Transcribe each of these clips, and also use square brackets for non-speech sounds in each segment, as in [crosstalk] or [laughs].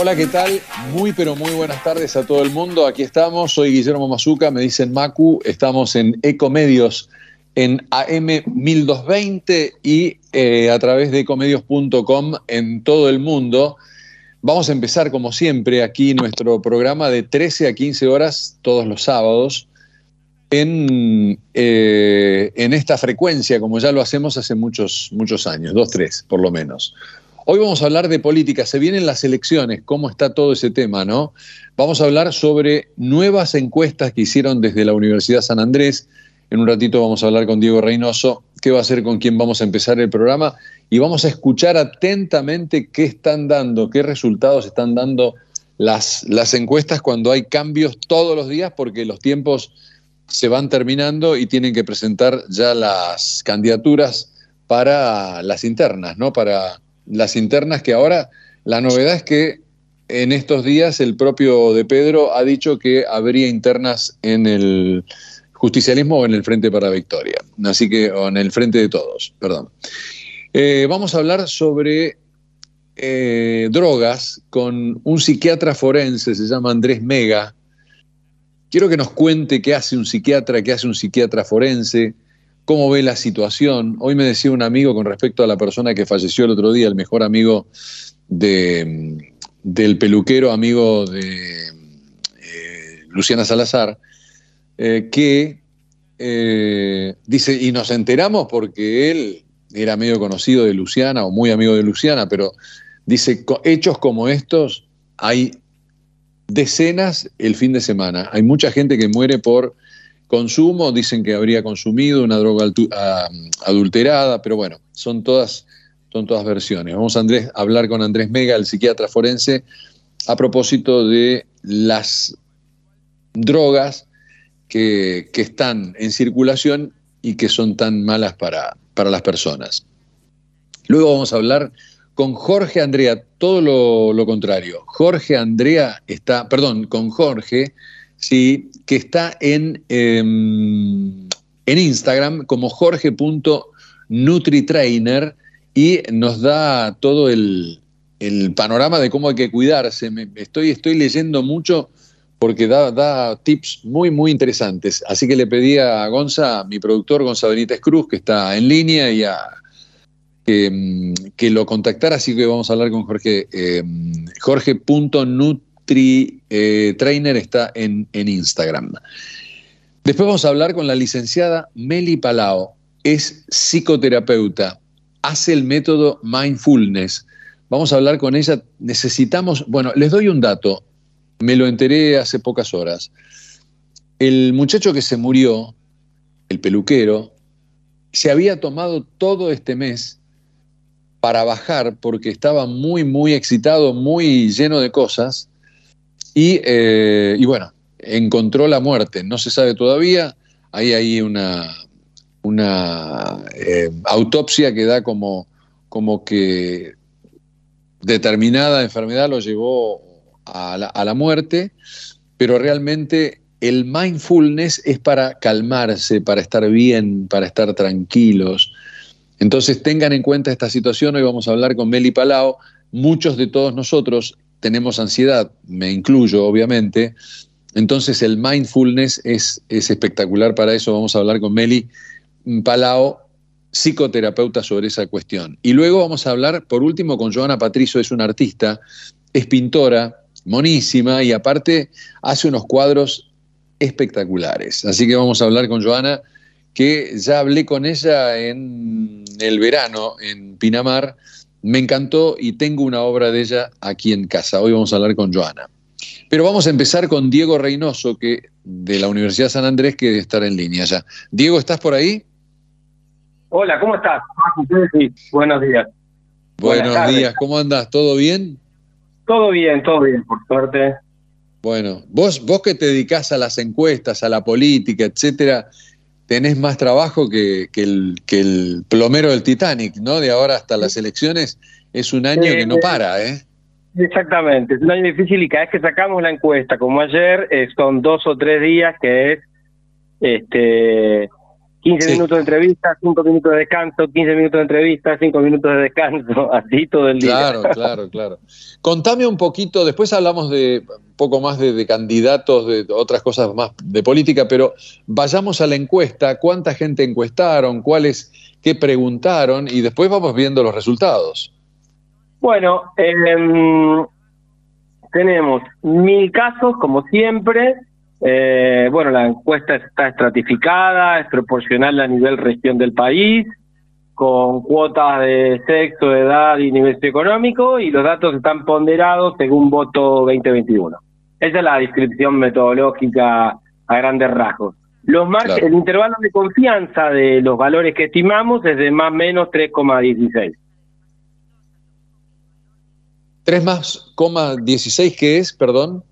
Hola, ¿qué tal? Muy, pero muy buenas tardes a todo el mundo. Aquí estamos, soy Guillermo Mazuca, me dicen Macu, estamos en Ecomedios en AM 1220 y eh, a través de ecomedios.com en todo el mundo. Vamos a empezar, como siempre, aquí nuestro programa de 13 a 15 horas todos los sábados en, eh, en esta frecuencia, como ya lo hacemos hace muchos, muchos años, dos, tres, por lo menos. Hoy vamos a hablar de política, se vienen las elecciones, cómo está todo ese tema, ¿no? Vamos a hablar sobre nuevas encuestas que hicieron desde la Universidad San Andrés. En un ratito vamos a hablar con Diego Reynoso, qué va a ser con quién vamos a empezar el programa y vamos a escuchar atentamente qué están dando, qué resultados están dando las, las encuestas cuando hay cambios todos los días, porque los tiempos se van terminando y tienen que presentar ya las candidaturas para las internas, ¿no? Para las internas que ahora la novedad es que en estos días el propio de Pedro ha dicho que habría internas en el justicialismo o en el Frente para Victoria, así que o en el Frente de Todos, perdón. Eh, vamos a hablar sobre eh, drogas con un psiquiatra forense, se llama Andrés Mega. Quiero que nos cuente qué hace un psiquiatra, qué hace un psiquiatra forense, cómo ve la situación. Hoy me decía un amigo con respecto a la persona que falleció el otro día, el mejor amigo de, del peluquero, amigo de eh, Luciana Salazar, eh, que eh, dice, y nos enteramos porque él era medio conocido de Luciana o muy amigo de Luciana, pero dice, hechos como estos hay decenas el fin de semana. Hay mucha gente que muere por Consumo, dicen que habría consumido una droga adulterada, pero bueno, son todas, son todas versiones. Vamos a Andrés, hablar con Andrés Mega, el psiquiatra forense, a propósito de las drogas que, están en circulación y que son tan malas para, para las personas. Luego vamos a hablar con Jorge Andrea, todo lo, lo, contrario. Jorge Andrea está, perdón, con Jorge ¿sí? Que está en, em, en Instagram como jorge.nutritrainer y nos da todo el, panorama de cómo hay que cuidarse. estoy, estoy leyendo mucho porque da, da, tips muy, muy interesantes. Así que le pedí a Gonza, mi productor Gonza Benítez Cruz, que está en línea, y a, que, em, lo contactara. Así que vamos a hablar con Jorge. Eh, jorge.nut eh, trainer está en, Instagram. Después vamos a hablar con la licenciada Meli Palao. Es psicoterapeuta, hace el método mindfulness. Vamos a hablar con ella. Necesitamos, bueno, les doy un dato. Me lo enteré hace pocas horas. El muchacho que se murió, el peluquero, se había tomado todo este mes para bajar porque estaba muy, muy excitado, muy lleno de cosas eh, y, bueno, encontró la muerte, no se sabe todavía, hay ahí una, una eh, autopsia que da como, como que determinada enfermedad lo llevó a la, a la muerte, pero realmente el mindfulness es para calmarse, para estar bien, para estar tranquilos. Entonces tengan en cuenta esta situación, hoy vamos a hablar con Meli Palao, muchos de todos nosotros tenemos ansiedad, me incluyo obviamente, entonces el mindfulness es, es espectacular para eso, vamos a hablar con Meli Palao, psicoterapeuta sobre esa cuestión. Y luego vamos a hablar, por último, con Joana Patricio, es una artista, es pintora, monísima y aparte hace unos cuadros espectaculares. Así que vamos a hablar con Joana, que ya hablé con ella en el verano en Pinamar me encantó y tengo una obra de ella aquí en casa. Hoy vamos a hablar con Joana. Pero vamos a empezar con Diego Reynoso, que de la Universidad San Andrés, que debe estar en línea ya. Diego, ¿estás por ahí? Hola, ¿cómo estás? buenos días. Buenos días, ¿cómo andas? ¿Todo bien? Todo bien, todo bien, por suerte. Bueno, vos, vos que te dedicás a las encuestas, a la política, etcétera, tenés más trabajo que, el, que, el, plomero del Titanic, ¿no? De ahora hasta las elecciones es un año que no para, ¿eh? Exactamente, es un año difícil y cada vez que sacamos la encuesta, como ayer, eh, son dos o tres días que es este 15 minutos de entrevista, 5 minutos de descanso, 15 minutos de entrevista, 5 minutos de descanso, [laughs] así todo el día. Claro, claro, claro. Contame un poquito, después hablamos de un poco más de, candidatos, de otras cosas más de política, pero vayamos a la encuesta, cuánta gente encuestaron, cuáles, qué preguntaron y después vamos viendo los resultados. Bueno, em, tenemos mil casos, como siempre, eh, bueno, la encuesta está estratificada, es proporcional a nivel región del país, con cuotas de sexo, edad y nivel socioeconómico, y los datos están ponderados según voto 2021. Esa es la descripción metodológica a grandes rasgos. Los El intervalo de confianza de los valores que estimamos es de más o menos 3,16. 3 más, 16, ¿qué es? Perdón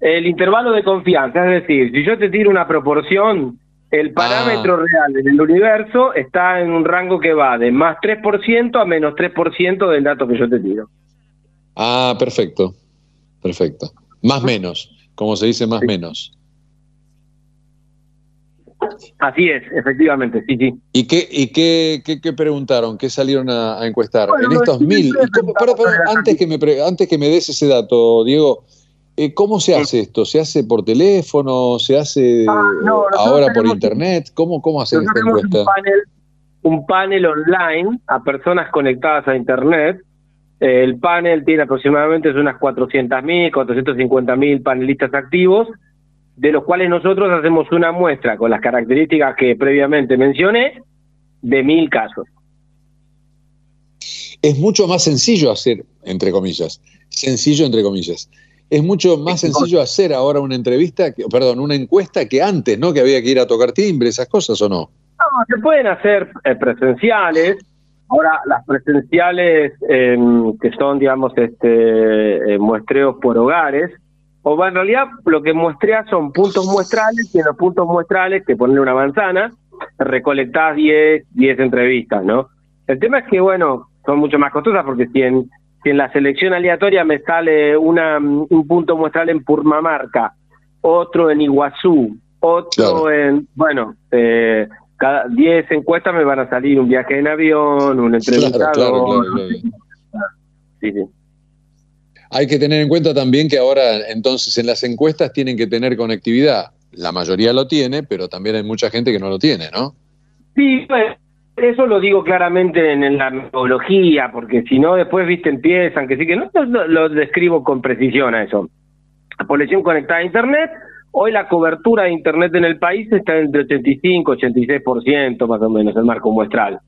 el intervalo de confianza, es decir, si yo te tiro una proporción, el parámetro ah. real en el universo está en un rango que va de más 3% a menos 3% del dato que yo te tiro. Ah, perfecto, perfecto. Más menos, como se dice más menos. Así es, efectivamente, sí, sí. ¿Y qué, y qué, qué, preguntaron? ¿Qué salieron a, encuestar? en estos mil. antes, que me, antes que me des ese dato, Diego, eh, ¿Cómo se hace esto? ¿Se hace por teléfono? ¿Se hace ah, ahora por internet? ¿Cómo, cómo hacen esta encuesta? Un panel, un panel online a personas conectadas a internet. el panel tiene aproximadamente unas 400.000, 450.000 panelistas activos, de los cuales nosotros hacemos una muestra con las características que previamente mencioné, de mil casos. Es mucho más sencillo hacer, entre comillas, sencillo entre comillas, es mucho más sencillo hacer ahora una entrevista, que, perdón, una encuesta que antes, ¿no? Que había que ir a tocar timbre, esas cosas o no. No, se pueden hacer eh, presenciales. Ahora, las presenciales em, que son, digamos, este eh, muestreos por hogares, o en realidad lo que muestrea son puntos muestrales y en los puntos muestrales, que ponen una manzana, recolectás 10, 10 entrevistas, ¿no? El tema es que, bueno, son mucho más costosas porque si en si en la selección aleatoria me sale una, un punto muestral en Purmamarca, otro en Iguazú, otro en, bueno, eh, cada 10 encuestas me van a salir un viaje en avión, un entrevistado. sí, sí. Hay que tener en cuenta también que ahora, entonces, en las encuestas tienen que tener conectividad. La mayoría lo tiene, pero también hay mucha gente que no lo tiene, ¿no? Sí, pues, eso lo digo claramente en, la metodología, porque si no, después, viste, empiezan, que sí que no, lo, describo con precisión a eso. La población conectada a Internet, hoy la cobertura de Internet en el país está entre 85 y 86% más o menos, el marco muestral.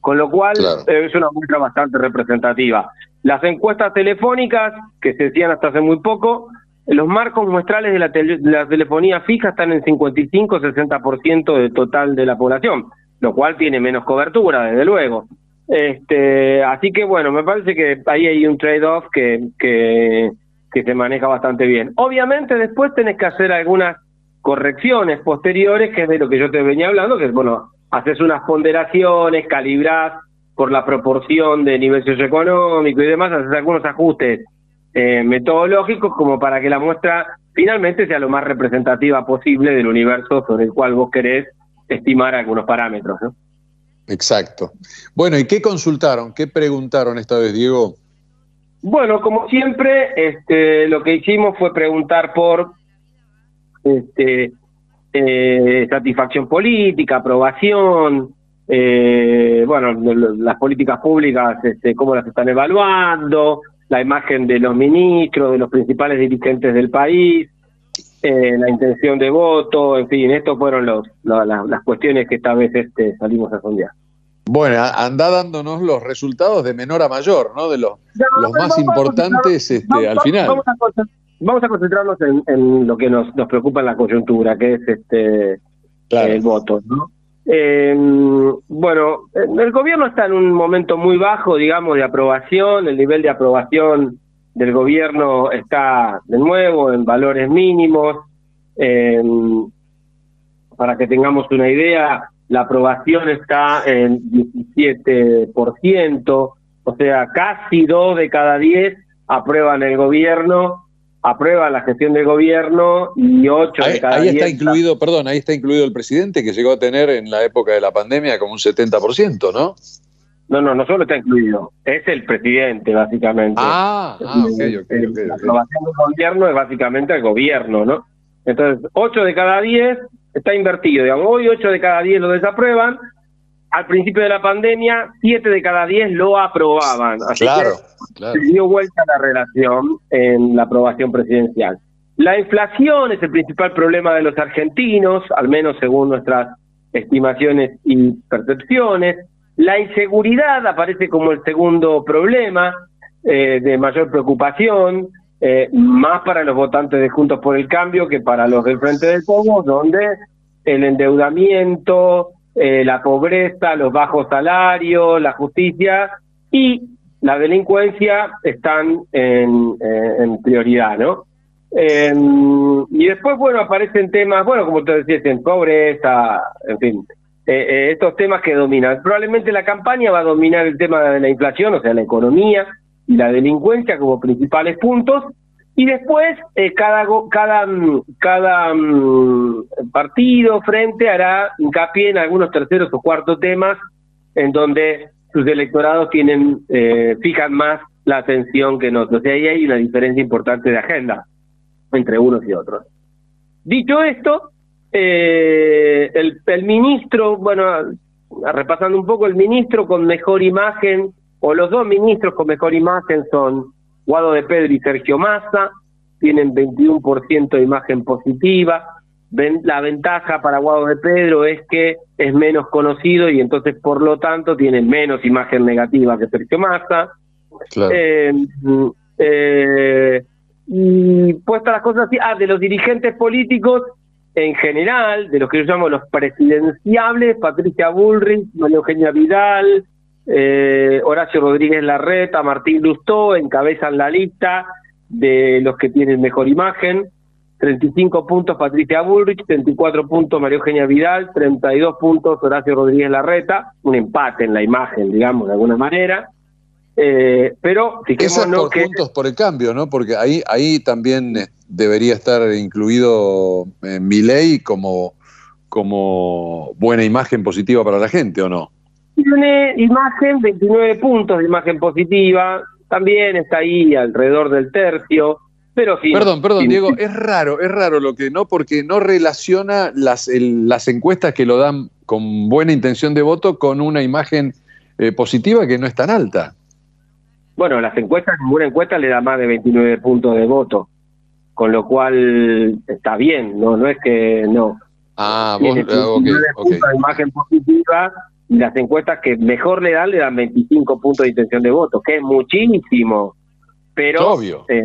Con lo cual eh, es una muestra bastante representativa. Las encuestas telefónicas, que se hacían hasta hace muy poco, los marcos muestrales de la, de la telefonía fija están en 55-60% del total de la población lo cual tiene menos cobertura, desde luego. Este, así que bueno, me parece que ahí hay un trade-off que, que, que se maneja bastante bien. Obviamente después tenés que hacer algunas correcciones posteriores, que es de lo que yo te venía hablando, que es, bueno, haces unas ponderaciones, calibrás por la proporción de nivel socioeconómico y demás, haces algunos ajustes eh, metodológicos como para que la muestra finalmente sea lo más representativa posible del universo sobre el cual vos querés estimar algunos parámetros. ¿no? Exacto. Bueno, ¿y qué consultaron? ¿Qué preguntaron esta vez, Diego? Bueno, como siempre, este, lo que hicimos fue preguntar por este, eh, satisfacción política, aprobación, eh, bueno, las políticas públicas, este, cómo las están evaluando, la imagen de los ministros, de los principales dirigentes del país, eh, la intención de voto, en fin, estos fueron los, las cuestiones que esta vez este, salimos a sondear. Bueno, anda dándonos los resultados de menor a mayor, ¿no? De los, los más importantes este, al final. Vamos a, concentrarnos en, lo que nos, nos preocupa en la coyuntura, que es este el voto, ¿no? Eh, bueno, el gobierno está en un momento muy bajo, digamos, de aprobación, el nivel de aprobación del gobierno está de nuevo en valores mínimos. para que tengamos una idea, la aprobación está en 17%, o sea, casi dos de cada diez aprueban el gobierno aprueba la gestión del gobierno y 8 ahí, de cada ahí 10... está incluido, perdón, ahí está incluido el presidente que llegó a tener en la época de la pandemia como un 70%, ¿no? No, no, no solo está incluido, es el presidente, básicamente. Ah, ah ok, ok. La aprobación del gobierno es básicamente el gobierno, ¿no? Entonces, 8 de cada 10 está invertido. Digamos, hoy 8 de cada 10 lo desaprueban. Al principio de la pandemia, 7 de cada 10 lo aprobaban. Así Claro, que claro. se dio vuelta la relación en la aprobación presidencial. La inflación es el principal problema de los argentinos, al menos según nuestras estimaciones y percepciones. La inseguridad aparece como el segundo problema eh, de mayor preocupación, eh, más para los votantes de Juntos por el Cambio que para los del Frente de Todos, donde el endeudamiento, eh, la pobreza, los bajos salarios, la justicia y la delincuencia están en, eh, prioridad, ¿no? Eh, y después, bueno, aparecen temas, bueno, como te decías, en pobreza, en fin, eh, eh, estos temas que dominan. Probablemente la campaña va a dominar el tema de la inflación, o sea, la economía y la delincuencia como principales puntos. Y después, eh, cada, cada, mm, cada mm, partido, frente, hará hincapié en algunos terceros o cuartos temas en donde sus electorados tienen eh, fijan más la atención que en otros. Y ahí hay una diferencia importante de agenda entre unos y otros. Dicho esto, eh, el, el ministro, bueno, repasando un poco, el ministro con mejor imagen, o los dos ministros con mejor imagen son Guado de Pedro y Sergio Massa, tienen 21% de imagen positiva. Ven- la ventaja para Guado de Pedro es que es menos conocido y entonces, por lo tanto, tiene menos imagen negativa que Sergio Massa. claro. Eh, mm, eh, y puestas las cosas así, ah, de los dirigentes políticos en general, de los que yo llamo los presidenciables, Patricia Bullrich, María Eugenia Vidal, eh, Horacio Rodríguez Larreta, Martín Lustó, encabezan la lista de los que tienen mejor imagen. 35 puntos Patricia Bullrich, 34 puntos María Eugenia Vidal, 32 puntos Horacio Rodríguez Larreta, un empate en la imagen, digamos, de alguna manera. Eh, pero fijémonos que puntos por el cambio, ¿no? Porque ahí, ahí también eh, debería estar incluido eh, Milei como, como buena imagen positiva para la gente, ¿o no? tiene imagen, 29 puntos de imagen positiva, también está ahí alrededor del tercio, pero sí. Perdón, perdón, sí, Diego, es raro, es raro lo que no, porque no relaciona las, el- las encuestas que lo dan con buena intención de voto con una imagen eh, positiva que no es tan alta. Bueno, las encuestas, ninguna encuesta le da más de 29 puntos de voto, con lo cual está bien, no no es que no. Ah, vos, ah, ok, 29 ok. puntos de imagen positiva y las encuestas que mejor le dan le dan 25 puntos de intención de voto, que es muchísimo. Pero, Obvio. eh,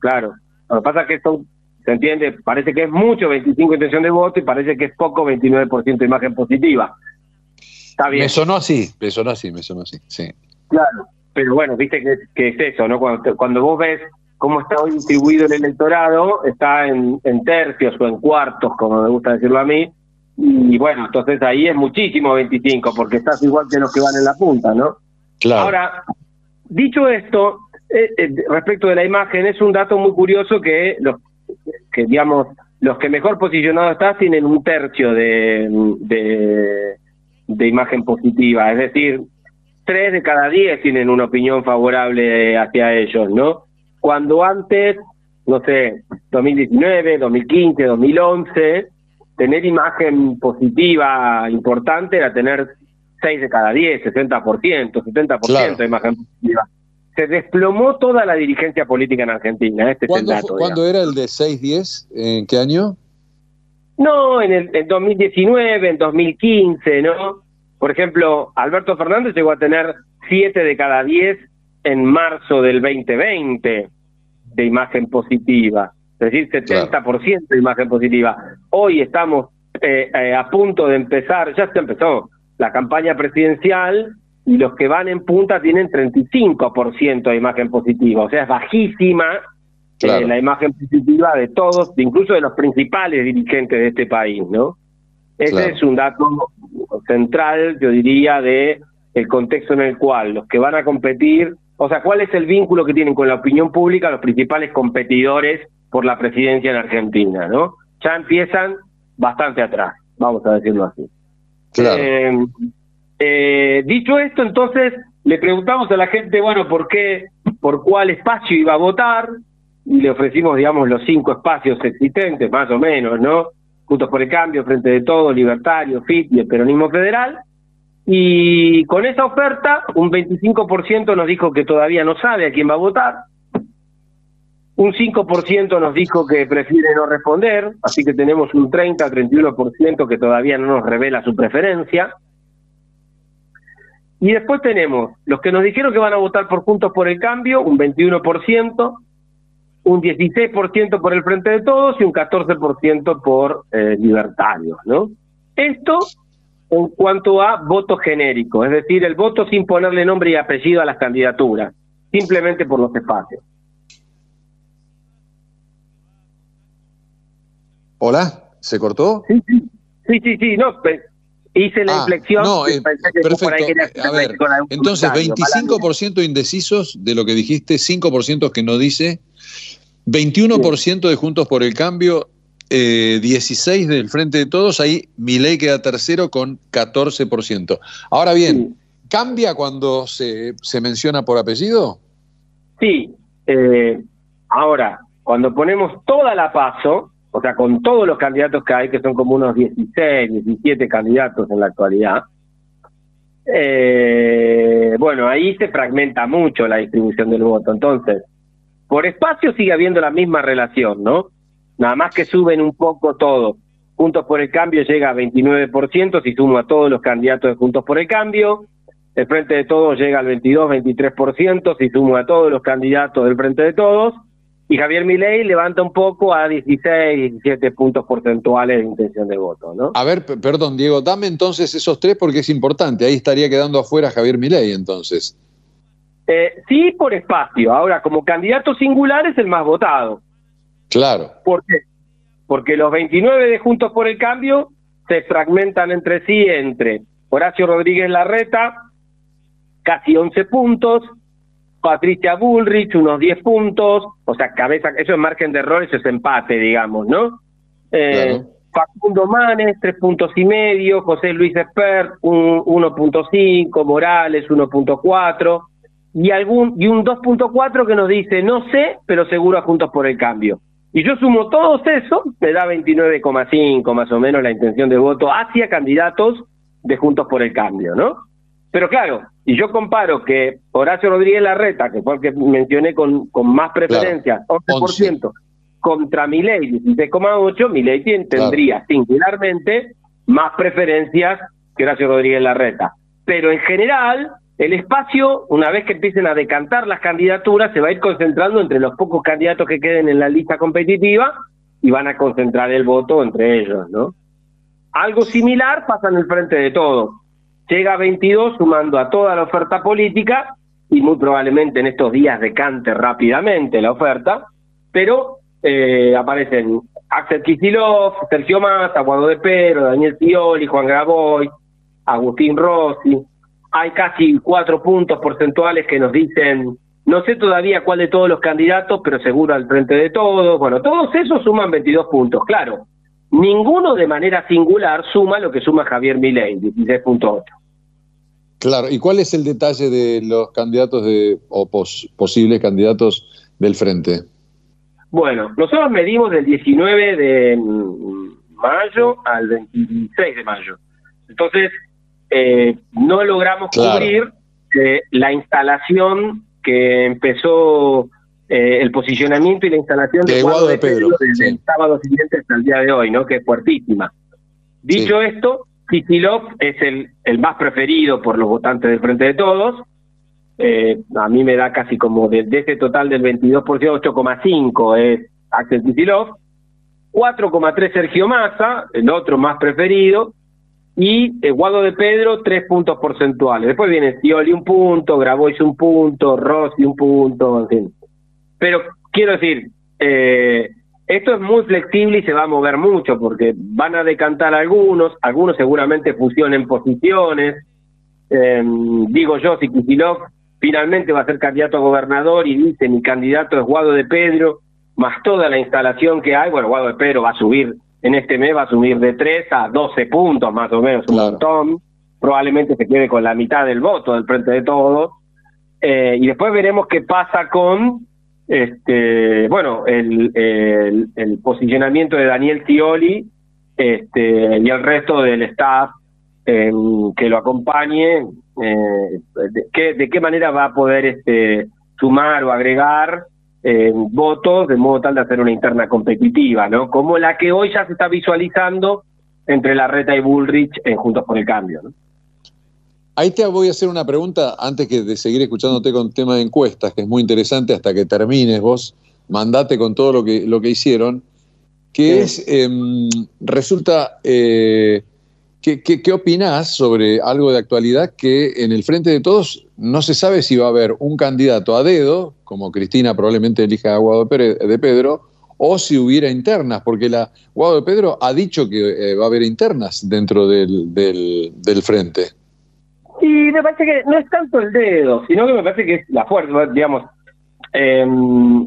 claro, lo que pasa es que son, se entiende, parece que es mucho 25 de intención de voto y parece que es poco 29% de imagen positiva. Está bien. Me sonó así, me sonó así, me sonó así, sí. Claro, pero bueno, viste que, que es eso, ¿no? Cuando, cuando vos ves cómo está hoy distribuido el electorado, está en, en tercios o en cuartos, como me gusta decirlo a mí, y bueno, entonces ahí es muchísimo 25, porque estás igual que los que van en la punta, ¿no? Claro. Ahora, dicho esto, eh, eh, respecto de la imagen, es un dato muy curioso que los que digamos los que mejor posicionados están tienen un tercio de, de, de imagen positiva, es decir, tres de cada diez tienen una opinión favorable hacia ellos, ¿no? Cuando antes, no sé, 2019, 2015, 2011, tener imagen positiva importante era tener 6 de cada 10, 60%, 70% Claro. de imagen positiva. Se desplomó toda la dirigencia política en Argentina, este es el ¿Cuándo, dato. cuándo era el de 6-10? ¿En qué año? No, en el en 2019, en 2015, ¿no? Por ejemplo, Alberto Fernández llegó a tener 7 de cada 10 en marzo del 2020 de imagen positiva, es decir, 70% de imagen positiva. Hoy estamos eh, eh, a punto de empezar, ya se empezó la campaña presidencial y los que van en punta tienen 35% de imagen positiva, o sea, es bajísima Claro. eh, la imagen positiva de todos, incluso de los principales dirigentes de este país, ¿no? Ese Claro. es un dato central, yo diría, de el contexto en el cual los que van a competir o sea, cuál es el vínculo que tienen con la opinión pública los principales competidores por la presidencia en Argentina, ¿no? Ya empiezan bastante atrás, vamos a decirlo así. Eh, eh, dicho esto, entonces le preguntamos a la gente, bueno, ¿por qué, por cuál espacio iba a votar? Y le ofrecimos, digamos, los cinco espacios existentes, más o menos, ¿no? Juntos por el Cambio, Frente de Todo, Libertario, FIT y el Peronismo Federal. Y con esa oferta, un 25% nos dijo que todavía no sabe a quién va a votar. Un 5% nos dijo que prefiere no responder, así que tenemos un 30-31% que todavía no nos revela su preferencia. Y después tenemos los que nos dijeron que van a votar por Juntos por el Cambio, un 21%, un 16% por el Frente de Todos y un 14% por eh, Libertarios, ¿no? Esto en cuanto a voto genérico, es decir, el voto sin ponerle nombre y apellido a las candidaturas, simplemente por los espacios. Hola, ¿se cortó? Sí, sí, sí, sí, no, hice la ah, inflexión. No, eh, perfecto. a ver, entonces, 25% indecisos de lo que dijiste, 5% que no dice, 21% de Juntos por el Cambio, 16 eh, del Frente de Todos, ahí ley queda tercero con 14%. Ahora bien, ¿cambia cuando se, se menciona por apellido? Sí, eh, ahora, cuando ponemos toda la paso, o sea, con todos los candidatos que hay, que son como unos 16, 17 candidatos en la actualidad, eh, bueno, ahí se fragmenta mucho la distribución del voto. Entonces, por espacio sigue habiendo la misma relación, ¿no? Nada más que suben un poco todo. Juntos por el Cambio llega a 29% si sumo a todos los candidatos de Juntos por el Cambio. El Frente de Todos llega al 22-23% si sumo a todos los candidatos del Frente de Todos. Y Javier Milei levanta un poco a 16, 17 puntos porcentuales de intención de voto, ¿no? A ver, perdón, Diego, dame entonces esos tres porque es importante. Ahí estaría quedando afuera Javier Milei, entonces. Eh, sí, por espacio. Ahora, como candidato singular es el más votado. Claro. ¿Por qué? Porque los 29 de Juntos por el Cambio se fragmentan entre sí entre Horacio Rodríguez Larreta, casi 11 puntos, Patricia Bullrich, unos 10 puntos, o sea, cabeza, eso es margen de error, eso es empate, digamos, ¿no? Eh, Facundo Manes, tres puntos y medio, José Luis Espert, un 1.5, Morales, 1.4, y algún y un 2.4 que nos dice, no sé, pero seguro a Juntos por el Cambio. Y yo sumo todos eso, me da 29,5 más o menos la intención de voto hacia candidatos de Juntos por el Cambio, ¿no? Pero claro, y yo comparo que Horacio Rodríguez Larreta, que fue el que mencioné con, con más preferencias, 11%, contra Milei, 16,8, Milei tendría singularmente más preferencias que Horacio Rodríguez Larreta. Pero en general, el espacio, una vez que empiecen a decantar las candidaturas, se va a ir concentrando entre los pocos candidatos que queden en la lista competitiva y van a concentrar el voto entre ellos, ¿no? Algo similar pasa en el frente de todos. Llega a 22 sumando a toda la oferta política y muy probablemente en estos días decante rápidamente la oferta, pero eh, aparecen Axel Kicillof, Sergio Massa, Guado de Pedro, Daniel Scioli, Juan Graboy, Agustín Rossi, hay casi cuatro puntos porcentuales que nos dicen, no sé todavía cuál de todos los candidatos, pero seguro al frente de todos. Bueno, todos esos suman 22 puntos, claro. Ninguno de manera singular suma lo que suma Javier Milei, 16.8. Claro, ¿y cuál es el detalle de los candidatos de, o posibles candidatos del frente? Bueno, nosotros medimos del 19 de mayo al 26 de mayo. Entonces, eh, no logramos cubrir eh, la instalación que empezó eh, el posicionamiento y la instalación de, Guado de Pedro, desde el sábado siguiente hasta el día de hoy, ¿no? que es fuertísima. Dicho esto, Kisilov es el, el más preferido por los votantes del Frente de Todos. a mí me da casi como de, ese total del 22%, 8,5 es Axel Kisilov. 4,3 Sergio Massa, el otro más preferido, y Guado de Pedro tres puntos porcentuales. Después viene Scioli un punto, Grabois un punto, Rossi un punto, en fin. Pero quiero decir, eh, esto es muy flexible y se va a mover mucho porque van a decantar algunos, algunos seguramente fusionen posiciones. Eh, digo yo, si Kisilov finalmente va a ser candidato a gobernador y dice mi candidato es Guado de Pedro, más toda la instalación que hay, bueno, Guado de Pedro va a subir en este mes, va a subir de 3 a 12 puntos más o menos, un montón, probablemente se quede con la mitad del voto del frente de todos, eh, y después veremos qué pasa con este bueno el, el, posicionamiento de Daniel Tioli este, y el resto del staff que lo acompañe eh, de, qué, de qué manera va a poder este sumar o agregar eh, votos de modo tal de hacer una interna competitiva, ¿no? Como la que hoy ya se está visualizando entre la Reta y Bullrich en Juntos por el Cambio, ¿no? Ahí te voy a hacer una pregunta antes que de seguir escuchándote con tema de encuestas, que es muy interesante hasta que termines vos, mandate con todo lo que, lo que hicieron, que es, em, resulta, eh, ¿qué, qué, opinás sobre algo de actualidad que en el Frente de Todos no se sabe si va a haber un candidato a dedo, como Cristina probablemente elija a Guado de Pedro, o si hubiera internas, porque la Guado de Pedro ha dicho que eh, va a haber internas dentro del, del, Frente. Y me parece que no es tanto el dedo, sino que me parece que es la fuerza, digamos. Em,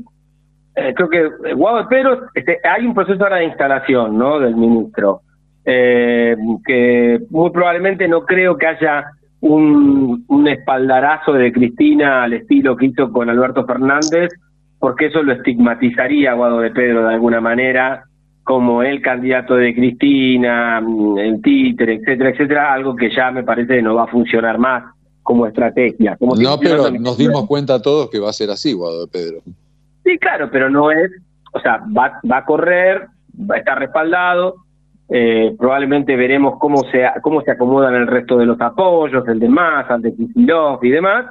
eh, creo que Guado Pedro, este, hay un proceso ahora de instalación ¿no? del ministro, eh, que muy probablemente no creo que haya un, un espaldarazo de Cristina al estilo que hizo con Alberto Fernández, porque eso lo estigmatizaría a Guado de Pedro de alguna manera, como el candidato de Cristina, mm, el títere, etcétera, etcétera, algo que ya me parece no va a funcionar más como estrategia. no, pero nos dimos cuenta todos que va a ser así, Guado Pedro. Sí, claro, pero no es, o sea, va, va a correr, va a estar respaldado, eh, probablemente veremos cómo se, cómo se acomodan el resto de los apoyos, el de Massa, el de Kicillof y demás,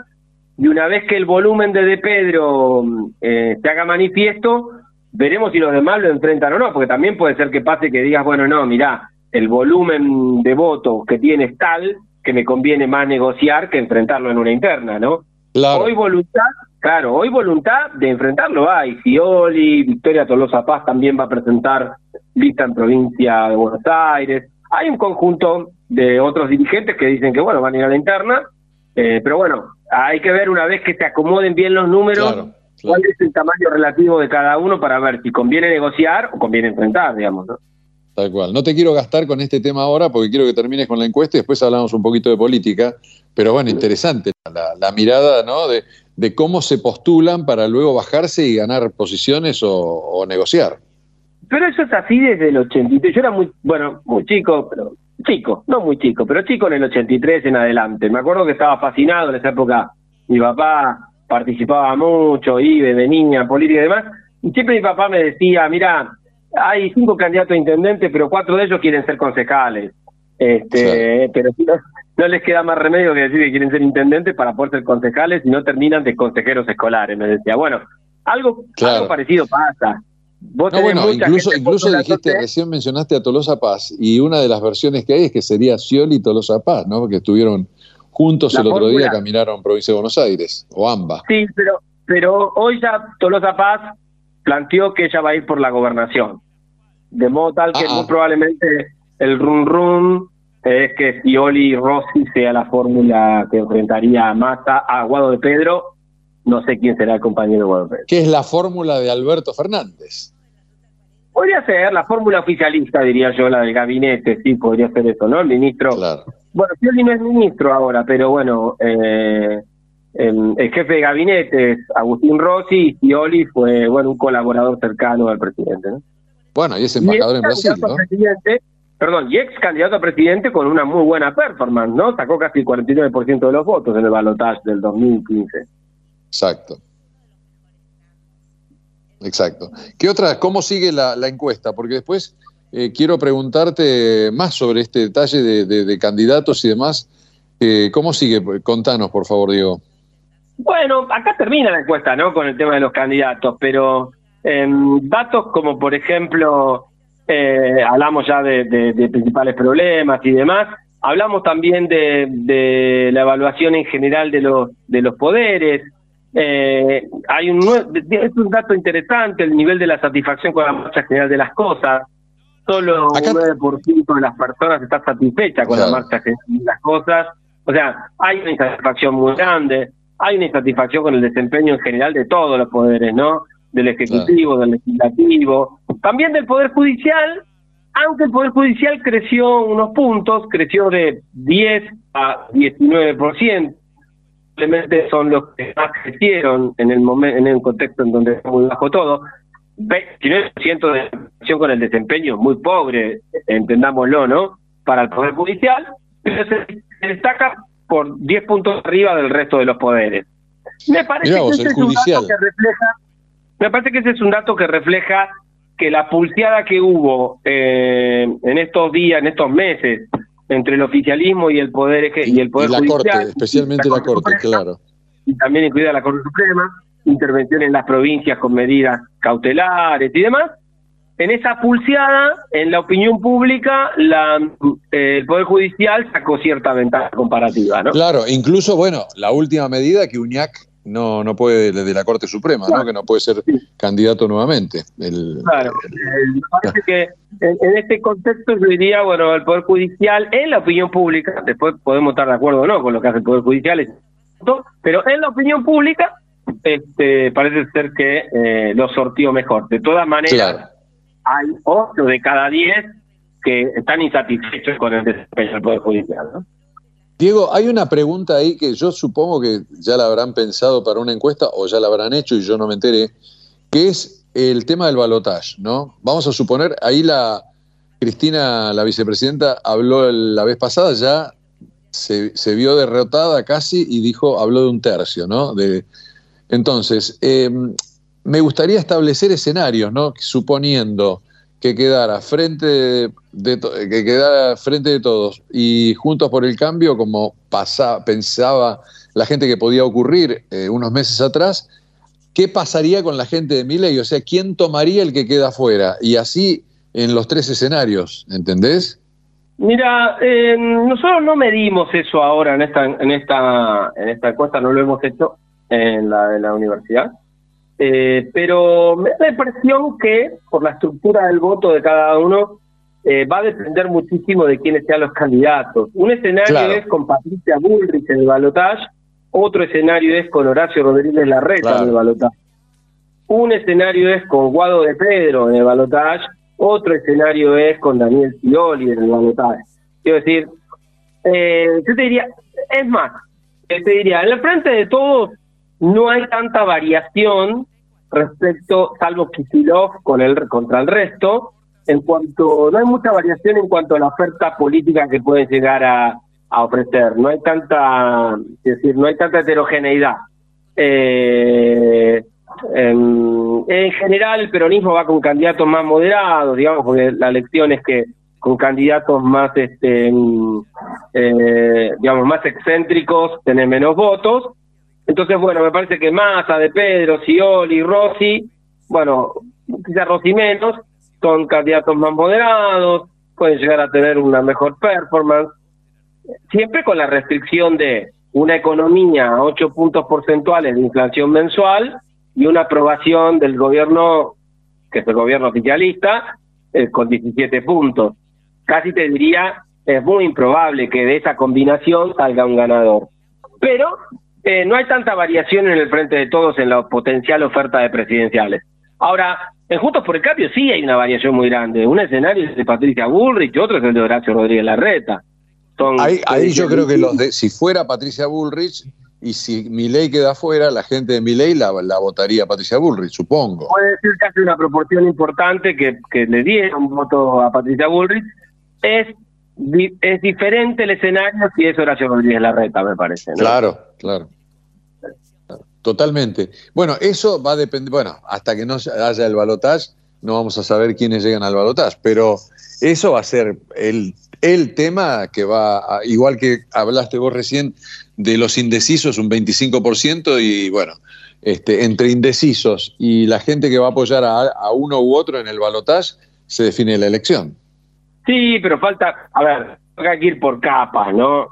y una vez que el volumen de De Pedro mm, eh, se haga manifiesto, veremos si los demás lo enfrentan o no, porque también puede ser que pase que digas, bueno, no, mira, el volumen de votos que tiene es tal que me conviene más negociar que enfrentarlo en una interna, ¿no? Hoy voluntad, claro, hoy voluntad de enfrentarlo hay. Fioli, Victoria Tolosa Paz también va a presentar lista en provincia de Buenos Aires. Hay un conjunto de otros dirigentes que dicen que, bueno, van a ir a la interna, eh, pero bueno, hay que ver una vez que se acomoden bien los números cuál es el tamaño relativo de cada uno para ver si conviene negociar o conviene enfrentar, digamos, ¿no? Tal cual. No te quiero gastar con este tema ahora porque quiero que termines con la encuesta y después hablamos un poquito de política. Pero bueno, interesante la, mirada ¿no? de, de, cómo se postulan para luego bajarse y ganar posiciones o, negociar. Pero eso es así desde el 83. Yo era muy, bueno, muy chico, pero chico, no muy chico, pero chico en el 83 en adelante. Me acuerdo que estaba fascinado en esa época. Mi papá participaba mucho, iba, venía, política y demás, y siempre mi papá me decía, mira, hay cinco candidatos a intendente, pero cuatro de ellos quieren ser concejales. Este, pero no, les queda más remedio que decir que quieren ser intendentes para poder ser concejales y no terminan de consejeros escolares. Me decía, bueno, algo, parecido pasa. no, bueno, incluso, incluso dijiste, recién mencionaste a Tolosa Paz, y una de las versiones que hay es que sería Scioli y Tolosa Paz, ¿no? Que estuvieron juntos el otro día caminaron provincia de Buenos Aires, o ambas. Sí, pero, pero hoy ya Tolosa Paz planteó que ella va a ir por la gobernación. De modo tal que ah, ah. probablemente el run run es que Scioli Rossi sea la fórmula que enfrentaría a Massa, a Guado de Pedro. No sé quién será el compañero de Guado de Pedro. ¿Qué es la fórmula de Alberto Fernández? Podría ser la fórmula oficialista, diría yo, la del gabinete, sí, podría ser eso, ¿no? El ministro claro. Bueno, Scioli no es ministro ahora, pero bueno, eh, el, jefe de gabinete es Agustín Rossi y Scioli fue, bueno, un colaborador cercano al presidente, ¿no? Bueno, y es embajador en Brasil, ¿no? Perdón, y ex candidato a presidente con una muy buena performance, ¿no? Sacó casi el 49% de los votos en el balotaje del 2015. Exacto. Exacto. ¿Qué otra? ¿Cómo sigue la, la encuesta? Porque después eh, quiero preguntarte más sobre este detalle de, candidatos y demás. Eh, ¿Cómo sigue? Contanos, por favor, Diego. Bueno, acá termina la encuesta, ¿no? Con el tema de los candidatos, pero em, datos como, por ejemplo, eh, hablamos ya de, principales problemas y demás. Hablamos también de, la evaluación en general de los de los poderes. hay un es un dato interesante el nivel de la satisfacción con la marcha general de las cosas solo un 9% de las personas está satisfecha con la marcha de las cosas. O sea, hay una insatisfacción muy grande. hay una insatisfacción con el desempeño en general de todos los poderes, ¿no? Del Ejecutivo, del Legislativo, también del Poder Judicial, aunque el Poder Judicial creció unos puntos, creció de 10 a 19%, simplemente son los que más crecieron en el momento, en el contexto en donde está muy bajo todo. 29% de relación con el desempeño, muy pobre, entendámoslo, ¿no? Para el Poder Judicial, pero se destaca por 10 puntos arriba del resto de los poderes. Me parece que ese es un dato que refleja, me parece que ese es un dato que refleja que la pulseada que hubo eh, en estos días, en estos meses, entre el oficialismo y el poder y el poder la judicial, corte, especialmente la corte, claro, y también incluida la Corte Suprema, intervención en las provincias con medidas cautelares y demás. En esa pulseada, en la opinión pública, la, eh, el Poder Judicial sacó cierta ventaja comparativa, ¿no? Claro, incluso, bueno, la última medida que UñAC no, no puede, de la Corte Suprema, ¿no? Que no puede ser candidato nuevamente. claro, me parece que en, este contexto yo diría, bueno, el Poder Judicial, en la opinión pública, después podemos estar de acuerdo o no con lo que hace el Poder Judicial, pero en la opinión pública este, parece ser que eh, lo sortió mejor. De todas maneras, hay 8 de cada 10 que están insatisfechos con el desempeño del Poder Judicial. ¿no? Diego, hay una pregunta ahí que yo supongo que ya la habrán pensado para una encuesta o ya la habrán hecho y yo no me enteré, que es el tema del balotaje, ¿no? Vamos a suponer, ahí la Cristina, la vicepresidenta, habló la vez pasada, ya se, vio derrotada casi y dijo, habló de un tercio, ¿no? De, entonces, eh, me gustaría establecer escenarios, ¿no? Suponiendo que quedara frente de, que frente de todos y juntos por el cambio, como pensaba la gente que podía ocurrir eh, unos meses atrás, ¿qué pasaría con la gente de Miley? O sea, ¿quién tomaría el que queda afuera? Y así en los tres escenarios, ¿entendés? Mira, eh, nosotros no medimos eso ahora en esta en esta en esta encuesta, no lo hemos hecho en la de la universidad. Eh, pero me da la impresión que por la estructura del voto de cada uno eh, va a depender muchísimo de quiénes sean los candidatos. Un escenario es con Patricia Bullrich en el balotaje, otro escenario es con Horacio Rodríguez Larreta en el balotaje. Un escenario es con Guado de Pedro en el balotaje, otro escenario es con Daniel Scioli en el balotaje. Quiero decir, eh, yo te diría, es más, te diría, en la frente de todos no hay tanta variación respecto, salvo Kisilov con el, contra el resto, en cuanto, no hay mucha variación en cuanto a la oferta política que pueden llegar a, ofrecer, no hay tanta, es decir, no hay tanta heterogeneidad. Eh, en, general el peronismo va con candidatos más moderados, digamos, porque la elección es que con candidatos más, este, eh, digamos, más excéntricos, tener menos votos, entonces, bueno, me parece que Massa, De Pedro, Scioli, Rossi, bueno, quizás Rossi menos, son candidatos más moderados, pueden llegar a tener una mejor performance, siempre con la restricción de una economía a 8 puntos porcentuales de inflación mensual y una aprobación del gobierno, que es el gobierno oficialista, eh, con 17 puntos. Casi te diría, es muy improbable que de esa combinación salga un ganador. Pero eh, no hay tanta variación en el frente de todos en la potencial oferta de presidenciales. Ahora, en Juntos por el Cambio sí hay una variación muy grande. Un escenario es de Patricia Bullrich otro es el de Horacio Rodríguez Larreta. ahí, yo creo que los de, si fuera Patricia Bullrich y si Milei queda fuera, la gente de Milei la, la votaría a Patricia Bullrich, supongo. Puede decir que hace una proporción importante que, que le diera un voto a Patricia Bullrich. Es es diferente el escenario si es Horacio Rodríguez Larreta, me parece. Claro, claro. Totalmente. Bueno, eso va a depender, bueno, hasta que no haya el balotaje, no vamos a saber quiénes llegan al balotaje, pero eso va a ser el, el tema que va, igual que hablaste vos recién de los indecisos, un 25%, y bueno, este, entre indecisos y la gente que va a apoyar a, a uno u otro en el balotaje, se define la elección. Sí, pero falta, a ver, hay que ir por capas, ¿no?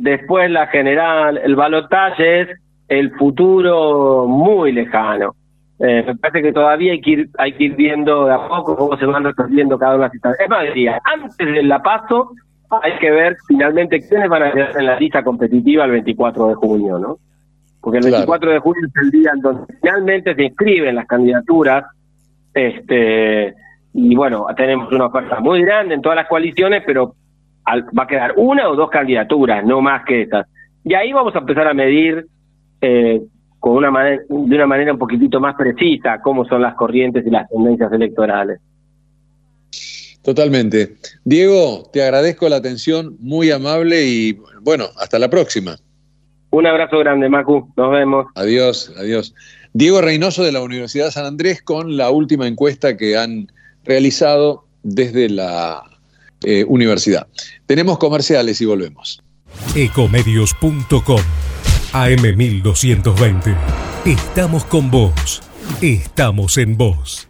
Después la general, el balotaje es el futuro muy lejano. Eh, me parece que todavía hay que ir, hay que ir viendo de a poco cómo se van resolviendo cada una de las situaciones. Es más, diría, antes de la paso, hay que ver finalmente quiénes van a quedar en la lista competitiva el 24 de junio, ¿no? Porque el 24 de junio es el día en donde finalmente se inscriben las candidaturas, este y bueno, tenemos una oferta muy grande en todas las coaliciones, pero va a quedar una o dos candidaturas, no más que esas. Y ahí vamos a empezar a medir eh, con una manera, de una manera un poquitito más precisa cómo son las corrientes y las tendencias electorales. Totalmente. Diego, te agradezco la atención, muy amable y bueno, hasta la próxima. Un abrazo grande, Macu. Nos vemos. Adiós, adiós. Diego Reynoso de la Universidad de San Andrés con la última encuesta que han realizado desde la eh, universidad. Tenemos comerciales y volvemos. Ecomedios.com AM1220. Estamos con vos. Estamos en vos.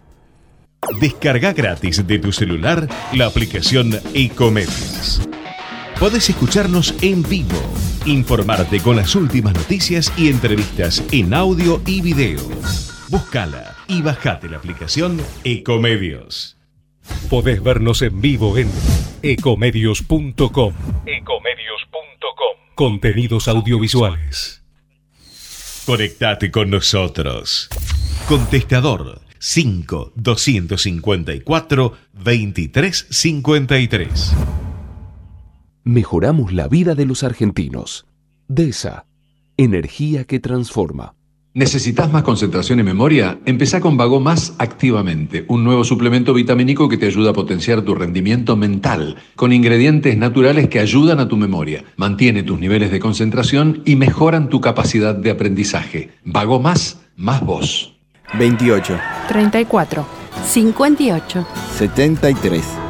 Descarga gratis de tu celular la aplicación Ecomedios. Podés escucharnos en vivo, informarte con las últimas noticias y entrevistas en audio y video. Búscala y bajate la aplicación Ecomedios. Podés vernos en vivo en ecomedios.com. Ecomedios.com. Contenidos audiovisuales. Conectate con nosotros. Contestador 5 254 2353. Mejoramos la vida de los argentinos. DESA. Energía que transforma. ¿Necesitas más concentración y memoria? Empezá con Vago Más activamente, un nuevo suplemento vitamínico que te ayuda a potenciar tu rendimiento mental, con ingredientes naturales que ayudan a tu memoria, mantiene tus niveles de concentración y mejoran tu capacidad de aprendizaje. Vago Más, más vos. 28. 34. 58. 73.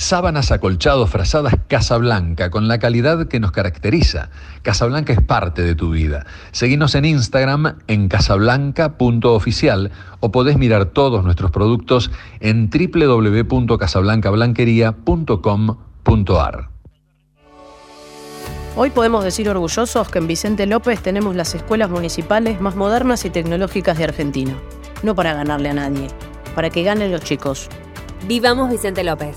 Sábanas acolchados frazadas Casablanca, con la calidad que nos caracteriza. Casablanca es parte de tu vida. Seguinos en Instagram en casablanca.oficial o podés mirar todos nuestros productos en www.casablancablanquería.com.ar. Hoy podemos decir orgullosos que en Vicente López tenemos las escuelas municipales más modernas y tecnológicas de Argentina. No para ganarle a nadie, para que ganen los chicos. Vivamos Vicente López.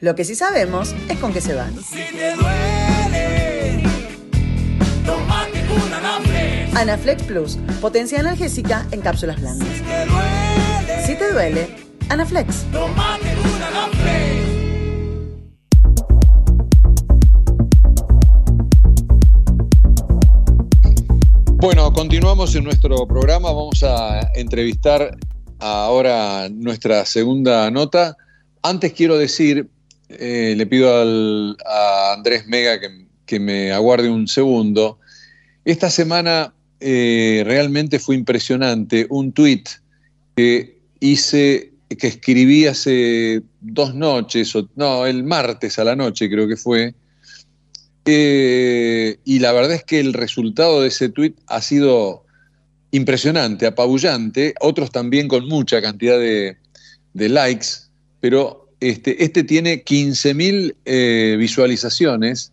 Lo que sí sabemos es con qué se van. Si te duele, tomate un Anaflex. Anaflex Plus, potencia analgésica en cápsulas blandas. Si te duele, si te duele Anaflex. Tomate un Anaflex. Bueno, continuamos en nuestro programa. Vamos a entrevistar ahora nuestra segunda nota. Antes quiero decir, eh, le pido a Andrés Mega que, me aguarde un segundo. Esta semana eh, realmente fue impresionante un tuit que hice, que escribí hace dos noches, no, el martes a la noche creo que fue, eh, y la verdad es que el resultado de ese tuit ha sido impresionante, apabullante, otros también con mucha cantidad de, likes, pero este, este tiene 15.000 eh, visualizaciones.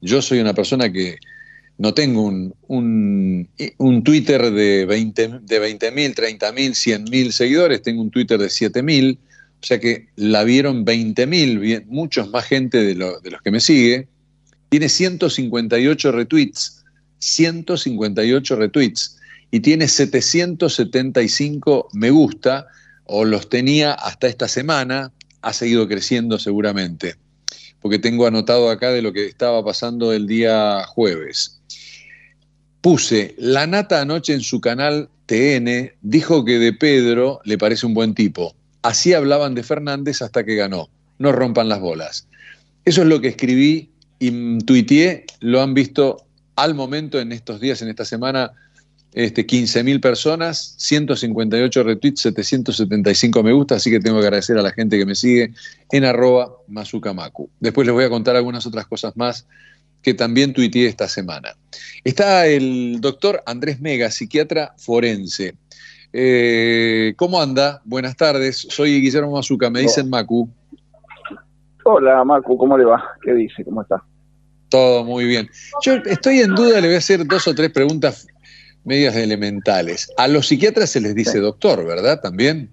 Yo soy una persona que no tengo un, un, Twitter de 20.000, de 20 30.000, 100.000 seguidores, tengo un Twitter de 7.000, o sea que la vieron 20.000, muchos más gente de, de los que me sigue. Tiene 158 retweets, 158 retweets y tiene 775 me gusta, o los tenía hasta esta semana, ha seguido creciendo seguramente, porque tengo anotado acá de lo que estaba pasando el día jueves. Puse, la nata anoche en su canal TN dijo que de Pedro le parece un buen tipo. Así hablaban de Fernández hasta que ganó. No rompan las bolas. Eso es lo que escribí y tuiteé, lo han visto al momento en estos días, en esta semana, este, 15.000 personas, 158 retweets, 775 me gusta, así que tengo que agradecer a la gente que me sigue en arroba mazukamaku. Después les voy a contar algunas otras cosas más que también tuiteé esta semana. Está el doctor Andrés Mega, psiquiatra forense. Eh, ¿Cómo anda? Buenas tardes, soy Guillermo Mazuca, me dicen Macu. Hola Macu, ¿cómo le va? ¿Qué dice? ¿Cómo está? Todo muy bien. Yo estoy en duda, le voy a hacer dos o tres preguntas medias elementales. A los psiquiatras se les dice doctor, ¿verdad? También.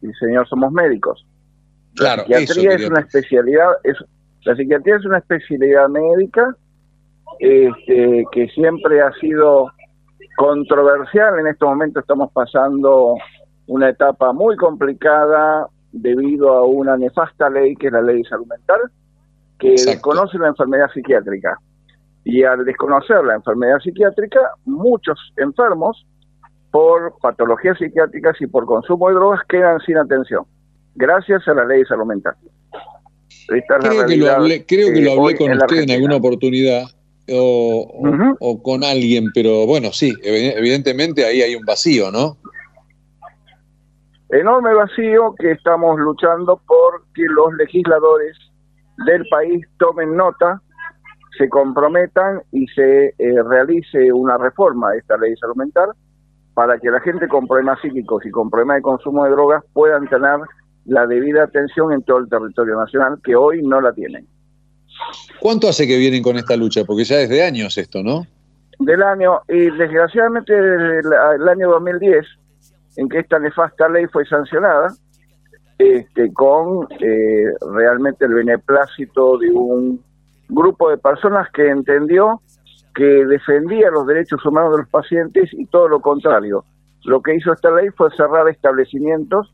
Sí, señor, somos médicos. Claro, la psiquiatría es una especialidad, es, la psiquiatría es una especialidad médica este, que siempre ha sido controversial. En este momento estamos pasando una etapa muy complicada debido a una nefasta ley que es la ley de salud mental, que desconoce la enfermedad psiquiátrica. Y al desconocer la enfermedad psiquiátrica, muchos enfermos por patologías psiquiátricas y por consumo de drogas quedan sin atención, gracias a la ley de salud mental. creo, que lo hablé, creo que lo hablé con usted en alguna oportunidad o, o, con alguien, pero bueno, sí, evidentemente ahí hay un vacío, ¿no? Enorme vacío que estamos luchando por que los legisladores del país tomen nota se comprometan y se eh, realice una reforma de esta ley de salud mental para que la gente con problemas psíquicos y con problemas de consumo de drogas puedan tener la debida atención en todo el territorio nacional, que hoy no la tienen. ¿Cuánto hace que vienen con esta lucha? Porque ya desde años esto, ¿no? Del año, y desgraciadamente desde el año 2010, en que esta nefasta ley fue sancionada, este, con eh, realmente el beneplácito de un grupo de personas que entendió que defendía los derechos humanos de los pacientes y todo lo contrario. Lo que hizo esta ley fue cerrar establecimientos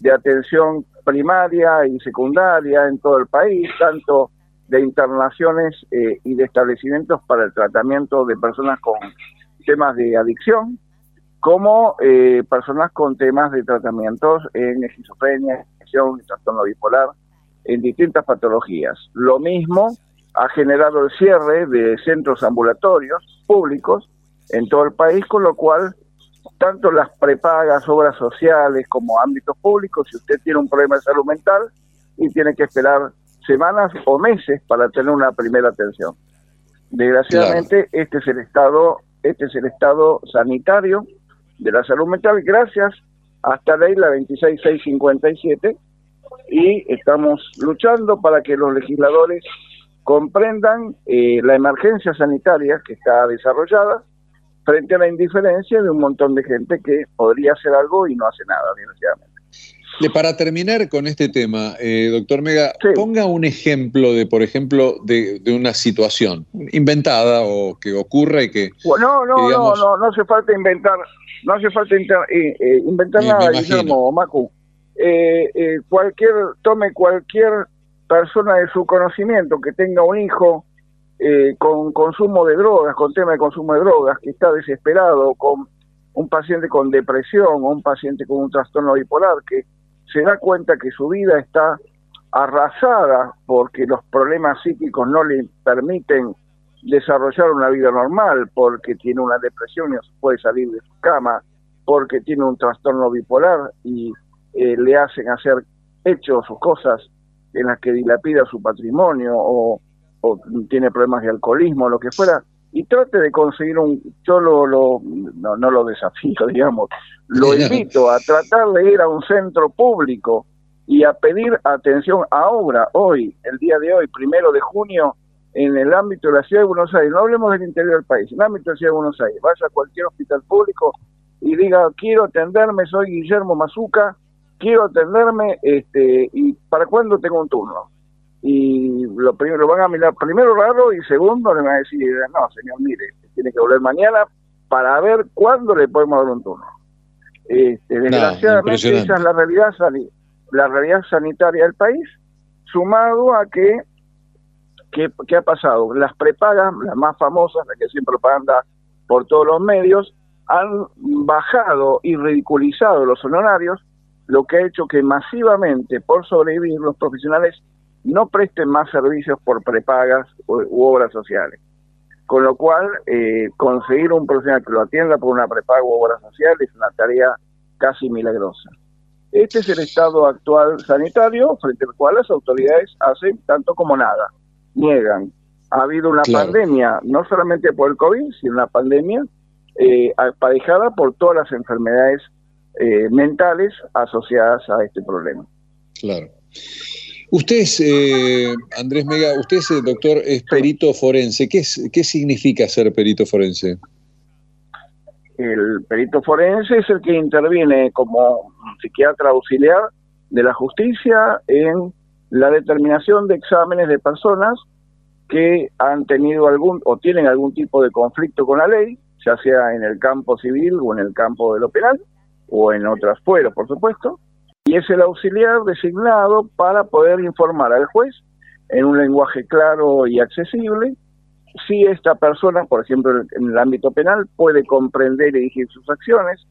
de atención primaria y secundaria en todo el país, tanto de internaciones eh, y de establecimientos para el tratamiento de personas con temas de adicción, como eh, personas con temas de tratamientos en esquizofrenia, depresión, trastorno bipolar, en distintas patologías. Lo mismo ha generado el cierre de centros ambulatorios públicos en todo el país, con lo cual tanto las prepagas, obras sociales como ámbitos públicos, si usted tiene un problema de salud mental y tiene que esperar semanas o meses para tener una primera atención. Desgraciadamente, este es el estado, este es el estado sanitario de la salud mental, gracias a esta ley, la 26657, y estamos luchando para que los legisladores comprendan eh, la emergencia sanitaria que está desarrollada frente a la indiferencia de un montón de gente que podría hacer algo y no hace nada, desgraciadamente. Para terminar con este tema, eh, doctor Mega, ponga un ejemplo de, por ejemplo, de, una situación inventada o que ocurra y que... no, no, no, no, no hace falta inventar, no hace falta eh, inventar nada, Guillermo, Macu. cualquier, tome cualquier persona de su conocimiento que tenga un hijo eh, con consumo de drogas, con tema de consumo de drogas, que está desesperado, con un paciente con depresión o un paciente con un trastorno bipolar, que se da cuenta que su vida está arrasada porque los problemas psíquicos no le permiten desarrollar una vida normal, porque tiene una depresión y no puede salir de su cama, porque tiene un trastorno bipolar y eh, le hacen hacer hechos o cosas en las que dilapida su patrimonio o, tiene problemas de alcoholismo, lo que fuera, y trate de conseguir un, yo lo, no, no lo desafío, [laughs] digamos, lo invito a tratar de ir a un centro público y a pedir atención ahora, hoy, el día de hoy, primero de junio, en el ámbito de la ciudad de Buenos Aires, no hablemos del interior del país, en el ámbito de la ciudad de Buenos Aires, vaya a cualquier hospital público y diga, quiero atenderme, soy Guillermo Mazuca, quiero atenderme, este, y para cuándo tengo un turno. Y lo primero lo van a mirar primero raro y segundo le van a decir, no, señor, mire, tiene que volver mañana para ver cuándo le podemos dar un turno. Este, desgraciadamente esa es la realidad, la realidad sanitaria del país, sumado a que, ¿qué ha pasado? Las prepagas, las más famosas, las que siempre propaganda por todos los medios, han bajado y ridiculizado los honorarios lo que ha hecho que masivamente, por sobrevivir, los profesionales no presten más servicios por prepagas u, obras sociales. Con lo cual, eh, conseguir un profesional que lo atienda por una prepaga u obra social es una tarea casi milagrosa. Este es el estado actual sanitario frente al cual las autoridades hacen tanto como nada, niegan. Ha habido una pandemia, no solamente por el COVID, sino una pandemia eh, aparejada por todas las enfermedades eh, mentales asociadas a este problema. Claro. Usted es, eh, Andrés Mega, usted es, doctor, es perito forense. ¿Qué, es, ¿Qué significa ser perito forense? El perito forense es el que interviene como psiquiatra auxiliar de la justicia en la determinación de exámenes de personas que han tenido algún o tienen algún tipo de conflicto con la ley, ya sea en el campo civil o en el campo de lo penal, o en otras fueros, por supuesto, y es el auxiliar designado para poder informar al juez en un lenguaje claro y accesible si esta persona, por ejemplo, en el ámbito penal, puede comprender y dirigir sus acciones,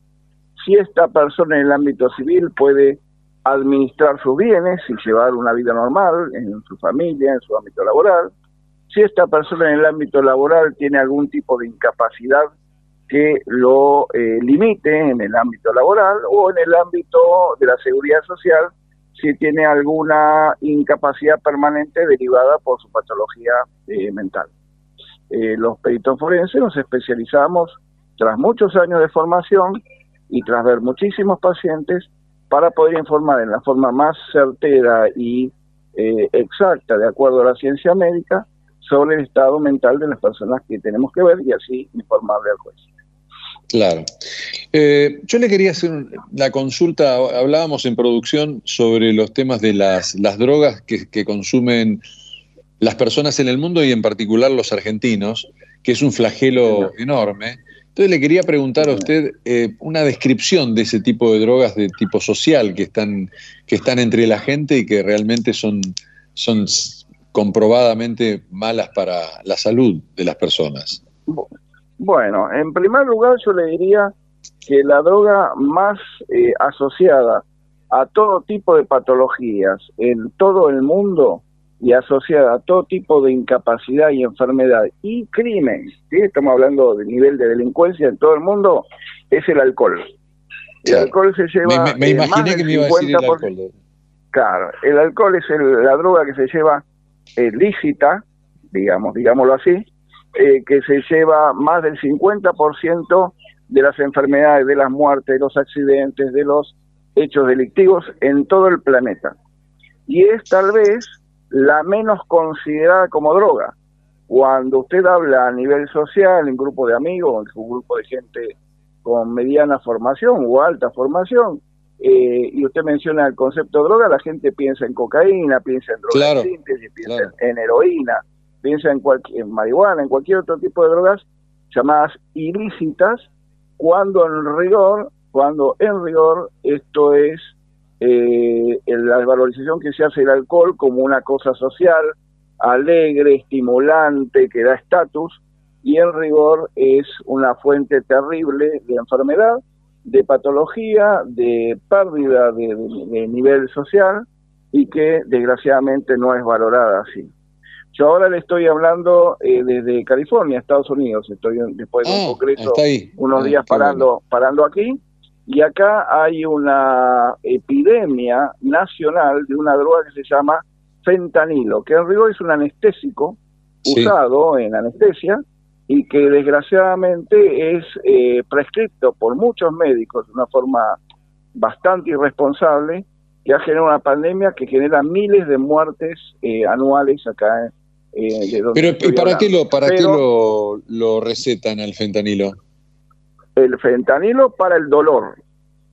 si esta persona en el ámbito civil puede administrar sus bienes y llevar una vida normal en su familia, en su ámbito laboral, si esta persona en el ámbito laboral tiene algún tipo de incapacidad que lo eh, limite en el ámbito laboral o en el ámbito de la seguridad social si tiene alguna incapacidad permanente derivada por su patología eh, mental. Eh, los peritos forenses nos especializamos tras muchos años de formación y tras ver muchísimos pacientes para poder informar en la forma más certera y exacta, de acuerdo a la ciencia médica, sobre el estado mental de las personas que tenemos que ver y así informarle al juez. Claro. Eh, yo le quería hacer la consulta, hablábamos en producción sobre los temas de las, las drogas que, consumen las personas en el mundo y en particular los argentinos, que es un flagelo enorme. Entonces le quería preguntar a usted eh, una descripción de ese tipo de drogas de tipo social que están, que están entre la gente y que realmente son, son comprobadamente malas para la salud de las personas. Bueno, en primer lugar yo le diría que la droga más eh, asociada a todo tipo de patologías en todo el mundo y asociada a todo tipo de incapacidad y enfermedad y crimen, ¿sí? estamos hablando de nivel de delincuencia en todo el mundo, es el alcohol. El alcohol se lleva... Me, me, imaginé que me iba a decir el alcohol. Claro, el alcohol es la droga que se lleva eh, lícita, digamos, digámoslo así, eh, que se lleva más del 50% de las enfermedades, de las muertes, de los accidentes, de los hechos delictivos en todo el planeta. Y es tal vez la menos considerada como droga. Cuando usted habla a nivel social, en grupo de amigos, en un grupo de gente con mediana formación o alta formación, eh, y usted menciona el concepto de droga, la gente piensa en cocaína, piensa en droga síntesis, piensa en heroína, piensa en, cualquier, marihuana, en cualquier otro tipo de drogas llamadas ilícitas, cuando en rigor, cuando en rigor esto es eh, la valorización que se hace del alcohol como una cosa social, alegre, estimulante, que da estatus, y en rigor es una fuente terrible de enfermedad, de patología, de pérdida de nivel social y que desgraciadamente no es valorada así. Yo ahora le estoy hablando eh, desde California, Estados Unidos. Estoy después de un ah, congreso unos ah, días parando, parando aquí. Y acá hay una epidemia nacional de una droga que se llama fentanilo, que en rigor es un anestésico usado en anestesia y que desgraciadamente es eh, prescripto por muchos médicos de una forma bastante irresponsable que ha generado una pandemia que genera miles de muertes eh, anuales acá en eh, Pero ¿para qué, lo, para qué lo, lo, recetan el fentanilo? El fentanilo para el dolor.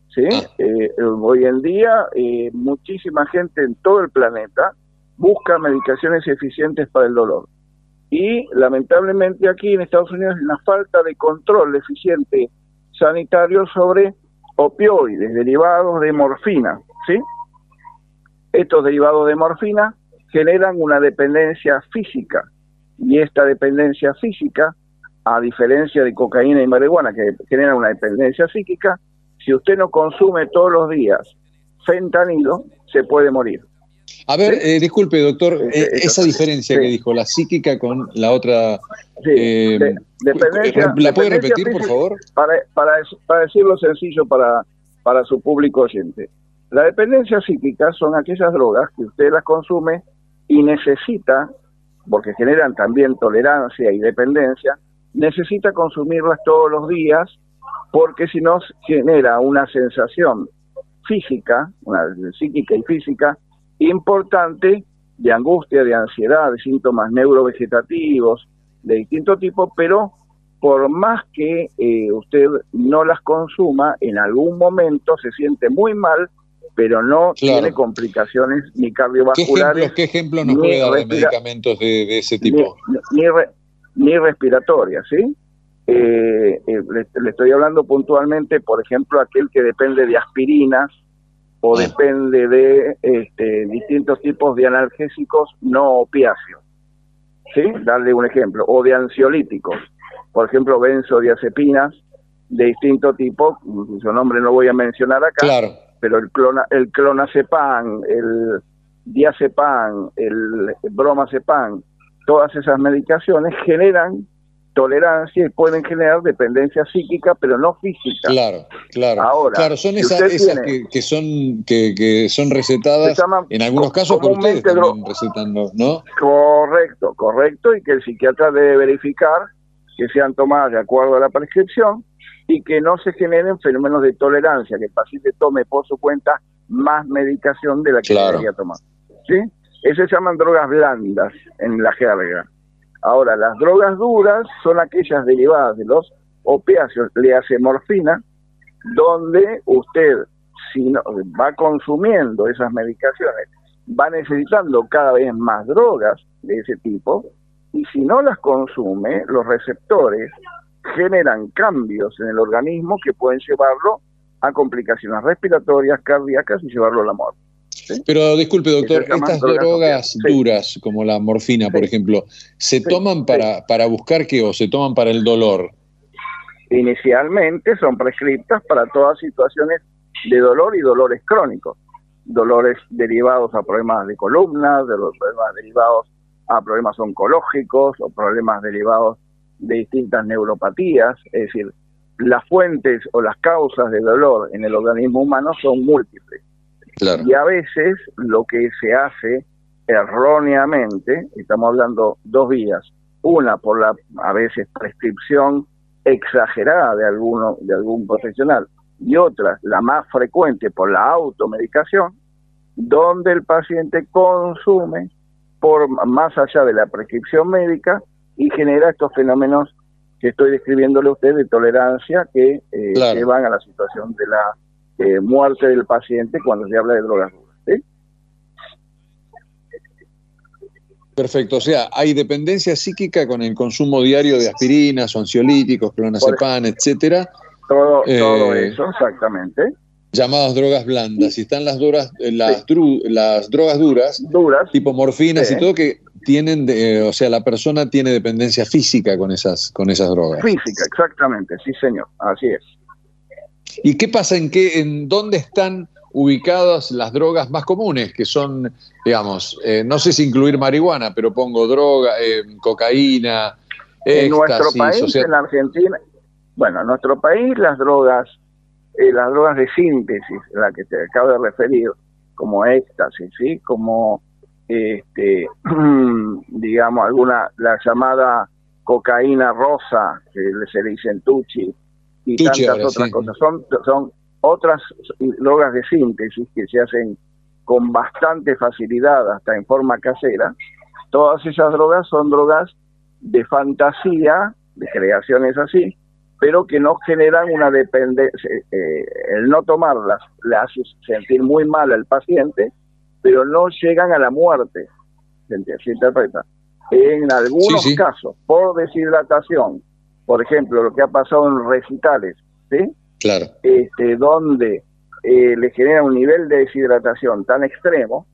¿sí? Ah. Eh, hoy en día eh, muchísima gente en todo el planeta busca medicaciones eficientes para el dolor. Y lamentablemente aquí en Estados Unidos hay una falta de control eficiente sanitario sobre opioides derivados de morfina. ¿sí? Estos derivados de morfina generan una dependencia física y esta dependencia física, a diferencia de cocaína y marihuana que generan una dependencia psíquica, si usted no consume todos los días fentanilo, se puede morir. A ver, eh, disculpe, doctor, eh, esa diferencia que dijo, la psíquica con la otra... Eh, ¿La puede repetir, por favor? Para, para, para, decirlo sencillo para, para su público oyente. La dependencia psíquica son aquellas drogas que usted las consume y necesita, porque generan también tolerancia y dependencia, necesita consumirlas todos los días porque si no genera una sensación física, una psíquica y física, importante de angustia, de ansiedad, de síntomas neurovegetativos de distinto tipo, pero por más que eh, usted no las consuma, en algún momento se siente muy mal, pero no tiene complicaciones ni cardiovasculares. ¿Qué ejemplo, nos puede dar de medicamentos de, ese tipo? Ni, ni, respiratorias, ¿sí? Eh, eh, le, estoy hablando puntualmente, por ejemplo, aquel que depende de aspirinas o depende de este, distintos tipos de analgésicos no opiáceos. ¿Sí? Darle un ejemplo. O de ansiolíticos. Por ejemplo, benzodiazepinas de distinto tipo, su nombre no voy a mencionar acá, pero el, clona, el clonazepam, el diazepam, el bromazepam, todas esas medicaciones generan tolerancia y pueden generar dependencia psíquica, pero no física. Claro, claro. Ahora, claro, son esas, que, son que, son recetadas en algunos casos por ustedes recetando, ¿no? Correcto, correcto, y que el psiquiatra debe verificar que sean tomadas de acuerdo a la prescripción y que no se generen fenómenos de tolerancia, que el paciente tome por su cuenta más medicación de la que debería tomar. ¿Sí? Esas se llaman drogas blandas en la jerga. Ahora, las drogas duras son aquellas derivadas de los opiáceos, le hace morfina, donde usted, si no, va consumiendo esas medicaciones, va necesitando cada vez más drogas de ese tipo, y si no las consume, los receptores generan cambios en el organismo que pueden llevarlo a complicaciones respiratorias, cardíacas y llevarlo a la muerte. Pero disculpe, doctor, estas drogas, duras, como la morfina, por ejemplo, ¿se toman para, para buscar qué o se toman para el dolor? Inicialmente son prescritas para todas situaciones de dolor y dolores crónicos. Dolores derivados a problemas de columnas, de los problemas derivados a problemas oncológicos o problemas derivados de distintas neuropatías. Es decir, las fuentes o las causas de dolor en el organismo humano son múltiples. Y a veces lo que se hace erróneamente, estamos hablando dos vías, una por la a veces prescripción exagerada de alguno de algún profesional y otra, la más frecuente por la automedicación, donde el paciente consume por más allá de la prescripción médica y genera estos fenómenos que estoy describiéndole a usted de tolerancia que eh, llevan a la situación de la eh, muerte del paciente cuando se habla de drogas duras. Perfecto, o sea, hay dependencia psíquica con el consumo diario de aspirinas ansiolíticos, clonazepam, etcétera. Todo, todo eh, eso, exactamente. Llamadas drogas blandas. Y están las drogas, eh, las, las drogas duras, duras, tipo morfinas y todo, que tienen, de, o sea, la persona tiene dependencia física con esas, con esas drogas. Física, exactamente, sí, señor, así es. ¿Y qué pasa en qué, en dónde están ubicadas las drogas más comunes, que son, digamos, eh, no sé si incluir marihuana, pero pongo droga, eh, cocaína, en nuestro país, en Argentina, bueno, en nuestro país las drogas, eh, las drogas de síntesis, la que te acabo de referir, como éxtasis, sí, como este, [clears throat] digamos alguna la llamada cocaína rosa que se le dice en tuchi y tantas otras cosas. Son, son otras drogas de síntesis que se hacen con bastante facilidad, hasta en forma casera. Todas esas drogas son drogas de fantasía, de creaciones así, pero que no generan una dependencia. Eh, el no tomarlas le hace sentir muy mal al paciente, pero no llegan a la muerte. Se, interpreta. En algunos casos, por deshidratación, por ejemplo, lo que ha pasado en recitales, ¿sí? Claro. Este, donde eh, le genera un nivel de deshidratación tan extremo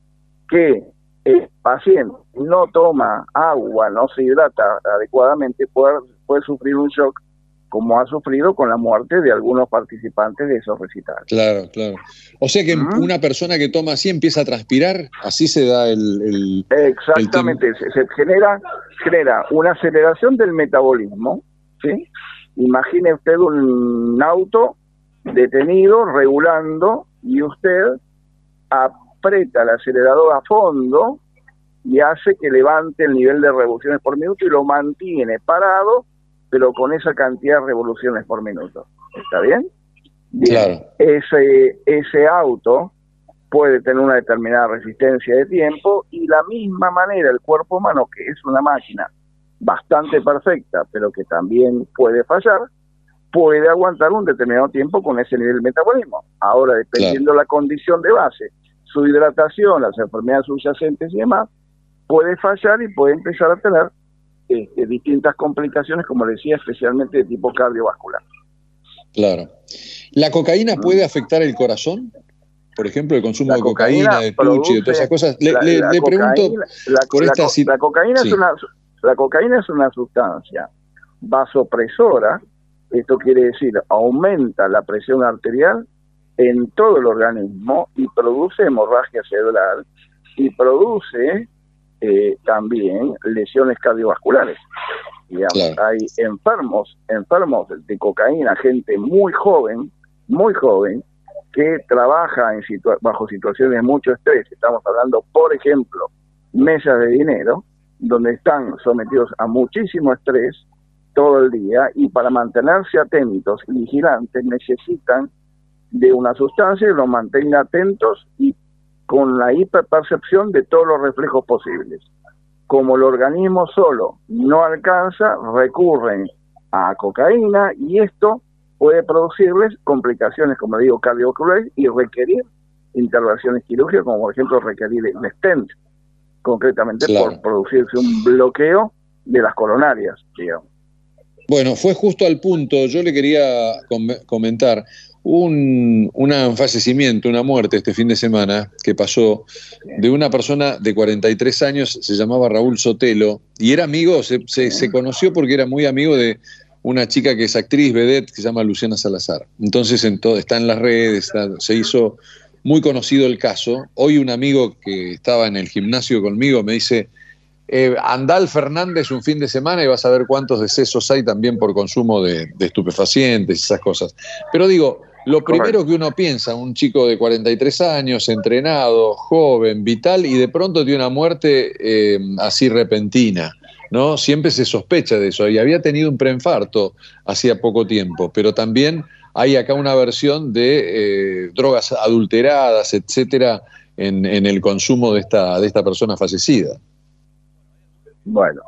que el paciente no toma agua, no se hidrata adecuadamente, puede, puede sufrir un shock como ha sufrido con la muerte de algunos participantes de esos recitales. Claro, claro. O sea que una persona que toma así empieza a transpirar, así se da el... Exactamente, se, genera, genera una aceleración del metabolismo, ¿sí? Imagine usted un auto detenido, regulando, y usted aprieta el acelerador a fondo y hace que levante el nivel de revoluciones por minuto y lo mantiene parado pero con esa cantidad de revoluciones por minuto. ¿Está bien? Claro. Ese, ese auto puede tener una determinada resistencia de tiempo y la misma manera el cuerpo humano, que es una máquina bastante perfecta, pero que también puede fallar, puede aguantar un determinado tiempo con ese nivel de metabolismo. Ahora, dependiendo de la condición de base, su hidratación, las enfermedades subyacentes y demás, puede fallar y puede empezar a tener este, distintas complicaciones, como decía, especialmente de tipo cardiovascular. Claro. ¿La cocaína puede afectar el corazón? Por ejemplo, el consumo de cocaína, de tuchi, de todas esas cosas. Le, pregunto la, por esta la, cocaína es una la cocaína es una sustancia vasopresora, esto quiere decir aumenta la presión arterial en todo el organismo y produce hemorragia cerebral y produce eh, también lesiones cardiovasculares. Hay enfermos, enfermos de cocaína, gente muy joven, muy joven, que trabaja en bajo situaciones de mucho estrés. Estamos hablando, por ejemplo, mesas de dinero, donde están sometidos a muchísimo estrés todo el día y para mantenerse atentos y vigilantes necesitan de una sustancia que los mantenga atentos y con la hiperpercepción de todos los reflejos posibles. Como el organismo solo no alcanza, recurren a cocaína y esto puede producirles complicaciones, como digo, cardiovasculares y requerir intervenciones quirúrgicas, como por ejemplo requerir el stent, concretamente por producirse un bloqueo de las coronarias, digamos. Bueno, fue justo al punto, yo le quería comentar, un, un, fallecimiento, una muerte este fin de semana que pasó de una persona de 43 años, se llamaba Raúl Sotelo, y era amigo, se, se, conoció porque era muy amigo de una chica que es actriz, vedette, que se llama Luciana Salazar. Entonces en todo, está en las redes, se hizo muy conocido el caso. Hoy un amigo que estaba en el gimnasio conmigo me dice, eh, Andal Fernández un fin de semana y vas a ver cuántos decesos hay también por consumo de, de estupefacientes y esas cosas. Pero digo, lo primero que uno piensa, un chico de 43 años, entrenado, joven, vital, y de pronto tiene una muerte eh, así repentina, ¿no? Siempre se sospecha de eso. Y había tenido un preinfarto hacía poco tiempo, pero también hay acá una versión de eh, drogas adulteradas, etcétera, en, en, el consumo de esta, de esta persona fallecida. Bueno,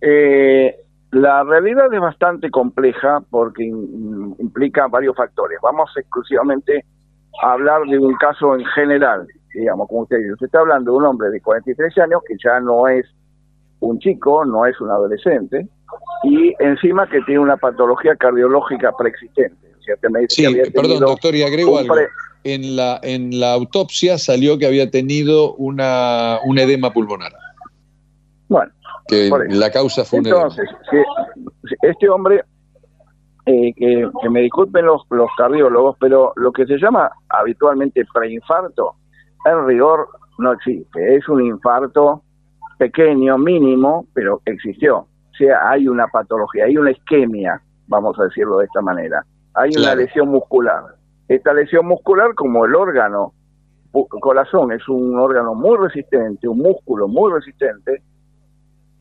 eh, la realidad es bastante compleja porque implica varios factores. Vamos exclusivamente a hablar de un caso en general, digamos, como usted dice. Usted está hablando de un hombre de 43 años que ya no es un chico, no es un adolescente, y encima que tiene una patología cardiológica preexistente. sí, perdón, doctor, y agrego algo. En la, en la autopsia salió que había tenido una, un edema pulmonar. Bueno, que la causa fue Entonces, este hombre, eh, que, me disculpen los, los cardiólogos, pero lo que se llama habitualmente preinfarto, en rigor no existe. Es un infarto pequeño, mínimo, pero existió. O sea, hay una patología, hay una isquemia, vamos a decirlo de esta manera. Hay una lesión muscular. Esta lesión muscular, como el órgano corazón es un órgano muy resistente, un músculo muy resistente,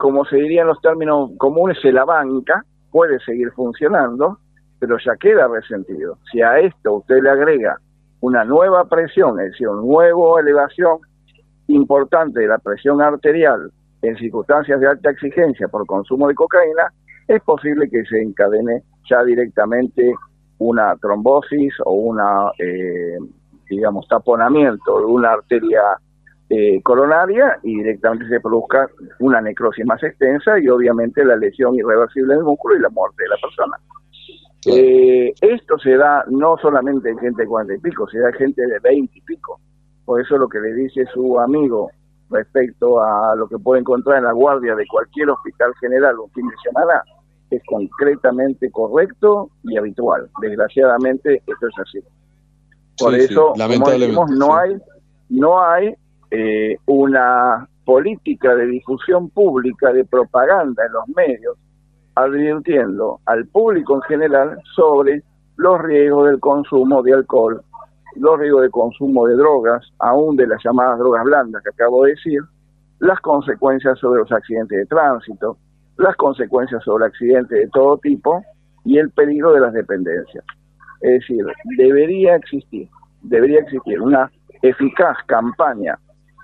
como se diría en los términos comunes, se la banca, puede seguir funcionando, pero ya queda resentido. Si a esto usted le agrega una nueva presión, es decir, una nueva elevación importante de la presión arterial en circunstancias de alta exigencia por consumo de cocaína, es posible que se encadene ya directamente una trombosis o una, eh, digamos, taponamiento de una arteria eh, coronaria y directamente se produzca una necrosis más extensa y obviamente la lesión irreversible del músculo y la muerte de la persona. Eh, esto se da no solamente en gente de 40 y pico, se da en gente de 20 y pico. Por eso lo que le dice su amigo respecto a lo que puede encontrar en la guardia de cualquier hospital general un fin de semana es concretamente correcto y habitual. Desgraciadamente, esto es así. Por eso, como decimos, no hay, no hay eh, una política de difusión pública, de propaganda en los medios, advirtiendo al público en general sobre los riesgos del consumo de alcohol, los riesgos de consumo de drogas, aún de las llamadas drogas blandas que acabo de decir, las consecuencias sobre los accidentes de tránsito, las consecuencias sobre accidentes de todo tipo y el peligro de las dependencias. Es decir, debería existir, debería existir una eficaz campaña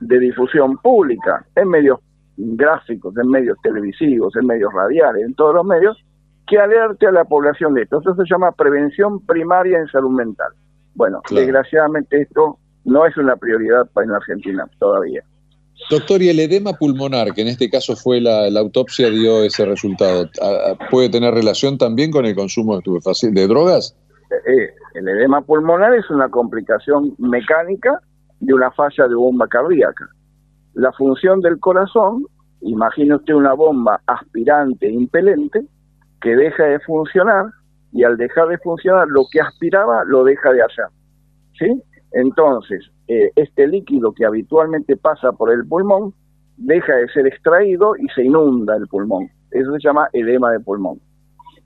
de difusión pública en medios gráficos, en medios televisivos, en medios radiales, en todos los medios, que alerte a la población de esto. Eso se llama prevención primaria en salud mental. Bueno, desgraciadamente esto no es una prioridad para la Argentina todavía. Doctor, y el edema pulmonar, que en este caso fue la, autopsia, dio ese resultado, ¿puede tener relación también con el consumo de, de drogas? Eh, eh, el edema pulmonar es una complicación mecánica de una falla de bomba cardíaca. La función del corazón, imagine usted una bomba aspirante e impelente que deja de funcionar y al dejar de funcionar lo que aspiraba lo deja de hacer. ¿Sí? Entonces, eh, este líquido que habitualmente pasa por el pulmón deja de ser extraído y se inunda el pulmón. Eso se llama edema de pulmón.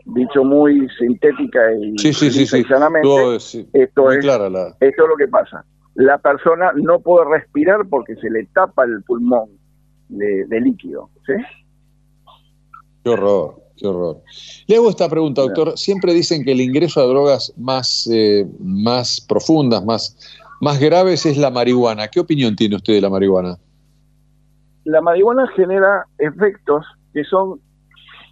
Dicho muy sintética y, sí, sí, sí, esto, es, esto es lo que pasa. La persona no puede respirar porque se le tapa el pulmón de, líquido. ¿sí? Qué horror, qué horror. Le hago esta pregunta, doctor. Siempre dicen que el ingreso a drogas más, eh, más profundas, más más graves es la marihuana. ¿Qué opinión tiene usted de la marihuana? La marihuana genera efectos que son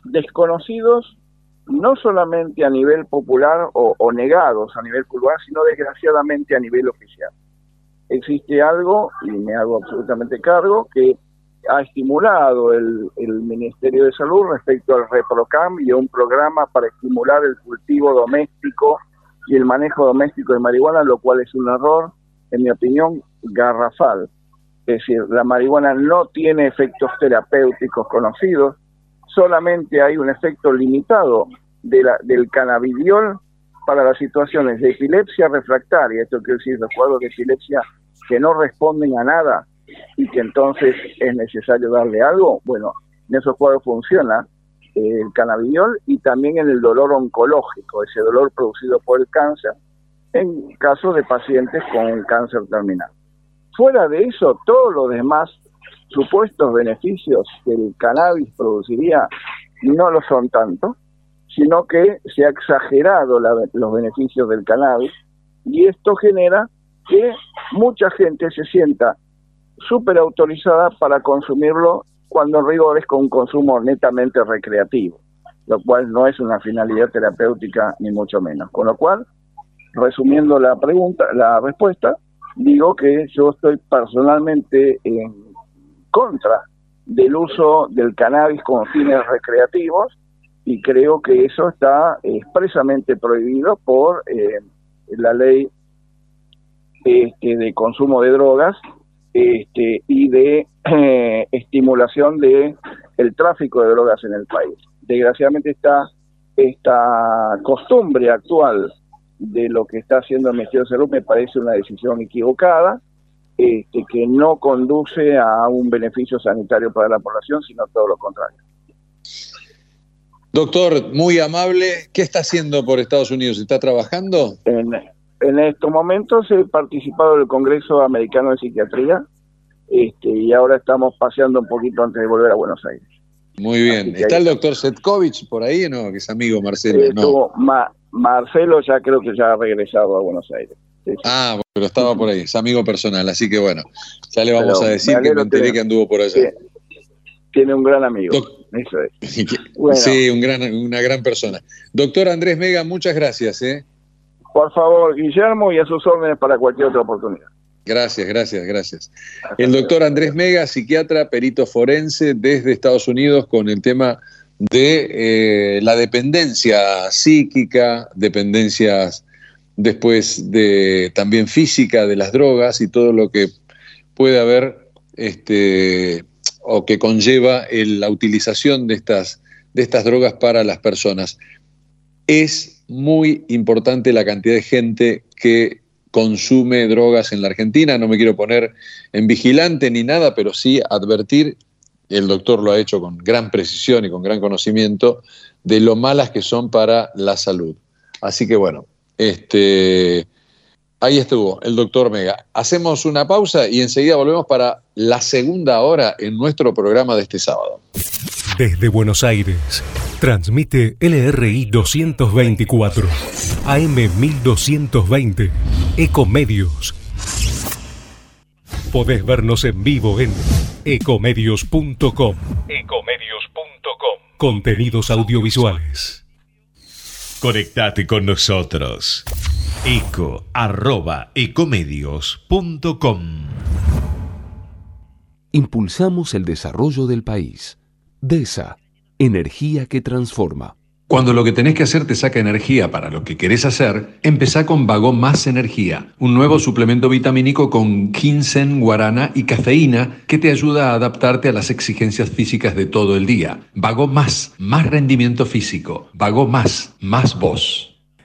desconocidos no solamente a nivel popular o, negados a nivel cultural, sino desgraciadamente a nivel oficial. Existe algo, y me hago absolutamente cargo, que ha estimulado el, el Ministerio de Salud respecto al ReproCam y a un programa para estimular el cultivo doméstico y el manejo doméstico de marihuana, lo cual es un error en mi opinión, garrafal. Es decir, la marihuana no tiene efectos terapéuticos conocidos, solamente hay un efecto limitado de la, del cannabidiol para las situaciones de epilepsia refractaria, esto quiere decir los cuadros de epilepsia que no responden a nada y que entonces es necesario darle algo, bueno, en esos cuadros funciona el cannabidiol y también en el dolor oncológico, ese dolor producido por el cáncer, en caso de pacientes con cáncer terminal. Fuera de eso, todos los demás supuestos beneficios que el cannabis produciría no lo son tanto, sino que se ha exagerado los beneficios del cannabis y esto genera que mucha gente se sienta súper autorizada para consumirlo cuando en rigor es con un consumo netamente recreativo, lo cual no es una finalidad terapéutica ni mucho menos. Con lo cual, resumiendo la pregunta, la respuesta, digo que yo estoy personalmente en contra del uso del cannabis con fines recreativos y creo que eso está expresamente prohibido por eh, la ley este, de consumo de drogas este, y de eh, estimulación de el tráfico de drogas en el país. Desgraciadamente está esta costumbre actual de lo que está haciendo el Ministerio de Salud me parece una decisión equivocada, este, que no conduce a un beneficio sanitario para la población, sino todo lo contrario. Doctor, muy amable, ¿qué está haciendo por Estados Unidos? ¿Está trabajando? En, en estos momentos he participado del Congreso Americano de Psiquiatría este, y ahora estamos paseando un poquito antes de volver a Buenos Aires. Muy bien. ¿Está el doctor Setkovich por ahí o no? Que es amigo Marcelo. no. Marcelo ya creo que ya ha regresado a Buenos Aires. Ah, pero estaba por ahí, es amigo personal, así que bueno, ya le vamos a decir que me enteré que anduvo por allá. Tiene un gran amigo. [laughs] Sí, un gran, una gran persona. Doctor Andrés Mega, muchas gracias. ¿eh? Por favor, Guillermo, y a sus órdenes para cualquier otra oportunidad. Gracias, gracias, gracias. El doctor Andrés Mega, psiquiatra, perito forense desde Estados Unidos con el tema de eh, la dependencia psíquica, dependencias después de también física de las drogas y todo lo que puede haber este, o que conlleva la utilización de estas de estas drogas para las personas. Es muy importante la cantidad de gente que consume drogas en la Argentina. No me quiero poner en vigilante ni nada, pero sí advertir, el doctor lo ha hecho con gran precisión y con gran conocimiento, de lo malas que son para la salud. Así que bueno, este, ahí estuvo el doctor Mega. Hacemos una pausa y enseguida volvemos para la segunda hora en nuestro programa de este sábado. Desde Buenos Aires, transmite LRI 224, AM 1220, Ecomedios. Podés vernos en vivo en ecomedios.com. Ecomedios.com. Contenidos audiovisuales. Conectate con nosotros. Eco arroba ecomedios.com. Impulsamos el desarrollo del país. DESA, energía que transforma. Cuando lo que tenés que hacer te saca energía para lo que querés hacer, empezá con Vago Más Energía, un nuevo suplemento vitamínico con ginseng, guarana y cafeína que te ayuda a adaptarte a las exigencias físicas de todo el día. Vago Más, más rendimiento físico. Vago Más, más voz.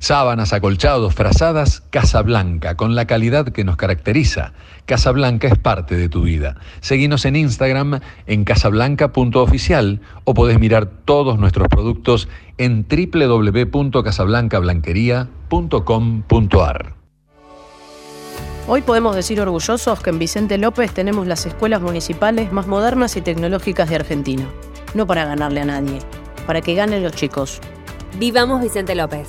Sábanas, acolchados, frazadas, Casablanca, con la calidad que nos caracteriza. Casablanca es parte de tu vida. Seguinos en Instagram en casablanca.oficial o podés mirar todos nuestros productos en www.casablancablanquería.com.ar. Hoy podemos decir orgullosos que en Vicente López tenemos las escuelas municipales más modernas y tecnológicas de Argentina. No para ganarle a nadie, para que ganen los chicos. Vivamos Vicente López.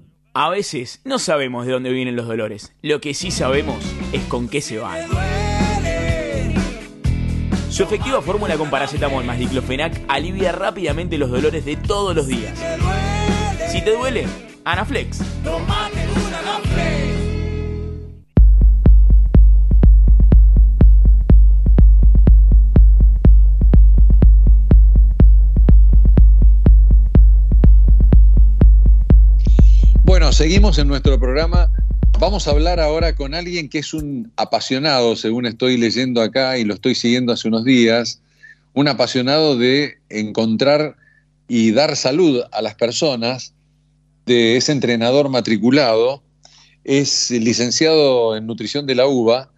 A veces no sabemos de dónde vienen los dolores. Lo que sí sabemos es con qué se van. Su efectiva fórmula con paracetamol más diclofenac alivia rápidamente los dolores de todos los días. Si te duele, Anaflex. Seguimos en nuestro programa. Vamos a hablar ahora con alguien que es un apasionado, según estoy leyendo acá y lo estoy siguiendo hace unos días, un apasionado de encontrar y dar salud a las personas, de ese entrenador matriculado, es licenciado en nutrición de la UBA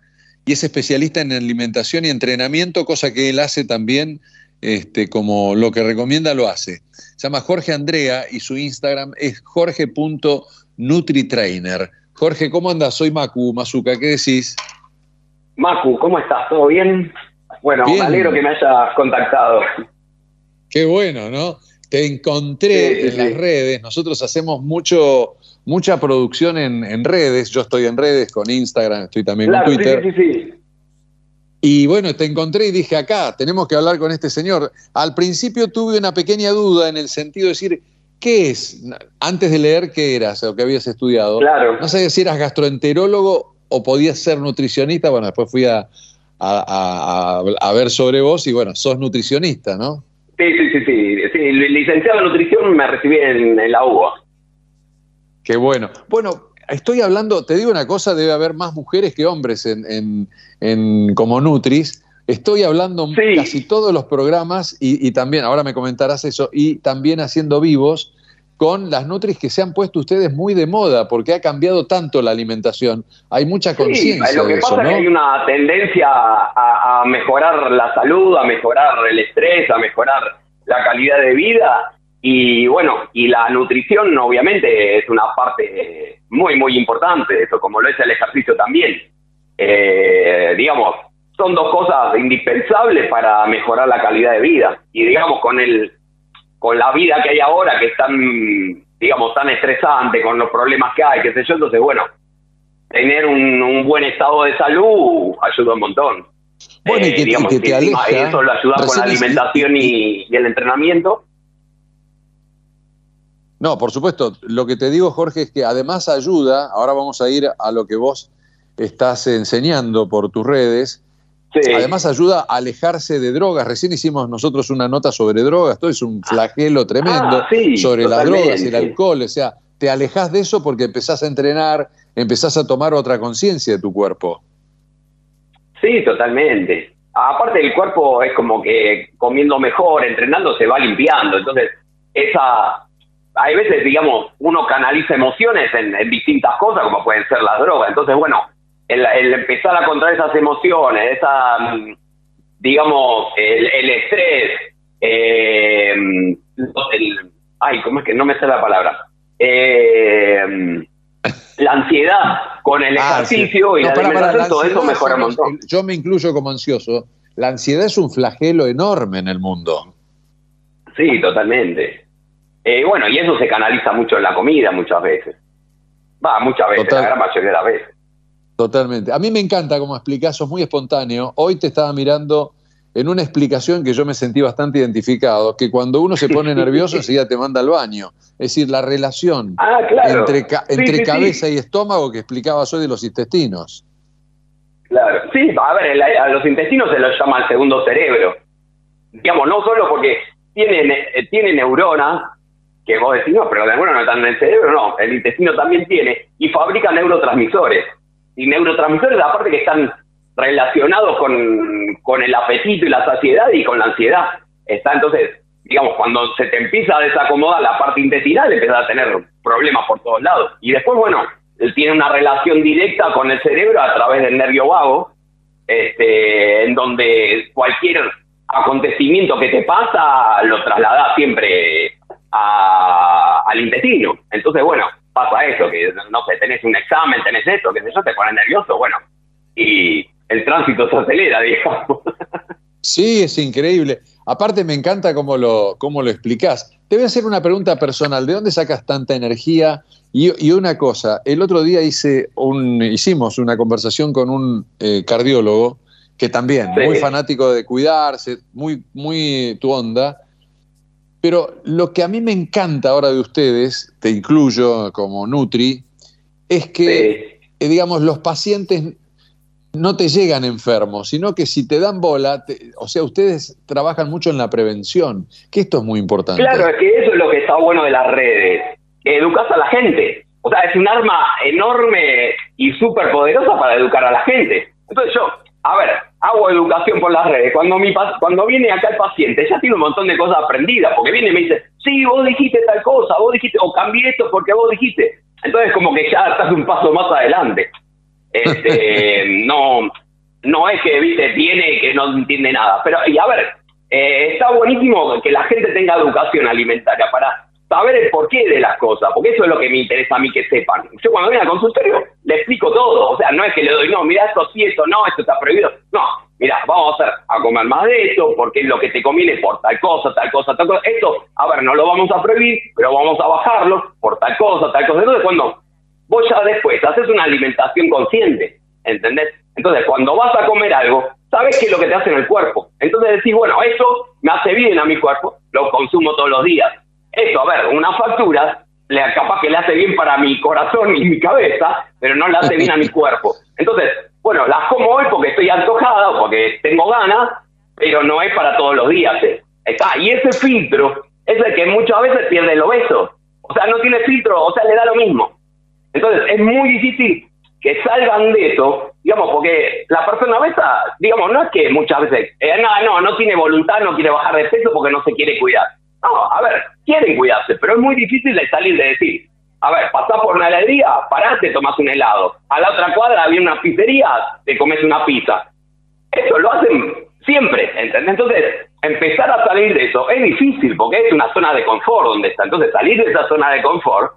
y es especialista en alimentación y entrenamiento, cosa que él hace también este, como lo que recomienda lo hace. Se llama Jorge Andrea y su Instagram es jorge.nutritrainer. Jorge, ¿cómo andas? Soy Macu, Mazuca, ¿qué decís? Macu, ¿cómo estás? ¿Todo bien? Bueno, me alegro que me hayas contactado. Qué bueno, ¿no? Te encontré Sí, sí, en las redes. Nosotros hacemos mucho, mucha producción en, en redes. Yo estoy en redes con Instagram, estoy también Claro, con Twitter. sí, sí, sí. Y bueno, te encontré y dije acá, tenemos que hablar con este señor. Al principio tuve una pequeña duda en el sentido de decir, ¿qué es? Antes de leer qué eras o qué habías estudiado. Claro. No sabía si eras gastroenterólogo o podías ser nutricionista. Bueno, después fui a, a- a- a- a ver sobre vos y bueno, sos nutricionista, ¿no? Sí, sí, sí, sí. sí. Licenciado en nutrición me recibí en, en la UBA. Qué bueno. Bueno, estoy hablando, te digo una cosa, debe haber más mujeres que hombres en, en- en- como Nutris. Estoy hablando casi todos los programas y, y también, ahora me comentarás eso, y también haciendo vivos con las Nutris que se han puesto ustedes muy de moda porque ha cambiado tanto la alimentación. Hay mucha Sí, conciencia lo que de eso, pasa ¿no? es que hay una tendencia a, a mejorar la salud, a mejorar el estrés, a mejorar la calidad de vida y bueno, y la nutrición obviamente es una parte muy, muy importante de eso, como lo es el ejercicio también. Eh, digamos, son dos cosas indispensables para mejorar la calidad de vida. Y digamos, con el con la vida que hay ahora, que es tan, digamos, tan estresante, con los problemas que hay, qué sé yo, entonces, bueno, tener un, buen estado de salud ayuda un montón. Bueno, y que, digamos, que te aleja, eso lo ayuda con la alimentación y, y el entrenamiento. No, por supuesto. Lo que te digo, Jorge, es que además ayuda, ahora vamos a ir a lo que vos estás enseñando por tus redes, Además ayuda a alejarse de drogas. Recién hicimos nosotros una nota sobre drogas, todo es un flagelo tremendo Ah, sí, sobre las drogas y el alcohol. O sea, te alejas de eso porque empezás a entrenar, empezás a tomar otra conciencia de tu cuerpo. Sí, totalmente. Aparte el cuerpo es como que comiendo mejor, entrenando, se va limpiando. Entonces, esa... Hay veces, digamos, uno canaliza emociones en, en distintas cosas, como pueden ser las drogas. Entonces, bueno, el, el empezar a controlar esas emociones, esa, digamos, el, el estrés, eh, el, ay, ¿cómo es que no me sé la palabra? Eh, la ansiedad con el Ah, sí. ejercicio y No, la todo eso mejora un montón. Yo me incluyo como ansioso. La ansiedad es un flagelo enorme en el mundo. Sí, totalmente. Eh, bueno, y eso se canaliza mucho en la comida muchas veces. Va, muchas veces, Total. la gran mayoría de las veces. Totalmente. A mí me encanta cómo explicás, sos muy espontáneo. Hoy te estaba mirando en una explicación que yo me sentí bastante identificado, que cuando uno se pone [laughs] nervioso enseguida te manda al baño. Es decir, la relación Ah, claro. entre, ca- Sí, entre sí, sí. cabeza y estómago que explicabas hoy de los intestinos. Claro. Sí, a ver, a los intestinos se los llama el segundo cerebro. Digamos, no solo porque tiene, ne- eh, tiene neuronas, que vos decís, no, pero las neuronas no están en el cerebro, no, el intestino también tiene, y fabrica neurotransmisores. Y neurotransmisores, aparte que están relacionados con, con el apetito y la saciedad y con la ansiedad. Está entonces, digamos, cuando se te empieza a desacomodar la parte intestinal, empiezas a tener problemas por todos lados. Y después, bueno, tiene una relación directa con el cerebro a través del nervio vago, este, en donde cualquier acontecimiento que te pasa lo traslada siempre al intestino. Entonces, bueno, pasa eso, que no sé, tenés un examen, tenés esto, que sé yo, te pones nervioso, bueno, y el tránsito se acelera, [laughs] digamos. Sí, es increíble. Aparte me encanta cómo lo, cómo lo explicás. Te voy a hacer una pregunta personal. ¿De dónde sacas tanta energía? Y, y una cosa, el otro día hice un, hicimos una conversación con un eh, cardiólogo que también, Sí. muy fanático de cuidarse, muy, muy tu onda. Pero lo que a mí me encanta ahora de ustedes, te incluyo como Nutri, es que, eh, digamos, los pacientes no te llegan enfermos, sino que si te dan bola, te- o sea, ustedes trabajan mucho en la prevención, que esto es muy importante. Claro, es que eso es lo que está bueno de las redes. Educas a la gente. O sea, es un arma enorme y súper poderosa para educar a la gente. Entonces yo, a ver, hago educación por las redes. Cuando mi cuando viene acá el paciente, ya tiene un montón de cosas aprendidas, porque viene y me dice, sí, vos dijiste tal cosa, vos dijiste, o cambié esto porque vos dijiste. Entonces como que ya estás un paso más adelante. [laughs] Este, no, no es que, viste, viene y que no entiende nada. Pero, y a ver, eh, está buenísimo que la gente tenga educación alimentaria para saber el porqué de las cosas, porque eso es lo que me interesa a mí que sepan. Yo cuando vengo al consultorio le explico todo, o sea, no es que le doy, no, mira, esto sí, esto no, esto está prohibido. No, mira, vamos a hacer a comer más de esto, porque es lo que te conviene por tal cosa, tal cosa, tal cosa. Esto, a ver, no lo vamos a prohibir, pero vamos a bajarlo por tal cosa, tal cosa. Entonces, cuando vos ya después haces una alimentación consciente, ¿entendés? Entonces, cuando vas a comer algo, sabes qué es lo que te hace en el cuerpo. Entonces decís, bueno, esto me hace bien a mi cuerpo, lo consumo todos los días. Esto, a ver, una factura, capaz que le hace bien para mi corazón y mi cabeza, pero no le hace bien a mi [laughs] cuerpo. Entonces, bueno, las como hoy porque estoy antojada o porque tengo ganas, pero no es para todos los días. ¿eh? Está, y ese filtro es el que muchas veces pierde el obeso. O sea, no tiene filtro, o sea, le da lo mismo. Entonces, es muy difícil que salgan de eso, digamos, porque la persona obesa, digamos, no es que muchas veces, eh, no, no, no tiene voluntad, no quiere bajar de peso porque no se quiere cuidar. No, a ver, quieren cuidarse, pero es muy difícil de salir de decir, a ver, pasás por una heladería, parás, te tomás un helado. A la otra cuadra había una pizzería, te comes una pizza. Eso lo hacen siempre, ¿entendés? Entonces, empezar a salir de eso es difícil porque es una zona de confort donde está. Entonces, salir de esa zona de confort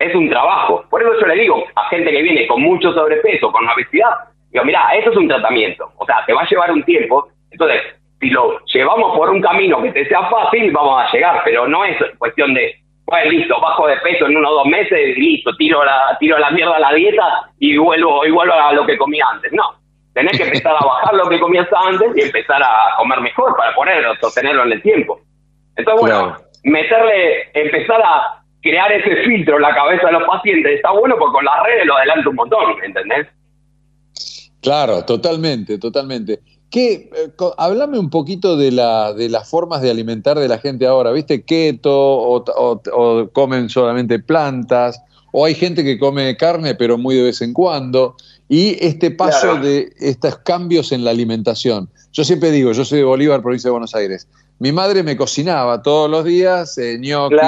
es un trabajo. Por eso yo le digo a gente que viene con mucho sobrepeso, con obesidad, Digo, mira, esto es un tratamiento, o sea, te va a llevar un tiempo, entonces, si lo llevamos por un camino que te sea fácil, vamos a llegar, pero no es cuestión de, bueno, listo, bajo de peso en uno o dos meses, listo, tiro la, tiro la mierda a la dieta y vuelvo, y vuelvo a lo que comía antes. No, tenés que empezar a bajar lo que comías antes y empezar a comer mejor para poder sostenerlo en el tiempo. Entonces, bueno, meterle, empezar a crear ese filtro en la cabeza de los pacientes está bueno porque con las redes lo adelanta un montón, ¿entendés? Claro, totalmente, totalmente. ¿Qué, eh, háblame un poquito de, la, de las formas de alimentar de la gente ahora, ¿viste? Keto o, comen solamente plantas, o hay gente que come carne pero muy de vez en cuando, y este paso de estos cambios en la alimentación. Yo siempre digo, yo soy de Bolívar, provincia de Buenos Aires, mi madre me cocinaba todos los días eh, ñoquis,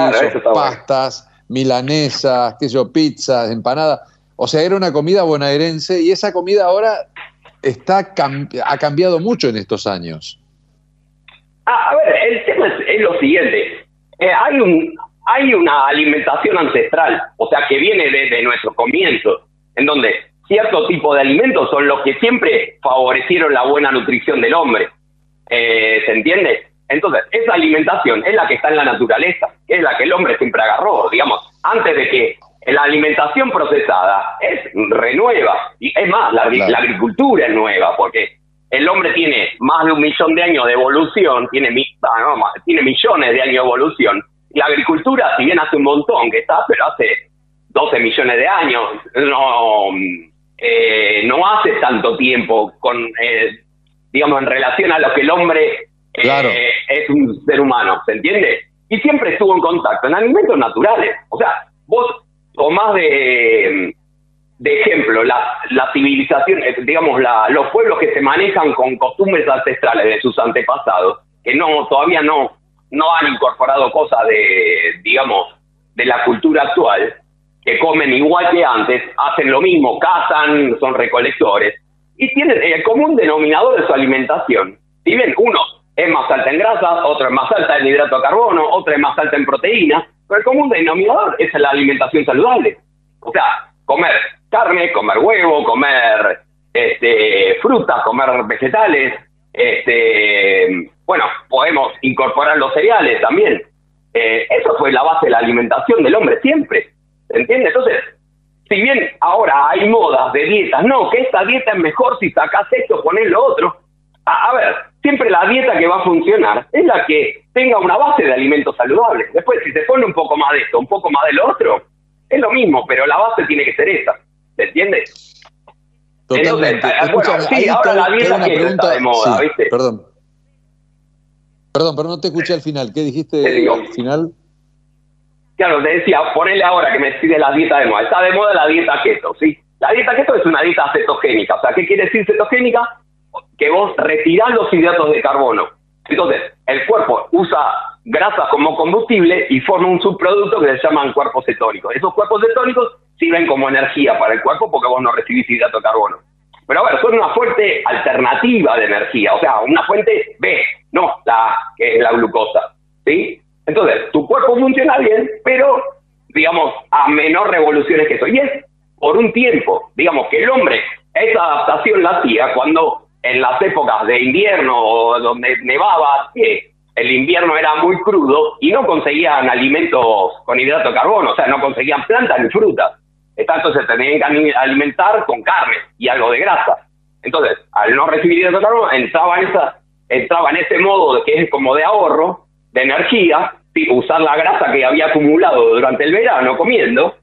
pastas, milanesas, qué sé yo, pizzas, empanadas. O sea, era una comida bonaerense y esa comida ahora está ha cambiado mucho en estos años. Ah, a ver, el tema es, lo siguiente. Eh, hay un hay una alimentación ancestral, o sea, que viene desde nuestro comienzo, en donde cierto tipo de alimentos son los que siempre favorecieron la buena nutrición del hombre. Eh, ¿Se entiende? Entonces, esa alimentación es la que está en la naturaleza, es la que el hombre siempre agarró, digamos, antes de que la alimentación procesada es renueva. Y es más, la, agricultura es nueva, porque el hombre tiene más de un millón de años de evolución, tiene, ah, tiene millones de años de evolución. La agricultura, si bien hace un montón que está, pero hace 12 millones de años, no, eh, no hace tanto tiempo con, eh, digamos, en relación a lo que el hombre eh, es un ser humano, ¿se entiende? Y siempre estuvo en contacto en alimentos naturales. O sea, vos tomás de, de ejemplo la, la civilización, eh, digamos, la, los pueblos que se manejan con costumbres ancestrales de sus antepasados, que no todavía no, no han incorporado cosas de, digamos, de la cultura actual, que comen igual que antes, hacen lo mismo, cazan, son recolectores, y tienen el común denominador de su alimentación. Si bien uno es más alta en grasa, otro es más alta en hidrato de carbono, otro es más alta en proteínas, pero el común denominador es la alimentación saludable. O sea, comer carne, comer huevo, comer este, frutas, comer vegetales. Este, bueno, podemos incorporar los cereales también. Eh, eso fue la base de la alimentación del hombre siempre. ¿Entiendes? Entonces, si bien ahora hay modas de dietas, no, que esta dieta es mejor si sacas esto, pones lo otro. a ver, siempre la dieta que va a funcionar es la que tenga una base de alimentos saludables. Después, si se pone un poco más de esto, un poco más de lo otro, es lo mismo, pero la base tiene que ser esa. ¿Se entiende? Totalmente. Entonces, sí, ahora la dieta que está de moda, ¿viste? Perdón. Perdón, pero no te escuché al final. ¿Qué dijiste al final? Claro, te decía, ponele ahora que me pide la dieta de moda. Está de moda la dieta keto, ¿sí? La dieta keto es una dieta cetogénica. O sea, ¿qué quiere decir cetogénica? Que vos retirás los hidratos de carbono entonces, el cuerpo usa grasa como combustible y forma un subproducto que se llaman cuerpos cetónicos. Esos cuerpos cetónicos sirven como energía para el cuerpo porque vos no recibís hidrato de carbono. Pero a ver, son una fuente alternativa de energía, o sea, una fuente B, no la que es la glucosa. ¿sí? Entonces, tu cuerpo funciona bien, pero, digamos, a menor revoluciones que eso. Y es por un tiempo, digamos, que el hombre esa adaptación la hacía cuando en las épocas de invierno donde nevaba, que el invierno era muy crudo y no conseguían alimentos con hidrato de carbono, o sea, no conseguían plantas ni frutas. Entonces se tenían que alimentar con carne y algo de grasa. Entonces, al no recibir hidrato de carbono, entraba en, esa, entraba en ese modo que es como de ahorro, de energía, usar la grasa que había acumulado durante el verano comiendo,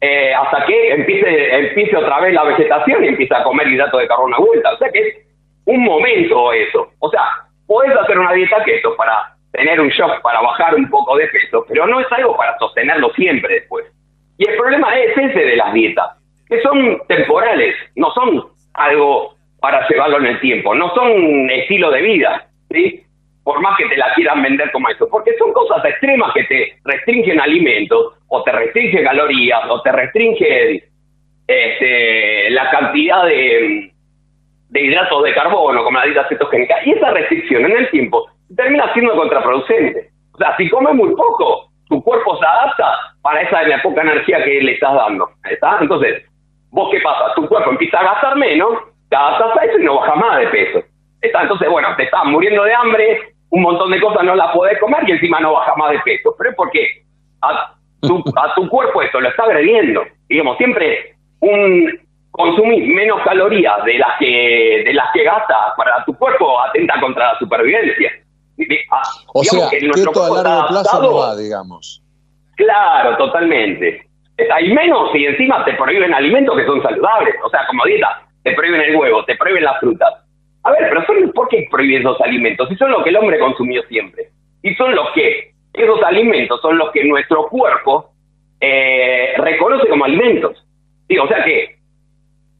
eh, hasta que empiece, empiece otra vez la vegetación y empieza a comer hidrato de carbono a vuelta. O sea que un momento eso. O sea, puedes hacer una dieta keto para tener un shock, para bajar un poco de peso, pero no es algo para sostenerlo siempre después. Y el problema es ese de las dietas, que son temporales, no son algo para llevarlo en el tiempo, no son estilo de vida, ¿sí? Por más que te la quieran vender como eso, porque son cosas extremas que te restringen alimentos, o te restringen calorías, o te restringen este, la cantidad de, de hidratos de carbono, como la dieta cetogénica, y esa restricción en el tiempo termina siendo contraproducente. O sea, si comes muy poco, tu cuerpo se adapta para esa poca energía que le estás dando. ¿está? Entonces, ¿vos qué pasa? Tu cuerpo empieza a gastar menos te a eso y no bajas más de peso. Está, entonces, bueno, te estás muriendo de hambre, un montón de cosas no las podés comer y encima no bajas más de peso. Pero es porque a tu, a tu cuerpo esto lo está agrediendo. Digamos, siempre un consumir menos calorías de las que de las que gasta para tu cuerpo atenta contra la supervivencia. Ah, o sea, que, esto a largo plazo no va, digamos. Claro, totalmente. Hay menos y encima te prohíben alimentos que son saludables. O sea, como dieta, te prohíben el huevo, te prohíben las frutas. A ver, pero son, ¿por qué prohíben esos alimentos? Si son lo que el hombre consumió siempre. Y son los que, esos alimentos son los que nuestro cuerpo eh, reconoce como alimentos. Sí, o sea que,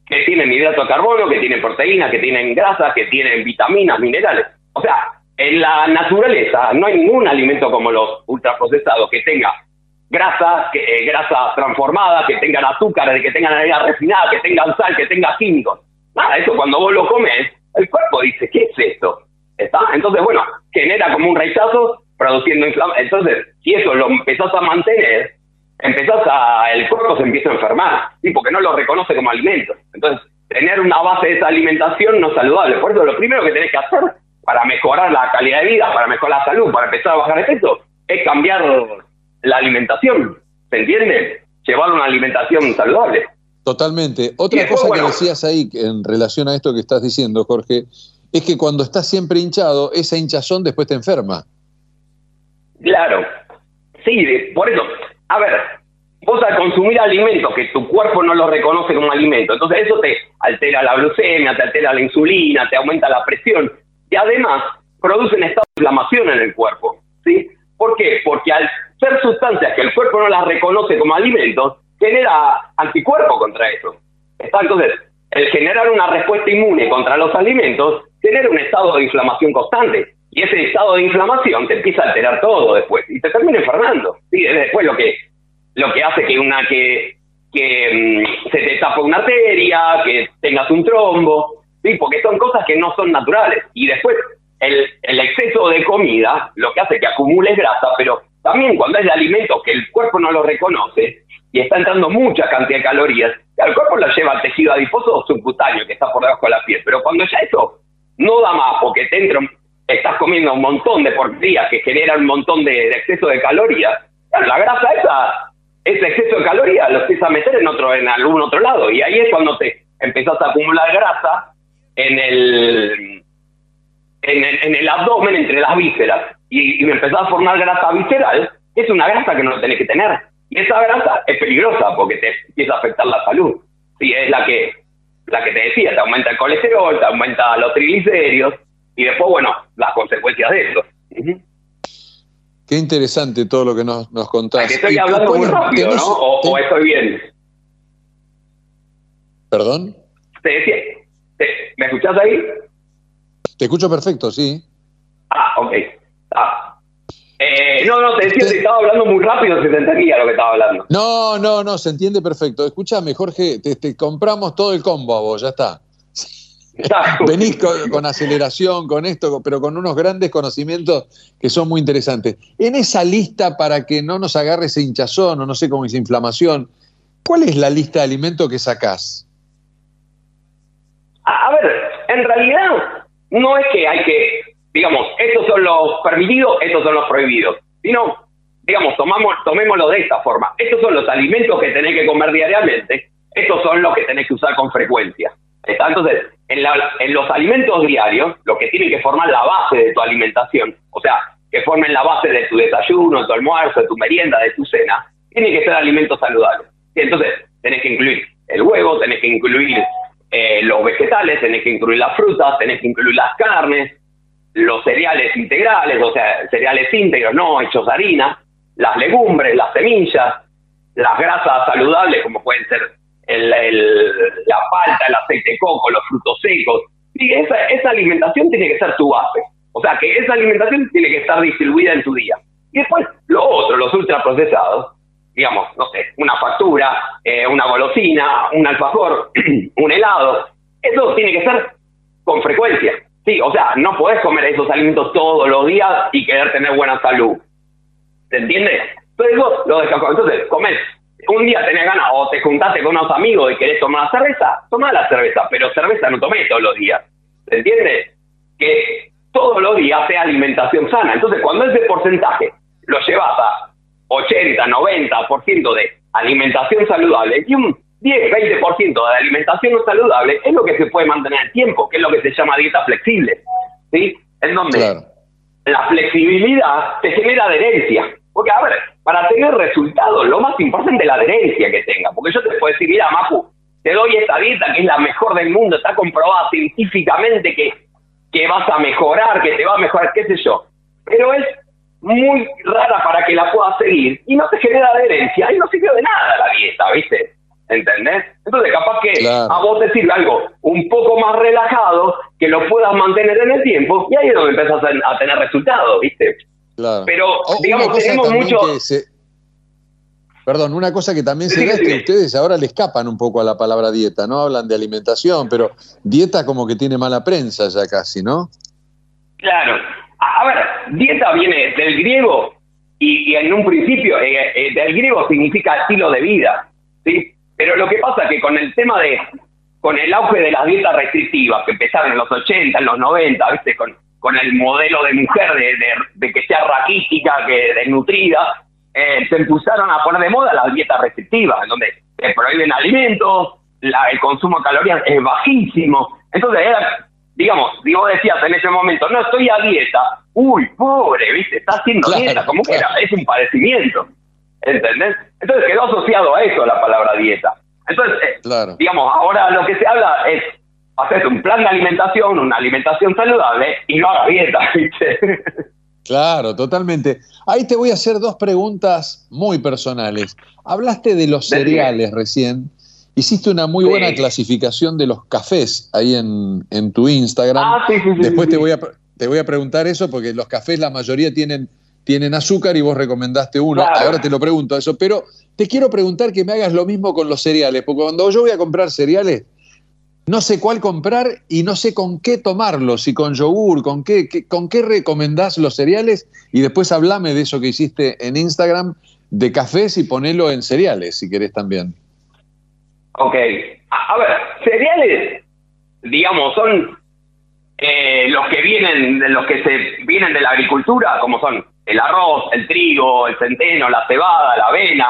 que tienen hidrato de carbono, que tienen proteínas, que tienen grasas, que tienen vitaminas, minerales. O sea, en la naturaleza no hay ningún alimento como los ultraprocesados que tenga grasas, que, eh, grasas transformadas, que tengan azúcar, que tengan energía refinada, que tengan sal, que tengan químicos. Nada, eso cuando vos lo comes, el cuerpo dice, ¿qué es esto? ¿Está? Entonces, bueno, genera como un rechazo produciendo inflamación. Entonces, si eso lo empezás a mantener, empezás a, el cuerpo se empieza a enfermar, ¿sí? porque no lo reconoce como alimento. Entonces, tener una base de esa alimentación no es saludable. Por eso, lo primero que tenés que hacer para mejorar la calidad de vida, para mejorar la salud, para empezar a bajar de peso, es cambiar la alimentación. ¿Se entiende? Llevar una alimentación saludable. Totalmente. Otra cosa que decías ahí en relación a esto que estás diciendo, Jorge, es que cuando estás siempre hinchado, esa hinchazón después te enferma. Claro. Sí, por eso. A ver, vos al consumir alimentos que tu cuerpo no los reconoce como alimento, entonces eso te altera la glucemia, te altera la insulina, te aumenta la presión y además produce un estado de inflamación en el cuerpo. ¿sí? ¿Por qué? Porque al ser sustancias que el cuerpo no las reconoce como alimentos, genera anticuerpos contra eso. Entonces, el generar una respuesta inmune contra los alimentos genera un estado de inflamación constante. Y ese estado de inflamación te empieza a alterar todo después y te termina enfermando. ¿sí? Es después lo que, lo que hace que una que, que mm, se te tape una arteria, que tengas un trombo, ¿sí? porque son cosas que no son naturales. Y después el, el exceso de comida lo que hace que acumules grasa, pero también cuando es de alimentos que el cuerpo no lo reconoce, y está entrando mucha cantidad de calorías, el cuerpo lo lleva al tejido adiposo subcutáneo que está por debajo de la piel. Pero cuando ya eso no da más porque te entra, estás comiendo un montón de porquerías que generan un montón de, exceso de calorías, la grasa esa, ese exceso de calorías lo empieza a meter en otro, en algún otro lado. Y ahí es cuando te empezás a acumular grasa en el, en el, abdomen, entre las vísceras. Y, y me empezás a formar grasa visceral, es una grasa que no tenés que tener. Y esa grasa es peligrosa porque te empieza a afectar la salud. Sí, es la que, la que te decía, te aumenta el colesterol, te aumenta los triglicéridos y después, bueno, las consecuencias de eso. Qué interesante todo lo que nos, nos contás. estoy hablando muy rápido, ¿no? O, estoy bien? ¿Perdón? Te decía, ¿me escuchás ahí? Te escucho perfecto, sí. Ah, ok. Ah, eh, no, no, te decía que estaba hablando muy rápido, se te entendía lo que estaba hablando. No, no, no, se entiende perfecto. Escúchame, Jorge, te, compramos todo el combo a vos, ya está. Venís con, aceleración, con esto, pero con unos grandes conocimientos que son muy interesantes. En esa lista, para que no nos agarre ese hinchazón o no sé cómo es inflamación, ¿cuál es la lista de alimentos que sacás? A ver, en realidad no es que hay que digamos, estos son los permitidos, estos son los prohibidos. Sino, digamos, tomamos, tomémoslo de esta forma. Estos son los alimentos que tenés que comer diariamente, estos son los que tenés que usar con frecuencia. Entonces, en, en los alimentos diarios, lo que tiene que formar la base de tu alimentación, o sea, que formen la base de tu desayuno, de tu almuerzo, de tu merienda, de tu cena, tiene que ser alimentos saludables. Y entonces, tenés que incluir el huevo, tenés que incluir eh, los vegetales, tenés que incluir las frutas, tenés que incluir las carnes, los cereales integrales, o sea, cereales íntegros, no hechos de harina, las legumbres, las semillas, las grasas saludables como pueden ser el, la palta, el aceite de coco, los frutos secos. Sí, esa, esa alimentación tiene que ser tu base. O sea, que esa alimentación tiene que estar distribuida en tu día. Y después, lo otro, los ultraprocesados, digamos, no sé, una factura, eh, una golosina, un alfajor, [clears throat] un helado, eso tiene que ser con frecuencia. Sí, o sea, no podés comer esos alimentos todos los días y querer tener buena salud. ¿Se entiende? Entonces vos lo dejas Entonces, comes un día tenés ganas o te juntaste con unos amigos y querés tomar cerveza, toma la cerveza, pero cerveza no tomé todos los días. ¿Se entiende? Que todos los días sea alimentación sana. Entonces, cuando ese porcentaje lo llevas a 80, 90% de alimentación saludable y un 10, 20% de alimentación no saludable es lo que se puede mantener el tiempo, que es lo que se llama dieta flexible. ¿Sí? En donde la flexibilidad te genera adherencia. Porque, a ver, para tener resultados, lo más importante es la adherencia que tenga. Porque yo te puedo decir, mira, Mapu, te doy esta dieta que es la mejor del mundo, está comprobada científicamente que, que vas a mejorar, que te va a mejorar, qué sé yo. Pero es muy rara para que la puedas seguir y no te genera adherencia y no sirve de nada la dieta, ¿viste? ¿Entendés? Entonces, capaz que a vos te sirve algo un poco más relajado, que lo puedas mantener en el tiempo, y ahí es donde empezás a, tener resultados, ¿viste? Claro. Pero, digamos, tenemos mucho. Perdón, una cosa que también se ve es que ustedes ahora le escapan un poco a la palabra dieta, ¿no? Hablan de alimentación, pero dieta como que tiene mala prensa ya casi, ¿no? Claro. A, ver, dieta viene del griego y, en un principio eh, eh, del griego significa estilo de vida, ¿sí? Pero lo que pasa es que con el tema de, con el auge de las dietas restrictivas que empezaron en los 80, en los 90, ¿viste? Con, con el modelo de mujer de, de, que sea raquítica, que desnutrida, eh, se empezaron a poner de moda las dietas restrictivas, en donde se prohíben alimentos, la, el consumo de calorías es bajísimo. Entonces, era, digamos, digo, decías en ese momento, no estoy a dieta, uy, pobre, ¿viste? Está haciendo dieta, como que era, es un padecimiento. ¿Entendés? Entonces quedó asociado a eso la palabra dieta. Entonces, eh, digamos, ahora lo que se habla es hacer un plan de alimentación, una alimentación saludable y no haga dieta, [laughs] ¿viste? Claro, totalmente. Ahí te voy a hacer dos preguntas muy personales. Hablaste de los cereales recién. Hiciste una muy buena clasificación de los cafés ahí en, en tu Instagram. Ah, sí, sí, Después te voy, a, te voy a preguntar eso porque los cafés la mayoría tienen tienen azúcar y vos recomendaste uno. Ahora te lo pregunto eso, pero te quiero preguntar que me hagas lo mismo con los cereales, porque cuando yo voy a comprar cereales, no sé cuál comprar y no sé con qué tomarlos, si con yogur, con qué, con qué recomendás los cereales y después hablame de eso que hiciste en Instagram de cafés y ponelo en cereales, si querés también. Ok, a, ver, cereales, digamos, son eh, los que vienen, los que se vienen de la agricultura, como son el arroz, el trigo, el centeno, la cebada, la avena,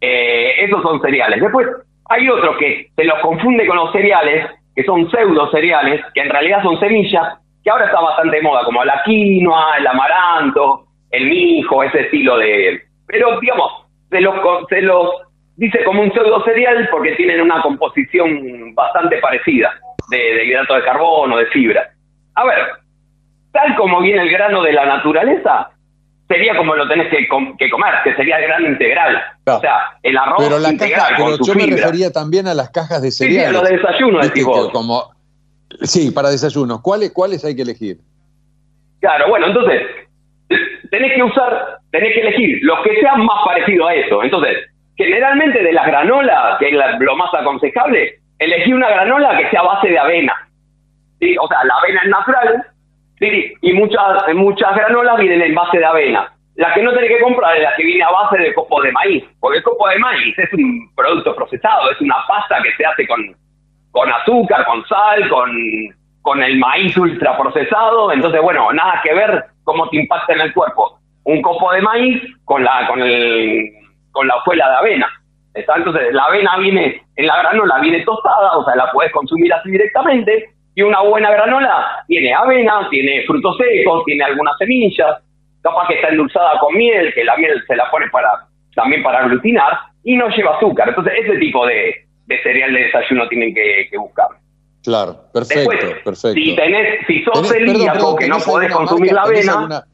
eh, esos son cereales. Después hay otros que se los confunde con los cereales, que son pseudo cereales, que en realidad son semillas, que ahora está bastante moda, como la quinoa, el amaranto, el mijo, ese estilo de... Pero digamos, se los, se los dice como un pseudo cereal porque tienen una composición bastante parecida de, de hidrato de carbono, de fibra. A ver, tal como viene el grano de la naturaleza, sería como lo tenés que, comer, que sería el grano integral. O sea, el arroz pero la integral caja, pero yo me refería también a las cajas de cereales. Sí, sí a los de desayuno, decís vos. Como, sí, para desayunos. ¿Cuáles, ¿Cuáles hay que elegir? Claro, bueno, entonces, tenés que usar, tenés que elegir los que sean más parecidos a eso. Entonces, generalmente de las granolas, que es lo más aconsejable, elegí una granola que sea a base de avena. ¿sí? O sea, la avena es natural, Sí, y muchas, muchas granolas vienen en base de avena. La que no tenés que comprar es la que viene a base de copo de maíz, porque el copo de maíz es un producto procesado, es una pasta que se hace con, con azúcar, con sal, con, con el maíz ultraprocesado. Entonces, bueno, nada que ver cómo te impacta en el cuerpo un copo de maíz con la, con el, con la hojuela de avena. Entonces, la avena viene, en la granola viene tostada, o sea, la puedes consumir así directamente, y una buena granola tiene avena, tiene frutos secos, tiene algunas semillas, capaz que está endulzada con miel, que la miel se la pone para también para aglutinar, y no lleva azúcar. Entonces, ese tipo de, cereal de desayuno tienen que, buscar. Claro, perfecto, perfecto. Si, tenés, si sos celíaco, que no podés consumir la avena...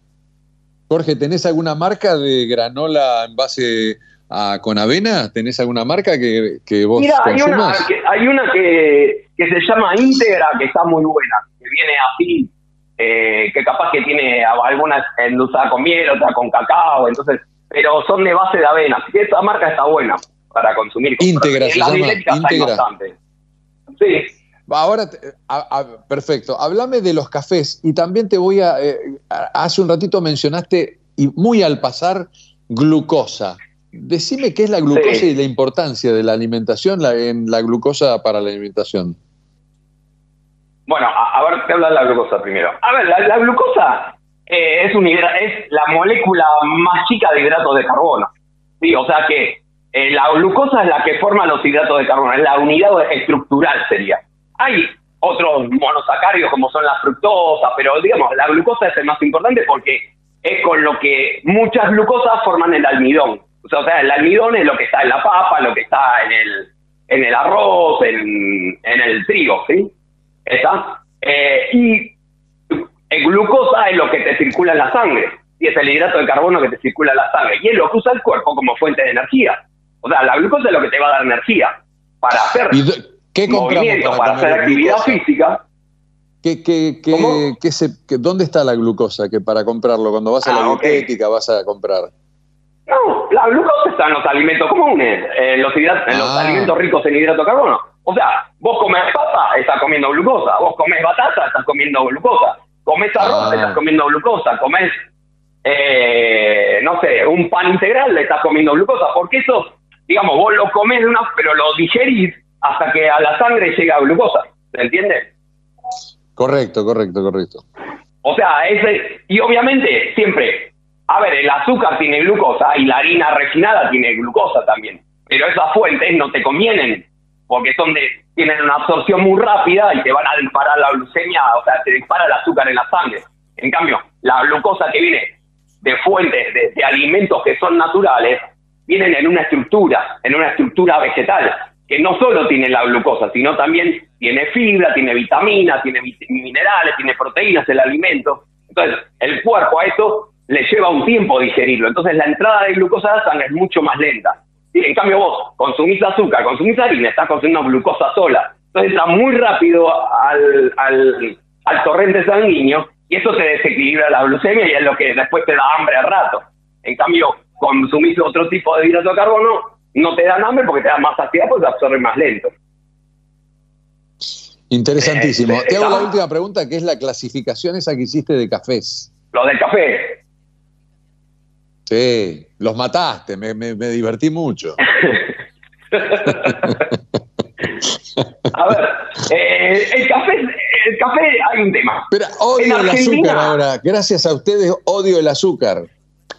Jorge, ¿tenés alguna marca de granola en base a, con avena? ¿Tenés alguna marca que, que vos Mira, hay una, hay una que, que se llama íntegra, que está muy buena, que viene así, eh, que capaz que tiene algunas endulzada con miel, otra con cacao, entonces, pero son de base de avena, así que esta marca está buena para consumir. Íntegra, se llama, íntegra. Sí. Ahora, perfecto. Háblame de los cafés y también te voy a. Eh, hace un ratito mencionaste, y muy al pasar, glucosa. Decime qué es la glucosa y la importancia de la alimentación, la, en la glucosa para la alimentación. Bueno, a, ver, te habla de la glucosa primero. A ver, la, glucosa eh, es, un es la molécula más chica de hidratos de carbono. Sí, o sea que eh, la glucosa es la que forma los hidratos de carbono, es la unidad estructural sería. Hay otros monosacáridos como son las fructosas, pero digamos, la glucosa es el más importante porque es con lo que muchas glucosas forman el almidón. O sea, el almidón es lo que está en la papa, lo que está en el, en el arroz, en, en el trigo, ¿sí? ¿Está? Eh, y el glucosa es lo que te circula en la sangre, y es el hidrato de carbono que te circula en la sangre, y es lo que usa el cuerpo como fuente de energía. O sea, la glucosa es lo que te va a dar energía para hacer ¿qué movimiento, para, hacer actividad física. ¿Qué, qué, qué, se, ¿Dónde está la glucosa que para comprarlo? Cuando vas a la ah, vas a comprar. No, la glucosa está en los alimentos comunes, en los, en los ah. alimentos ricos en hidrato de carbono. O sea, vos comes papa, estás comiendo glucosa. Vos comes batata, estás comiendo glucosa. Comes arroz, ah. estás comiendo glucosa. Comes, eh, no sé, un pan integral, estás comiendo glucosa. Porque eso, digamos, vos lo comes, de una, pero lo digerís hasta que a la sangre llega glucosa. ¿Se entiende? Correcto, correcto, correcto. O sea, ese, y obviamente siempre, a ver, el azúcar tiene glucosa y la harina refinada tiene glucosa también. Pero esas fuentes no te convienen porque son de, tienen una absorción muy rápida y te van a disparar la glucemia, o sea, te dispara el azúcar en la sangre. En cambio, la glucosa que viene de fuentes, de, alimentos que son naturales, vienen en una estructura, en una estructura vegetal, que no solo tiene la glucosa, sino también tiene fibra, tiene vitaminas, tiene minerales, tiene proteínas el alimento. Entonces, el cuerpo a eso le lleva un tiempo digerirlo. Entonces, la entrada de glucosa a la sangre es mucho más lenta. Y en cambio vos consumís azúcar, consumís harina, estás consumiendo glucosa sola. Entonces está muy rápido al, al, torrente sanguíneo y eso te desequilibra la glucemia y es lo que después te da hambre al rato. En cambio, consumís otro tipo de hidrato de carbono, no te dan hambre porque te da más saciedad porque te absorbe más lento. Interesantísimo. Eh, te hago la última pregunta, que es la clasificación esa que hiciste de cafés. Lo del café. Sí, los mataste, me, me, divertí mucho. [laughs] A ver, eh, el café, el café hay un tema. Pero odio el azúcar ahora. Gracias a ustedes odio el azúcar.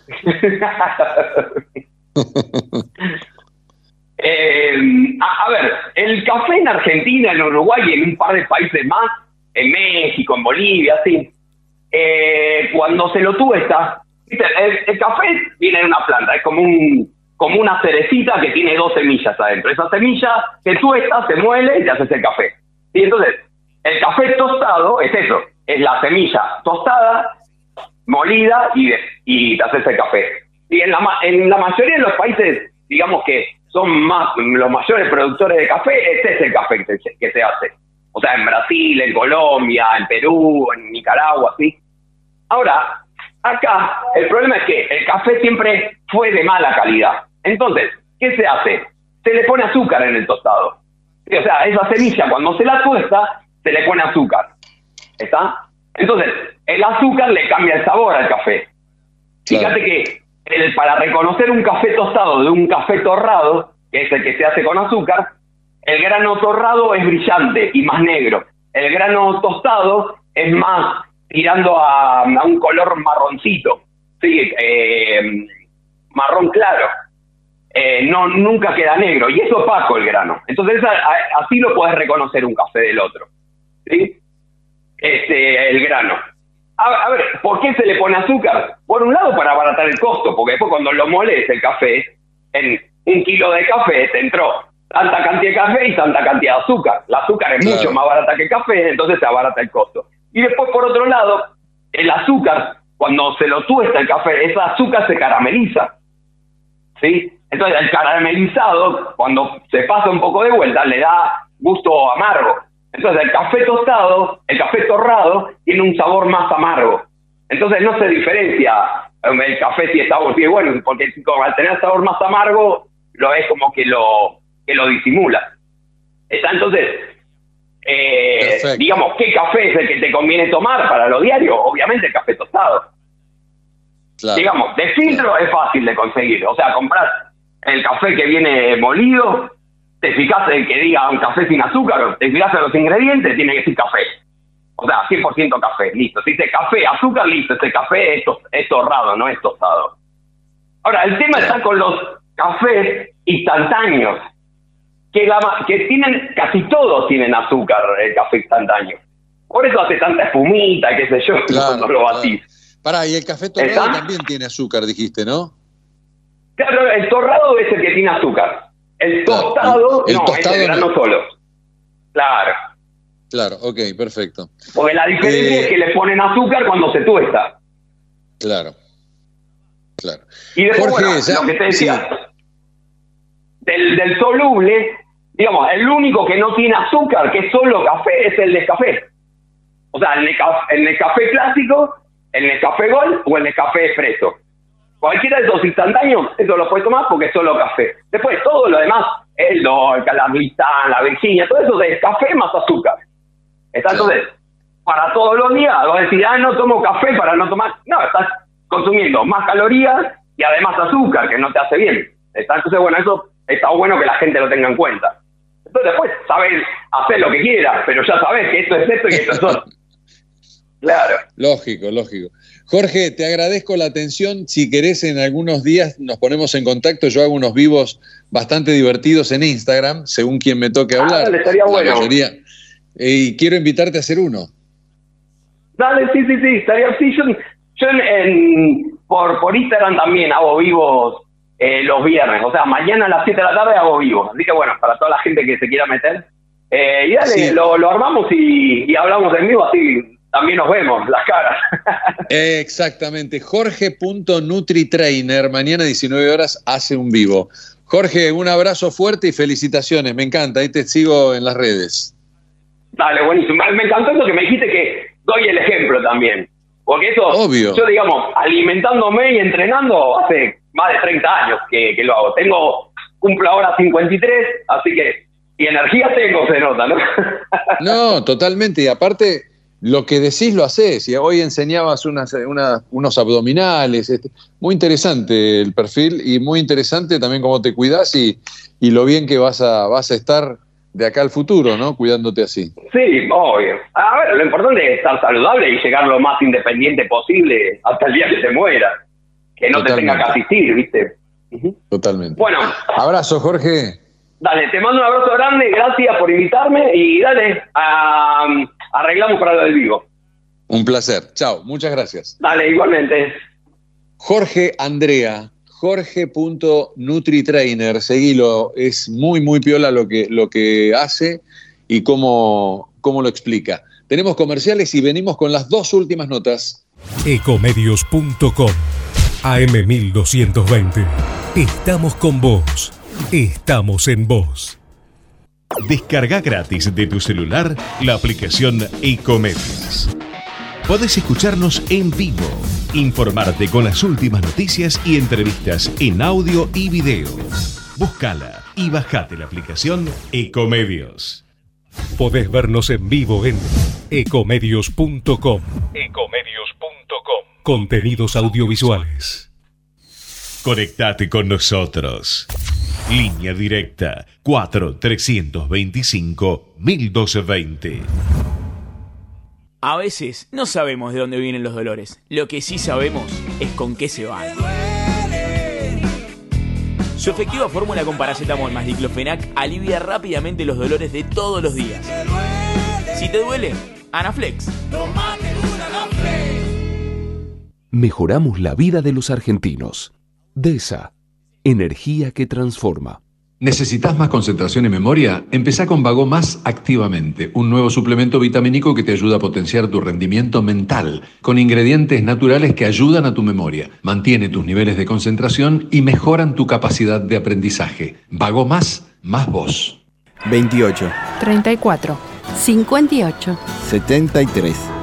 [laughs] Eh, a, ver, el café en Argentina, en Uruguay y en un par de países más, en México, en Bolivia, sí. Eh, cuando se lo tuesta, el, café viene de una planta, es como un como una cerecita que tiene dos semillas adentro. Esa semilla que tuesta, se muele y te haces el café. Y entonces, el café tostado es eso, es la semilla tostada, molida y, y te haces el café. Y en la, en la mayoría de los países, digamos que son más los mayores productores de café, ese es el café que se, que se hace. O sea, en Brasil, en Colombia, en Perú, en Nicaragua, ¿sí? Ahora, Acá el problema es que el café siempre fue de mala calidad. Entonces, ¿qué se hace? Se le pone azúcar en el tostado. O sea, esa semilla cuando se la tuesta, se le pone azúcar. ¿Está? Entonces, el azúcar le cambia el sabor al café. Fíjate que el, para reconocer un café tostado de un café torrado, que es el que se hace con azúcar, el grano torrado es brillante y más negro. El grano tostado es más tirando a, un color marroncito, sí, eh, marrón claro. Eh, no nunca queda negro y es opaco el grano. Entonces así lo puedes reconocer un café del otro. ¿sí? Este, el grano. A, ver, ¿por qué se le pone azúcar? Por un lado para abaratar el costo, porque después cuando lo moles el café, en un kilo de café te entró tanta cantidad de café y tanta cantidad de azúcar. El azúcar es mucho más barata que el café, entonces se abarata el costo. Y después, por otro lado, el azúcar, cuando se lo tuesta el café, ese azúcar se carameliza. ¿Sí? Entonces, el caramelizado, cuando se pasa un poco de vuelta, le da gusto amargo. Entonces, el café tostado, el café torrado, tiene un sabor más amargo. Entonces, no se diferencia um, el café si está bueno, porque al tener sabor más amargo, lo es como que lo, que lo disimula. Está entonces, eh, digamos, ¿qué café es el que te conviene tomar para lo diario? Obviamente el café tostado. Digamos, de filtro es fácil de conseguir. O sea, comprar el café que viene molido, te fijas el que diga un café sin azúcar, te fijas en los ingredientes, tiene que decir café. O sea, 100% café, listo. Si dice café, azúcar, listo, este café es, es torrado, no es tostado. Ahora, el tema está con los cafés instantáneos, que, la, que tienen, casi todos tienen azúcar el café instantáneo. Por eso hace tanta espumita, qué sé yo, [laughs] cuando lo batís. Pará, y el café torrado también tiene azúcar, dijiste, ¿no? Claro, el torrado es el que tiene azúcar. El tostado, el, no, tostado es el grano solo. Claro. Claro, ok, perfecto. Porque la diferencia es eh, que le ponen azúcar cuando se tuesta. Claro. Claro. Y después, lo que te decía, del, del soluble, digamos, el único que no tiene azúcar, que es solo café, es el café. O sea, el el café clásico, el café Gol o el café Expreso. Cualquiera de esos instantáneos, eso lo puedes tomar porque es solo café. Después, todo lo demás, el dol, la glitán, la Virginia, todo eso es café más azúcar. Está, entonces, para todos los días, vas a decir, ah, no tomo café para no tomar. No, estás consumiendo más calorías y además azúcar, que no te hace bien. Está, entonces, bueno, eso está bueno que la gente lo tenga en cuenta. Entonces, después, sabes hacer lo que quieras, pero ya sabes que esto es esto y esto es otro. [laughs] Claro. Lógico, lógico. Jorge, te agradezco la atención. Si querés, en algunos días nos ponemos en contacto. Yo hago unos vivos bastante divertidos en Instagram, según quien me toque ah, hablar. Dale, estaría bueno. Y quiero invitarte a hacer uno. Dale, sí, sí, sí, estaría así. Yo, en, por, por Instagram también hago vivos eh, los viernes. O sea, mañana a las 7 de la tarde hago vivos. Así que bueno, para toda la gente que se quiera meter. Eh, y dale, lo, lo, armamos y, y hablamos en vivo así también nos vemos las caras. [laughs] Exactamente. Jorge.nutritrainer, mañana 19 horas hace un vivo. Jorge, un abrazo fuerte y felicitaciones. Me encanta, ahí te sigo en las redes. Dale, buenísimo. Me encantó eso que me dijiste que doy el ejemplo también. Porque eso, Obvio. yo digamos, alimentándome y entrenando hace más de 30 años que, que lo hago. Tengo, cumplo ahora 53, así que, y energía tengo, se nota, ¿no? [laughs] no, totalmente. Y aparte, lo que decís lo haces. Y hoy enseñabas unas, unos abdominales. Este, muy interesante el perfil y muy interesante también cómo te cuidas y, y, lo bien que vas a, vas a estar de acá al futuro, ¿no? Cuidándote así. Sí, obvio. A ver, lo importante es estar saludable y llegar lo más independiente posible hasta el día que te muera. Que no te tenga que asistir, ¿viste? Totalmente. Bueno. Abrazo, Jorge. Dale, te mando un abrazo grande, gracias por invitarme y dale, arreglamos para lo del vivo. Un placer, chao, muchas gracias. Dale, igualmente. Jorge Andrea, jorge.nutritrainer, seguilo, es muy, muy piola lo que, lo que hace y cómo, cómo lo explica. Tenemos comerciales y venimos con las dos últimas notas. Ecomedios.com AM1220. Estamos con vos. Estamos en vos. Descarga gratis de tu celular la aplicación Ecomedios. Podés escucharnos en vivo, informarte con las últimas noticias y entrevistas en audio y video. Búscala y bajate la aplicación Ecomedios. Podés vernos en vivo en ecomedios.com. Ecomedios.com. Contenidos audiovisuales. Conectate con nosotros. Línea directa 4-325-1220. A veces no sabemos de dónde vienen los dolores. Lo que sí sabemos es con qué se van. Su efectiva fórmula con paracetamol más diclofenac alivia rápidamente los dolores de todos los días. Si te duele, Anaflex. Mejoramos la vida de los argentinos. DESA Energía que transforma. ¿Necesitas más concentración y memoria? Empezá con Vago Más activamente, un nuevo suplemento vitamínico que te ayuda a potenciar tu rendimiento mental, con ingredientes naturales que ayudan a tu memoria, mantiene tus niveles de concentración y mejoran tu capacidad de aprendizaje. Vago Más, más vos. 28. 34. 58. 73.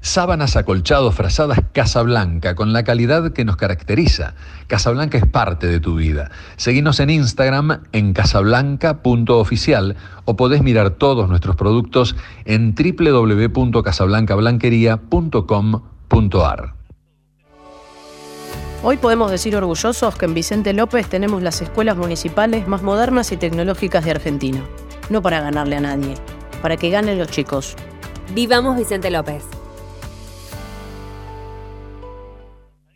Sábanas acolchados, frazadas Casablanca, con la calidad que nos caracteriza. Casablanca es parte de tu vida. Seguinos en Instagram en casablanca.oficial o podés mirar todos nuestros productos en www.casablancablanquería.com.ar. Hoy podemos decir orgullosos que en Vicente López tenemos las escuelas municipales más modernas y tecnológicas de Argentina. No para ganarle a nadie, para que ganen los chicos. Vivamos Vicente López.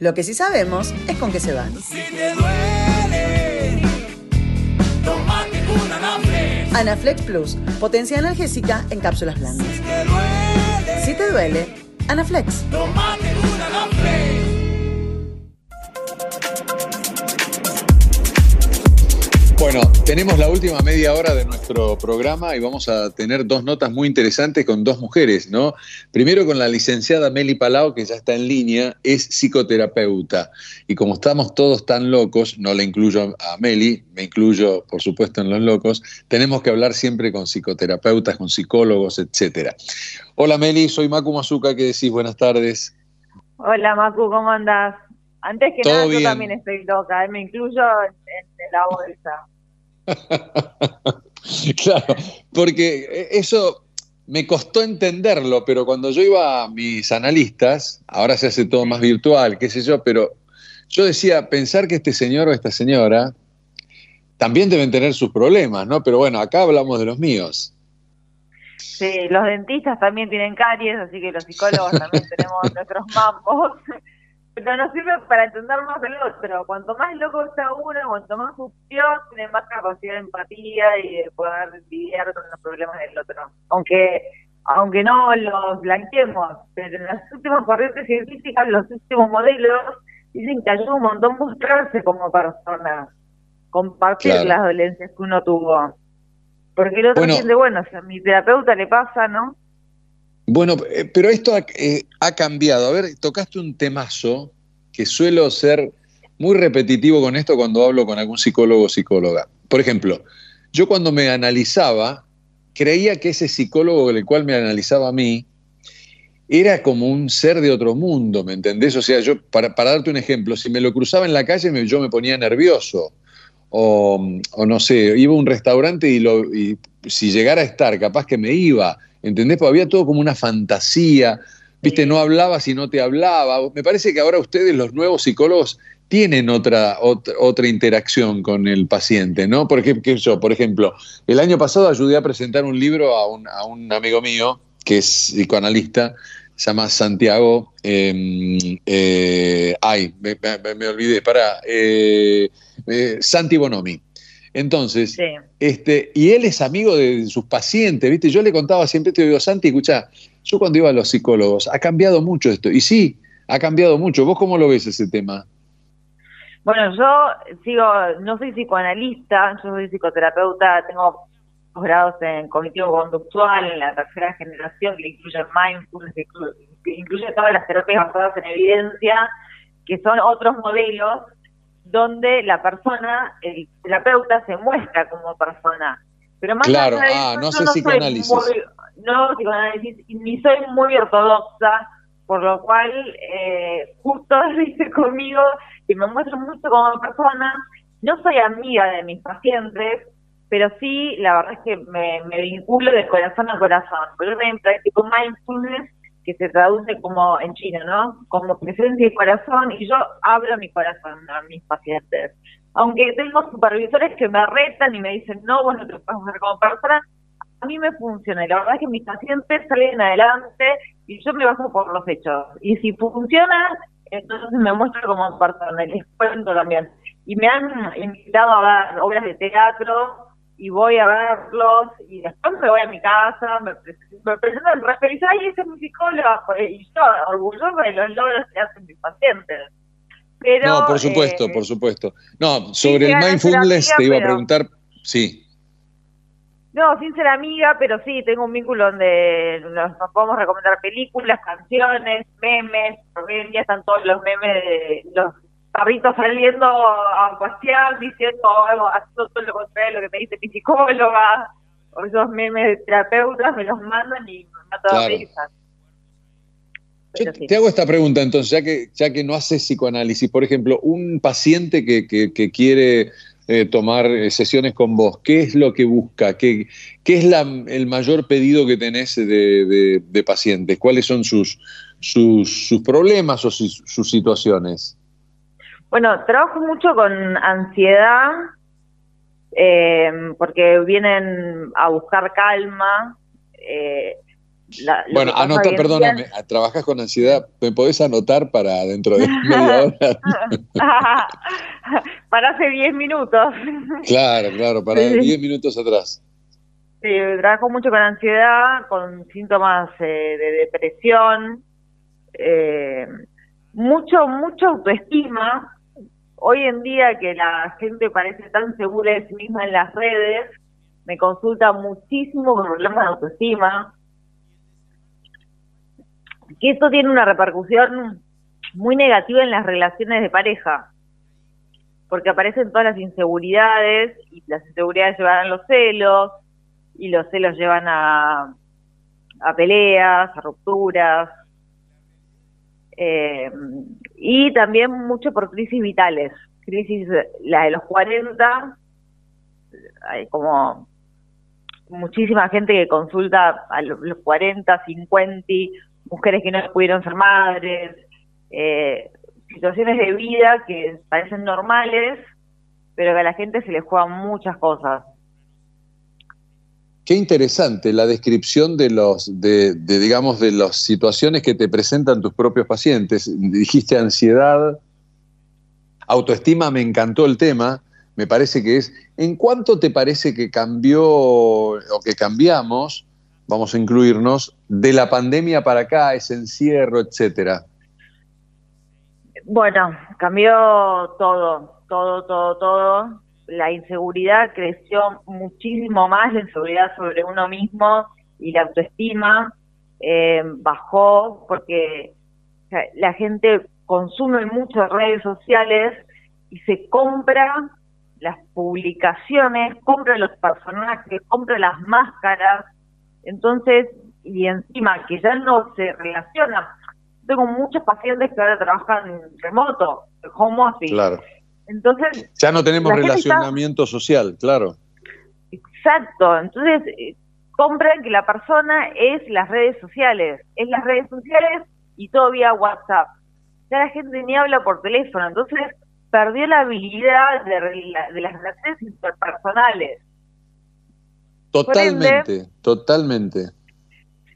Lo que sí sabemos es con qué se van. Anaflex Plus, potencia analgésica en cápsulas blandas. Si te duele, Anaflex. Bueno, tenemos la última media hora de nuestro programa y vamos a tener dos notas muy interesantes con dos mujeres, ¿no? Primero con la licenciada Meli Palau, que ya está en línea, es psicoterapeuta. Y como estamos todos tan locos, no le incluyo a Meli, me incluyo, por supuesto, en los locos, tenemos que hablar siempre con psicoterapeutas, con psicólogos, etcétera. Hola Meli, soy Macu Mazuca, ¿qué decís? Buenas tardes. Hola Macu, ¿cómo andás? Antes que nada, yo también estoy loca, ¿eh? me incluyo en, la bolsa. [laughs] claro, porque eso me costó entenderlo, pero cuando yo iba a mis analistas, ahora se hace todo más virtual, qué sé yo, pero yo decía, pensar que este señor o esta señora también deben tener sus problemas, ¿no? Pero bueno, acá hablamos de los míos. Sí, los dentistas también tienen caries, así que los psicólogos también [laughs] tenemos nuestros mambos pero nos sirve para entender más el otro. Cuanto más loco está uno, cuanto más sucio, tiene más capacidad de empatía y de poder lidiar con los problemas del otro. Aunque aunque no los blanqueemos, pero en las últimas corrientes científicas, los últimos modelos, dicen que ayuda un montón mostrarse como persona, compartir las dolencias que uno tuvo. Porque el otro bueno, bueno, a mi terapeuta le pasa, ¿no? Bueno, eh, pero esto eh, ha, cambiado. A ver, tocaste un temazo que suelo ser muy repetitivo con esto cuando hablo con algún psicólogo o psicóloga. Por ejemplo, yo cuando me analizaba, creía que ese psicólogo el cual me analizaba a mí era como un ser de otro mundo, ¿me entendés? O sea, yo, para, darte un ejemplo, si me lo cruzaba en la calle, yo me ponía nervioso. O, no sé, iba a un restaurante y, lo, y si llegara a estar, capaz que me iba ¿entendés? Porque había todo como una fantasía, viste, no hablaba si no te hablaba. Me parece que ahora ustedes, los nuevos psicólogos, tienen otra, otra, interacción con el paciente, ¿no? Porque yo, por ejemplo, el año pasado ayudé a presentar un libro a un, a un amigo mío, que es psicoanalista, se llama Santiago, em, eh, ay, me, olvidé, para, eh, eh, Santi Bonomi. Entonces, este, y él es amigo de sus pacientes, ¿viste? Yo le contaba siempre, te digo, Santi, escucha, yo cuando iba a los psicólogos, ha cambiado mucho esto. Y sí, ha cambiado mucho. ¿Vos cómo lo ves ese tema? Bueno, yo sigo, no soy psicoanalista, yo soy psicoterapeuta, tengo grados en cognitivo conductual, en la tercera generación, que incluye mindfulness, que incluye todas las terapias basadas en evidencia, que son otros modelos donde la persona, el terapeuta, se muestra como persona. Pero más claro, ah, no sé psicoanálisis. no psicoanálisis, ni soy muy ortodoxa, por lo cual eh, justo [laughs] dice conmigo que me muestro mucho como persona. No soy amiga de mis pacientes, pero sí, la verdad es que me, me vinculo de corazón a corazón. Pero yo también practico mindfulness que se traduce como en chino, ¿no? Como presencia y corazón, y yo abro mi corazón a mis pacientes. Aunque tengo supervisores que me retan y me dicen, no, vos no te puedes hacer como persona, a mí me funciona. Y la verdad es que mis pacientes salen adelante y yo me baso por los hechos. Y si funciona, entonces me muestro como persona y les cuento también. Y me han invitado a ver obras de teatro y voy a verlos y después me voy a mi casa, me, me presento en referencia y ese es mi psicóloga y yo orgulloso de los logros que hacen mis pacientes. Pero, no, por supuesto, eh, por supuesto. No, sobre el mindfulness te iba a preguntar, sí. No, sin ser amiga, pero sí, tengo un vínculo donde nos, podemos recomendar películas, canciones, memes, porque hoy día están todos los memes de los carritos saliendo a pasear diciendo algo, haciendo todo lo contrario de lo que me dice mi psicóloga, o esos memes de terapeutas me los mandan y me matan claro. risas. Te hago esta pregunta entonces, ya que, ya que no haces psicoanálisis, por ejemplo, un paciente que, que, que quiere eh, tomar eh, sesiones con vos, ¿qué es lo que busca? ¿Qué, qué es la, el mayor pedido que tenés de, de, de pacientes? ¿Cuáles son sus, sus, sus problemas o sus, sus situaciones? Bueno, trabajo mucho con ansiedad, eh, porque vienen a buscar calma. Eh, la, bueno, anota, perdóname, trabajas con ansiedad, ¿me podés anotar para dentro de media hora? [laughs] para hace 10 minutos. [laughs] Claro, claro, para 10 minutos atrás. Sí, trabajo mucho con ansiedad, con síntomas eh, de depresión, eh, mucho, mucho autoestima, hoy en día que la gente parece tan segura de sí misma en las redes, me consulta muchísimo con problemas de autoestima, que esto tiene una repercusión muy negativa en las relaciones de pareja, porque aparecen todas las inseguridades y las inseguridades llevan a los celos y los celos llevan a, a peleas, a rupturas, eh, y también mucho por crisis vitales, crisis, la de los 40, hay como muchísima gente que consulta a los 40, 50, mujeres que no pudieron ser madres, eh, situaciones de vida que parecen normales, pero que a la gente se les juegan muchas cosas. Qué interesante la descripción de los, de, digamos, de las situaciones que te presentan tus propios pacientes. Dijiste ansiedad, autoestima, me encantó el tema. Me parece que es. ¿En cuánto te parece que cambió o que cambiamos, vamos a incluirnos, de la pandemia para acá, ese encierro, etcétera? Bueno, cambió todo, todo, todo, todo la inseguridad creció muchísimo más, la inseguridad sobre uno mismo y la autoestima eh, bajó porque la gente consume muchas redes sociales y se compra las publicaciones, compra los personajes, compra las máscaras, entonces, y encima que ya no se relaciona. Tengo muchos pacientes que ahora trabajan remoto, home office. Claro entonces. Ya no tenemos relacionamiento social, claro. Exacto. Entonces, eh, compran que la persona es las redes sociales. Es las redes sociales y todo vía WhatsApp. Ya la gente ni habla por teléfono. Entonces, perdió la habilidad de, de las relaciones interpersonales. Totalmente, ende, totalmente.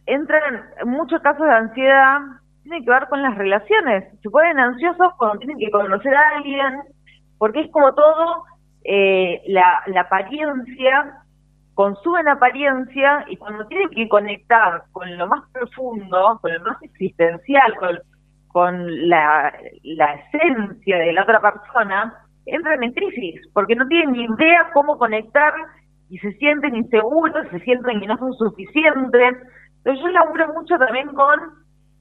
Entran muchos casos de ansiedad, tiene que ver con las relaciones. Se ponen ansiosos cuando tienen que conocer a alguien, porque es como todo, eh, la, la apariencia, consumen apariencia y cuando tienen que conectar con lo más profundo, con lo más existencial, con, la, esencia de la otra persona, entran en crisis, porque no tienen ni idea cómo conectar y se sienten inseguros, se sienten que no son suficientes. Entonces yo laburo mucho también con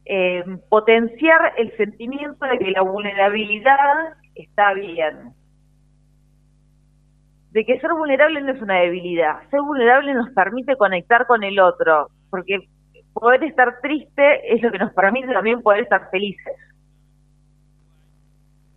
eh, potenciar el sentimiento de que la vulnerabilidad está bien. De que ser vulnerable no es una debilidad. Ser vulnerable nos permite conectar con el otro, porque poder estar triste es lo que nos permite también poder estar felices.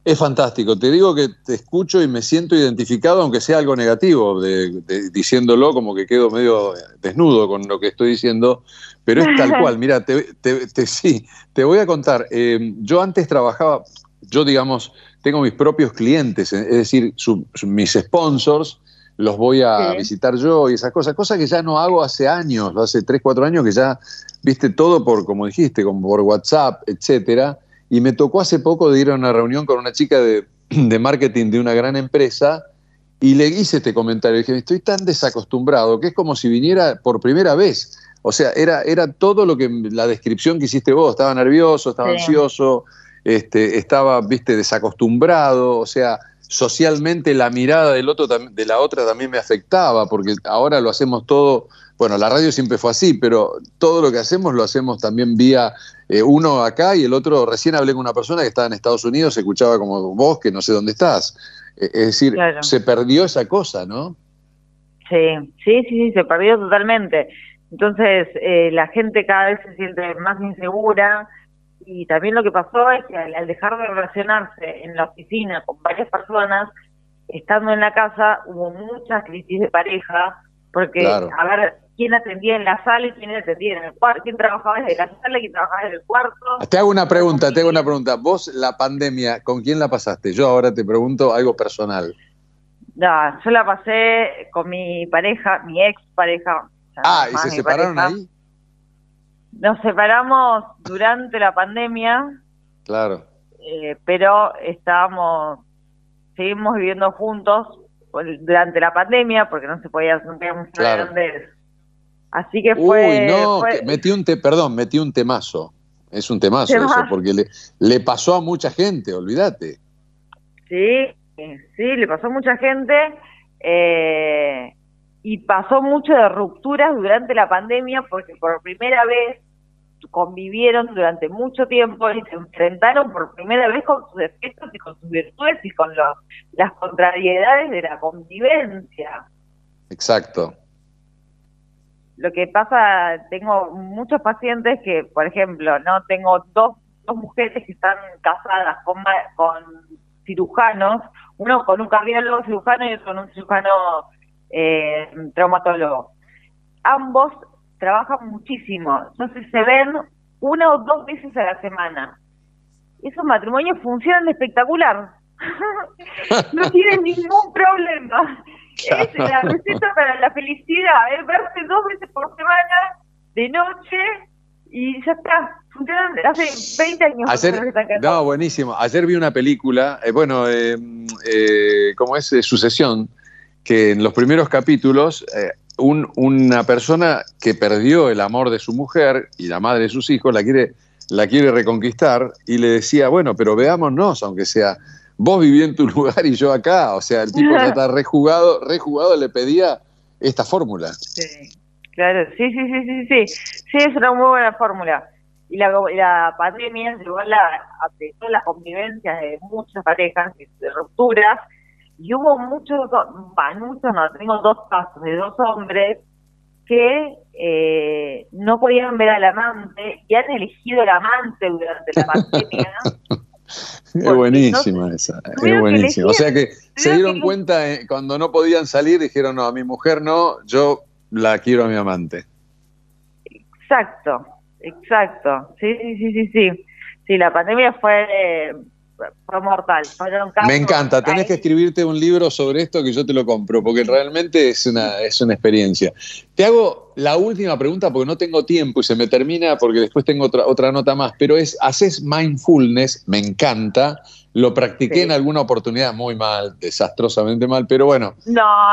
Es fantástico. Te digo que te escucho y me siento identificado, aunque sea algo negativo, de, de, diciéndolo como que quedo medio desnudo con lo que estoy diciendo, pero es tal [laughs] cual. Mira, te, te, te, sí, te voy a contar. Eh, yo antes trabajaba, yo digamos, tengo mis propios clientes, es decir, su, su, mis sponsors, los voy a sí. visitar yo y esas cosas, cosas que ya no hago hace años, hace 3, 4 años que ya, viste, todo por, como dijiste, como por WhatsApp, etcétera. Y me tocó hace poco de ir a una reunión con una chica de, [clears throat] de marketing de una gran empresa y le hice este comentario, dije, estoy tan desacostumbrado que es como si viniera por primera vez. O sea, era, era todo lo que la descripción que hiciste vos, estaba nervioso, estaba ansioso, este, estaba, viste, desacostumbrado, o sea, socialmente la mirada del otro de la otra también me afectaba, porque ahora lo hacemos todo, bueno, la radio siempre fue así, pero todo lo que hacemos lo hacemos también vía eh, uno acá y el otro, recién hablé con una persona que estaba en Estados Unidos, se escuchaba como vos, que no sé dónde estás. Eh, es decir, se perdió esa cosa, ¿no? Sí, sí, sí, se perdió totalmente. Entonces, eh, la gente cada vez se siente más insegura y también lo que pasó es que al, dejar de relacionarse en la oficina con varias personas, estando en la casa hubo muchas crisis de pareja, porque, a ver, quién atendía en la sala y quién atendía en el cuarto, quién trabajaba desde la sala y quién trabajaba en el cuarto. Te hago una pregunta, te hago una pregunta. Vos, la pandemia, ¿con quién la pasaste? Yo ahora te pregunto algo personal. No, yo la pasé con mi pareja, mi ex pareja. Ah, ¿y se separaron ahí? Nos separamos durante la pandemia. Claro. Eh, pero estábamos, seguimos viviendo juntos durante la pandemia porque no se podía, no podíamos claro. Así que fue. Uy, no, metí un te, perdón, metí un temazo. Es un temazo eso, porque le, le pasó a mucha gente, olvídate. Sí, sí, le pasó a mucha gente. Eh, y pasó mucho de rupturas durante la pandemia porque por primera vez convivieron durante mucho tiempo y se enfrentaron por primera vez con sus defectos y con sus virtudes y con las contrariedades de la convivencia. Exacto. Lo que pasa, tengo muchos pacientes que, por ejemplo, no tengo dos, dos mujeres que están casadas con, con cirujanos, uno con un cardiólogo cirujano y otro con un cirujano eh, traumatólogo. Ambos trabajan muchísimo, entonces se ven una o dos veces a la semana. Esos matrimonios funcionan espectacular. [laughs] no tienen ningún problema. Es la receta para la felicidad, es verse dos veces por semana, de noche, y ya está. Funcionan hace 20 años. Ayer, no, buenísimo. Ayer vi una película, eh, bueno, eh, eh, como es Sucesión, que en los primeros capítulos eh, una persona que perdió el amor de su mujer y la madre de sus hijos la quiere, la quiere reconquistar y le decía, bueno, pero veámonos, aunque sea vos viví en tu [laughs] lugar y yo acá. O sea, el tipo ya está [laughs] rejugado, rejugado le pedía esta fórmula. Sí, claro, sí, sí, sí, sí, sí. Sí, es una muy buena fórmula. Y la, la pandemia llevó a, la, a las convivencias de muchas parejas, de rupturas, y hubo muchos, muchos no, tengo dos casos de dos hombres que eh, no podían ver al amante y han elegido al amante durante la pandemia. [laughs] es buenísima esa, es buenísima. O sea que se dieron cuenta eh, cuando no podían salir, dijeron, no, a mi mujer no, yo la quiero a mi amante. Exacto, exacto. Sí, sí, sí, sí, sí. Sí, la pandemia fue fue mortal. Me encanta, tenés que escribirte un libro sobre esto que yo te lo compro, porque realmente es una, es una experiencia. Te hago la última pregunta porque no tengo tiempo y se me termina porque después tengo otra, otra nota más, pero es, haces mindfulness, me encanta, lo practiqué en alguna oportunidad muy mal, desastrosamente mal, pero bueno,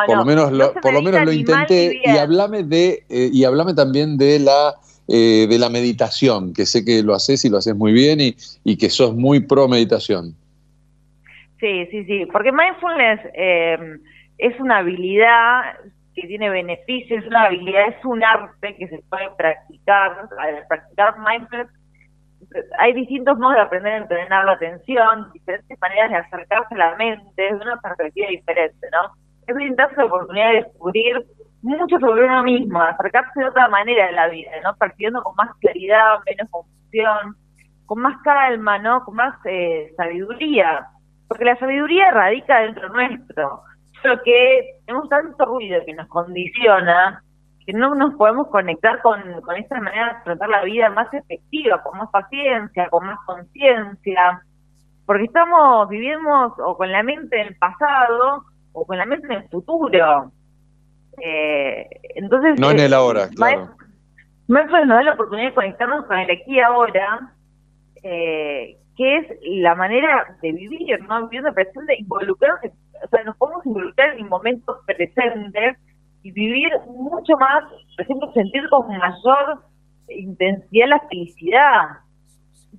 por, lo menos lo, por lo menos lo intenté y hablame, de, eh, y hablame también de la eh, de la meditación, que sé que lo haces y lo haces muy bien y, y que sos muy pro meditación. Sí, sí, sí, porque mindfulness eh, es una habilidad que tiene beneficios, es una habilidad, es un arte que se puede practicar. Al practicar mindfulness hay distintos modos de aprender a entrenar la atención, diferentes maneras de acercarse a la mente de una perspectiva diferente, ¿no? Es brindarse la oportunidad de descubrir mucho sobre uno mismo, acercarse de otra manera de la vida, ¿no? Partiendo con más claridad, menos confusión, con más calma, ¿no? Con más eh, sabiduría, porque la sabiduría radica dentro nuestro, solo que tenemos tanto ruido que nos condiciona que no nos podemos conectar con, con esta manera de tratar la vida más efectiva, con más paciencia, con más conciencia, porque estamos, vivimos o con la mente en el pasado o con la mente en el futuro. Eh, entonces, no en el ahora, claro. Mindfulness nos da la oportunidad de conectarnos con el aquí y ahora, eh, que es la manera de vivir, ¿no? Viviendo presente, involucrarse o sea, nos podemos involucrar en momentos presentes y vivir mucho más, por ejemplo, sentir con mayor intensidad la felicidad.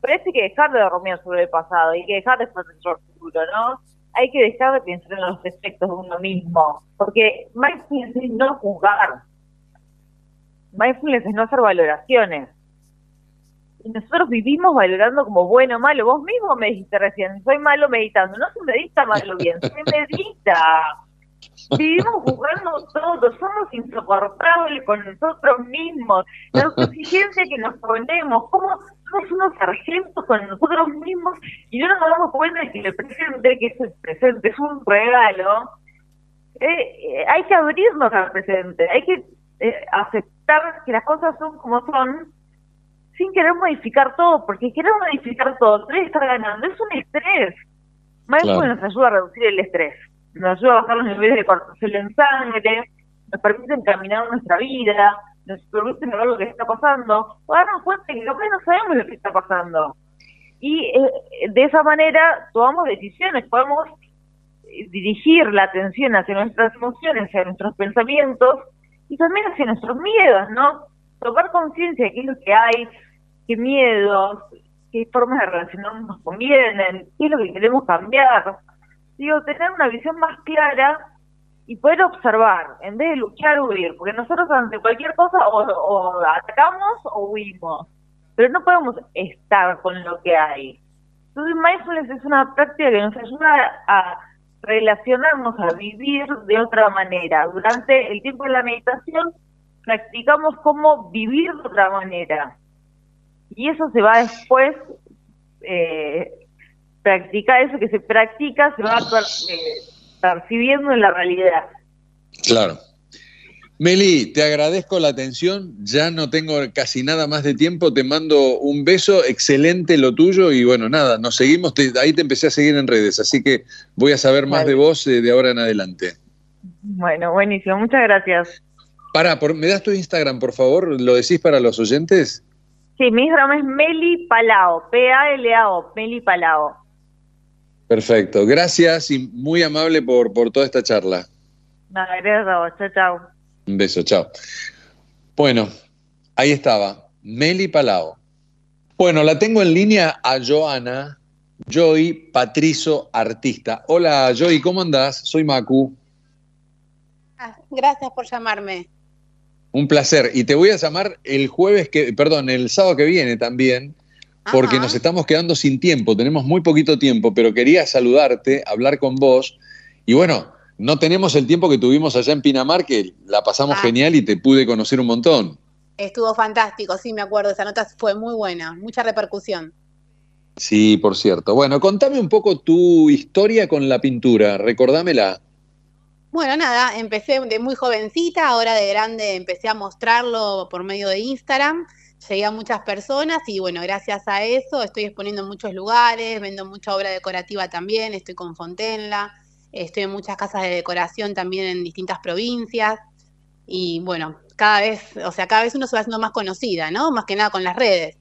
Parece que dejar de dormir sobre el pasado, hay que dejar de pensar en el futuro, ¿no? Hay que dejar de pensar en los defectos de uno mismo, porque mindfulness es no juzgar, mindfulness es no hacer valoraciones. Y nosotros vivimos valorando como bueno o malo. Vos mismo me dijiste recién, soy malo meditando. No se medita malo bien, se medita. Vivimos jugando todo, somos insoportables con nosotros mismos. La autoexigencia que nos ponemos, cómo somos unos sargentos con nosotros mismos y no nos damos cuenta de que el presente, que es el presente, es un regalo. Eh, eh, hay que abrirnos al presente, hay que eh, aceptar que las cosas son como son sin querer modificar todo, porque querer modificar todo, tres estar ganando, es un estrés. Mindfulness nos ayuda a reducir el estrés nos ayuda a bajar los niveles de cortisol en sangre, nos permite encaminar nuestra vida, nos permite ver lo que está pasando, o darnos cuenta que que no sabemos lo que está pasando. Y eh, de esa manera tomamos decisiones, podemos eh, dirigir la atención hacia nuestras emociones, hacia nuestros pensamientos y también hacia nuestros miedos, ¿no? Tomar conciencia de qué es lo que hay, qué miedos, qué formas de relacionarnos nos convienen, qué es lo que queremos cambiar digo, tener una visión más clara y poder observar, en vez de luchar huir, porque nosotros ante cualquier cosa o, atacamos o huimos, pero no podemos estar con lo que hay. Entonces, mindfulness es una práctica que nos ayuda a relacionarnos, a vivir de otra manera. Durante el tiempo de la meditación, practicamos cómo vivir de otra manera. Y eso se va después eh, practica eso que se practica, se va eh, percibiendo en la realidad. Claro. Meli, te agradezco la atención, ya no tengo casi nada más de tiempo, te mando un beso, excelente lo tuyo y bueno, nada, nos seguimos, ahí te empecé a seguir en redes, así que voy a saber más de vos eh, de ahora en adelante. Bueno, buenísimo, muchas gracias. Para, ¿me das tu Instagram, por favor? ¿Lo decís para los oyentes? Sí, mi Instagram es Meli Palao, P-A-L-A-O, Meli Palao. Perfecto, gracias y muy amable por, por toda esta charla. gracias a vos, chao, chao. Un beso, chao. Bueno, ahí estaba, Meli Palao. Bueno, la tengo en línea a Joana, Joy Patrizo, artista. Hola Joy, ¿cómo andás? Soy Macu. Ah, gracias por llamarme. Un placer. Y te voy a llamar el jueves que, perdón, el sábado que viene también, porque nos estamos quedando sin tiempo, tenemos muy poquito tiempo, pero quería saludarte, hablar con vos, y bueno, no tenemos el tiempo que tuvimos allá en Pinamar, que la pasamos ah. genial y te pude conocer un montón. Estuvo fantástico, sí, me acuerdo, esa nota fue muy buena, mucha repercusión. Sí, por cierto. Bueno, contame un poco tu historia con la pintura, recordámela. Bueno, nada, empecé de muy jovencita, ahora de grande empecé a mostrarlo por medio de Instagram llegué a muchas personas y bueno, gracias a eso estoy exponiendo en muchos lugares, vendo mucha obra decorativa también, estoy con Fontenla, estoy en muchas casas de decoración también en distintas provincias y bueno, cada vez, o sea, cada vez uno se va haciendo más conocida, ¿no? Más que nada con las redes.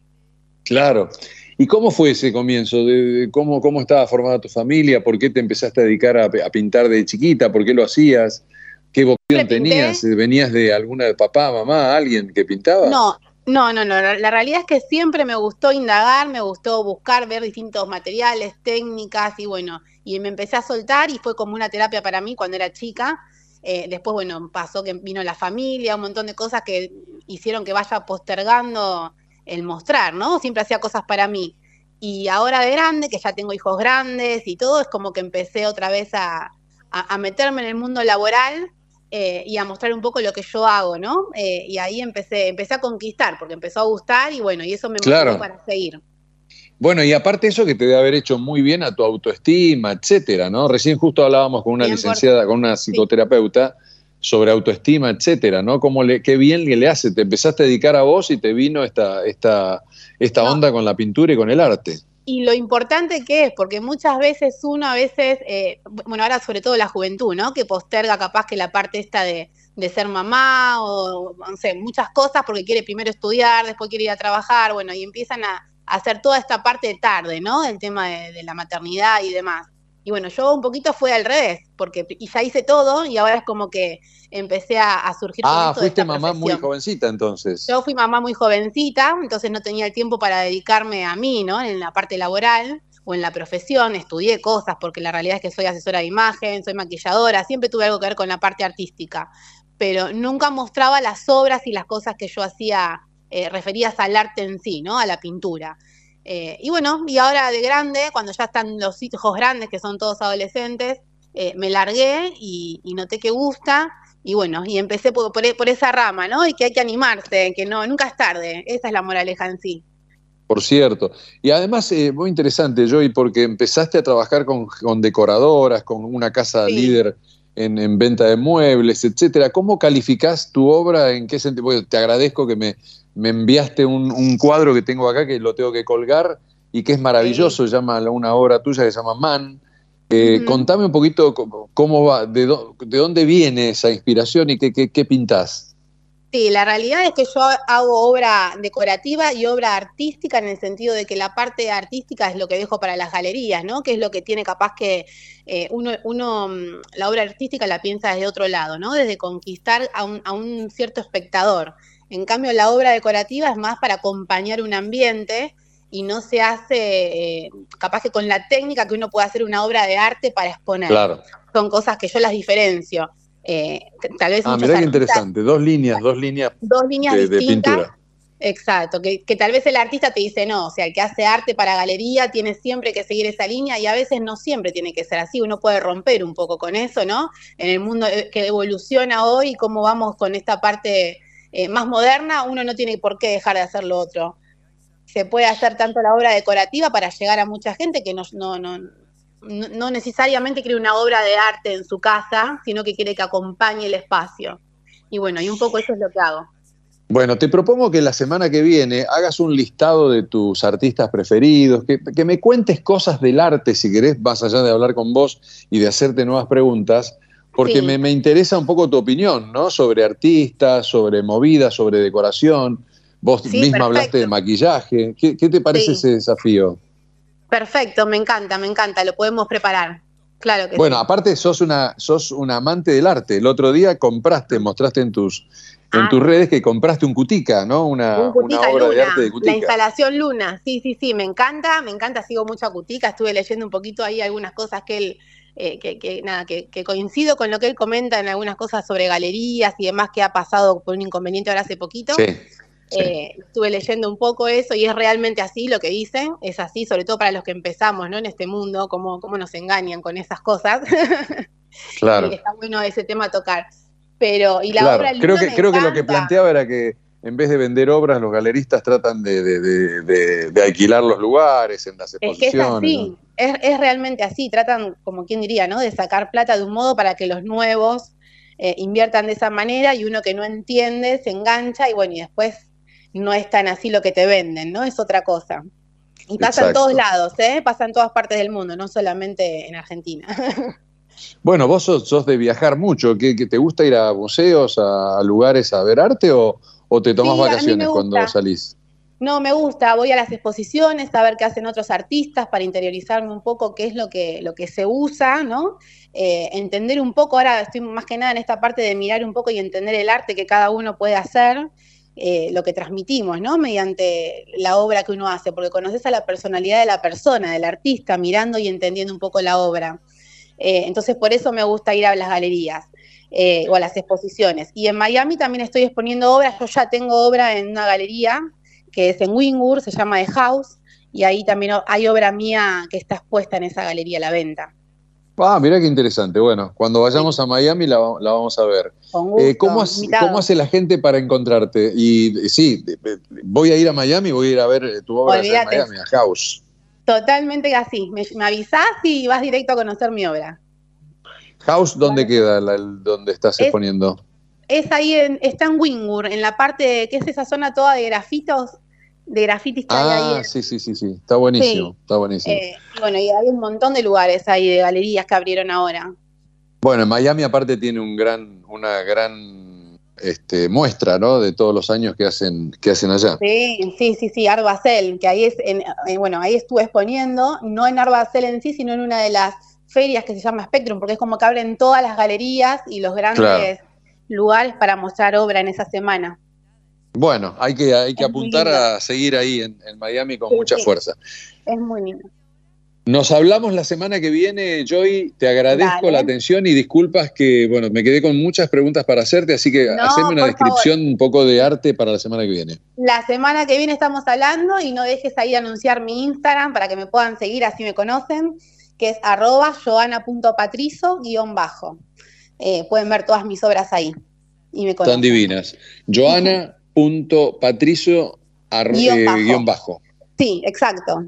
Claro. ¿Y cómo fue ese comienzo? ¿De cómo, ¿Cómo estaba formada tu familia? ¿Por qué te empezaste a dedicar a, pintar de chiquita? ¿Por qué lo hacías? ¿Qué vocación tenías? ¿Venías de alguna de papá, mamá, alguien que pintaba? No, no, no, no. La, realidad es que siempre me gustó indagar, me gustó buscar, ver distintos materiales, técnicas y bueno, y me empecé a soltar y fue como una terapia para mí cuando era chica. Eh, después, bueno, pasó que vino la familia, un montón de cosas que hicieron que vaya postergando el mostrar, ¿no? Siempre hacía cosas para mí. Y ahora de grande, que ya tengo hijos grandes y todo, es como que empecé otra vez a, a meterme en el mundo laboral eh, y a mostrar un poco lo que yo hago, ¿no? Eh, y ahí empecé, empecé a conquistar, porque empezó a gustar y bueno, y eso me motivó para seguir. Bueno, y aparte eso que te debe haber hecho muy bien a tu autoestima, etcétera, ¿no? Recién justo hablábamos con una licenciada, con una psicoterapeuta sobre autoestima, etcétera, ¿no? Cómo le, qué bien le, le hace, te empezaste a dedicar a vos y te vino esta, esta, esta onda con la pintura y con el arte y lo importante que es, porque muchas veces uno a veces, eh, bueno, ahora sobre todo la juventud, ¿no? Que posterga capaz que la parte esta de, ser mamá o, no sé, muchas cosas porque quiere primero estudiar, después quiere ir a trabajar, bueno, y empiezan a, hacer toda esta parte tarde, ¿no? El tema de, la maternidad y demás. Y bueno, yo un poquito fue al revés, porque y ya hice todo y ahora es como que empecé a, surgir. Ah, fuiste mamá muy jovencita entonces. Yo fui mamá muy jovencita, entonces no tenía el tiempo para dedicarme a mí, ¿no? En la parte laboral o en la profesión, estudié cosas, porque la realidad es que soy asesora de imagen, soy maquilladora, siempre tuve algo que ver con la parte artística, pero nunca mostraba las obras y las cosas que yo hacía eh, referidas al arte en sí, ¿no? A la pintura. Eh, y bueno, y ahora de grande, cuando ya están los hijos grandes, que son todos adolescentes, eh, me largué y, noté que gusta. Y bueno, y empecé por, por, esa rama, ¿no? Y que hay que animarse, que no, nunca es tarde. Esa es la moraleja en sí. Por cierto. Y además, eh, muy interesante, Joy, porque empezaste a trabajar con, decoradoras, con una casa líder en, en, venta de muebles, etcétera. ¿Cómo calificás tu obra? ¿En qué sentido? te agradezco que me, me enviaste un, cuadro que tengo acá que lo tengo que colgar y que es maravilloso, llama una obra tuya que se llama Man. Eh, contame un poquito cómo, va, de, de, dónde viene esa inspiración y qué, qué, qué pintás. Sí, la realidad es que yo hago obra decorativa y obra artística en el sentido de que la parte artística es lo que dejo para las galerías, ¿no? Que es lo que tiene capaz que eh, uno, uno, mm, la obra artística la piensa desde otro lado, ¿no? Desde conquistar a un, a un cierto espectador. En cambio, la obra decorativa es más para acompañar un ambiente y no se hace, eh, capaz que con la técnica que uno puede hacer una obra de arte para exponer. Claro. Son cosas que yo las diferencio. Eh, tal vez ah, mirá qué interesante, dos líneas, dos líneas, dos líneas de, pintura. Exacto, que, que, tal vez el artista te dice no, o sea, el que hace arte para galería tiene siempre que seguir esa línea y a veces no siempre tiene que ser así, uno puede romper un poco con eso, ¿no? En el mundo eh, que evoluciona hoy, cómo vamos con esta parte eh, más moderna, uno no tiene por qué dejar de hacer lo otro. Se puede hacer tanto la obra decorativa para llegar a mucha gente que no, no, no, no necesariamente quiere una obra de arte en su casa, sino que quiere que acompañe el espacio. Y bueno, y un poco eso es lo que hago. Bueno, te propongo que la semana que viene hagas un listado de tus artistas preferidos, que, que, me cuentes cosas del arte, si querés, más allá de hablar con vos y de hacerte nuevas preguntas, porque me, interesa un poco tu opinión, ¿no? Sobre artistas, sobre movidas, sobre decoración. Vos misma hablaste de maquillaje. ¿Qué, te parece ese desafío? Perfecto, me encanta, me encanta, lo podemos preparar. Claro que bueno, aparte sos una, sos una amante del arte. El otro día compraste, mostraste en tus, en ah. tus redes que compraste un cutica, ¿no? Una, obra de arte de cutica. La instalación Luna, sí, sí, sí, me encanta, me encanta, sigo mucho a cutica, estuve leyendo un poquito ahí algunas cosas que él eh, que, nada, que, coincido con lo que él comenta en algunas cosas sobre galerías y demás que ha pasado por un inconveniente ahora hace poquito. Eh, estuve leyendo un poco eso y es realmente así lo que dicen, es así, sobre todo para los que empezamos ¿no? en este mundo, cómo, cómo nos engañan con esas cosas. [laughs] Claro. y está bueno ese tema a tocar. Pero, y la obra creo que, creo que lo que planteaba era que en vez de vender obras, los galeristas tratan de, alquilar los lugares en las exposiciones. Es que es así, es, realmente así, tratan, como quien diría, ¿no? de sacar plata de un modo para que los nuevos eh, inviertan de esa manera y uno que no entiende se engancha y bueno, y después no es tan así lo que te venden, ¿no? Es otra cosa. Y pasa en todos lados, ¿eh? Pasa en todas partes del mundo, no solamente en Argentina. [laughs] Bueno, vos sos, de viajar mucho, ¿Qué, te gusta ir a museos, a lugares a ver arte o, ¿O te tomas vacaciones cuando salís? No, me gusta, voy a las exposiciones a ver qué hacen otros artistas para interiorizarme un poco qué es lo que, lo que se usa, ¿no? Eh, entender un poco, ahora estoy más que nada en esta parte de mirar un poco y entender el arte que cada uno puede hacer, eh, lo que transmitimos, ¿no? Mediante la obra que uno hace, porque conoces a la personalidad de la persona, del artista, mirando y entendiendo un poco la obra. Eh, entonces, por eso me gusta ir a las galerías. Eh, o a las exposiciones. Y en Miami también estoy exponiendo obras, yo ya tengo obra en una galería que es en Wingwood, se llama The House, y ahí también hay obra mía que está expuesta en esa galería a la venta. Ah, mira qué interesante. Bueno, cuando vayamos a Miami la, vamos a ver. Eh, ¿cómo, hace la gente para encontrarte? Y sí, voy a ir a Miami, voy a ir a ver tu obra en Miami, a House. Totalmente así. Me, me avisás y vas directo a conocer mi obra. House, ¿dónde queda donde estás exponiendo? Es ahí, en, está en Wingwood, en la parte, que es esa zona toda de grafitos, de grafitis que ah, ahí. sí, sí, sí, sí, está buenísimo, está buenísimo. Eh, bueno, y hay un montón de lugares ahí, de galerías que abrieron ahora. Bueno, en Miami aparte tiene un gran, una gran este, muestra, ¿no? De todos los años que hacen, que hacen allá. Sí, sí, sí, sí, Art que ahí es, en, eh, bueno, ahí estuve exponiendo, no en Art en sí, sino en una de las ferias que se llama Spectrum, porque es como que abren todas las galerías y los grandes lugares para mostrar obra en esa semana. Bueno, hay que, hay que apuntar a seguir ahí en, Miami con mucha fuerza. Es muy lindo. Nos hablamos la semana que viene, Joy. Te agradezco la atención y disculpas que, bueno, me quedé con muchas preguntas para hacerte, así que haceme una descripción un poco de arte para la semana que viene. La semana que viene estamos hablando y no dejes ahí anunciar mi Instagram para que me puedan seguir, así me conocen, que es arroba joana.patrizo-bajo. Eh, pueden ver todas mis obras ahí. Y me Tan divinas. [laughs] Joana.patrizo-bajo. Sí, exacto.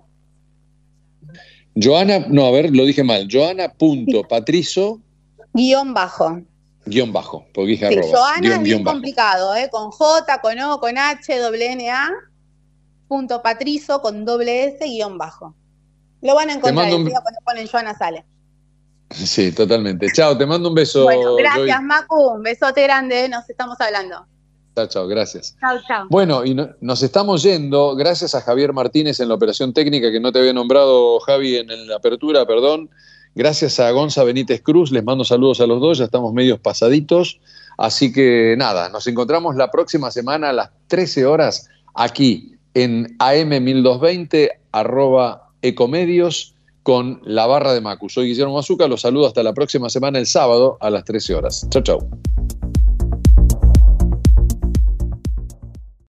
Joana, no, a ver, lo dije mal. Joana.patrizo. Guión bajo. Guión bajo, porque dije sí, Joana es bien complicado, ¿eh? Con J, con O, con H, doble N, A. Punto patrizo con doble S, guion bajo. Lo van a encontrar día cuando ponen Joana sale. Sí, totalmente. Chao, te mando un beso. Bueno, gracias, Macu. Un besote grande, nos estamos hablando. Chao, chao, gracias. Chao, chao. Bueno, y nos estamos yendo, gracias a Javier Martínez en la operación técnica, que no te había nombrado Javi en, la apertura, perdón. Gracias a Gonza Benítez Cruz, les mando saludos a los dos, ya estamos medios pasaditos. Así que nada, nos encontramos la próxima semana a las 13 horas aquí en AM1220, arroba ecomedios, con la barra de Macu. Soy Guillermo Mazuca, los saludo hasta la próxima semana el sábado a las 13 horas. Chao, chao.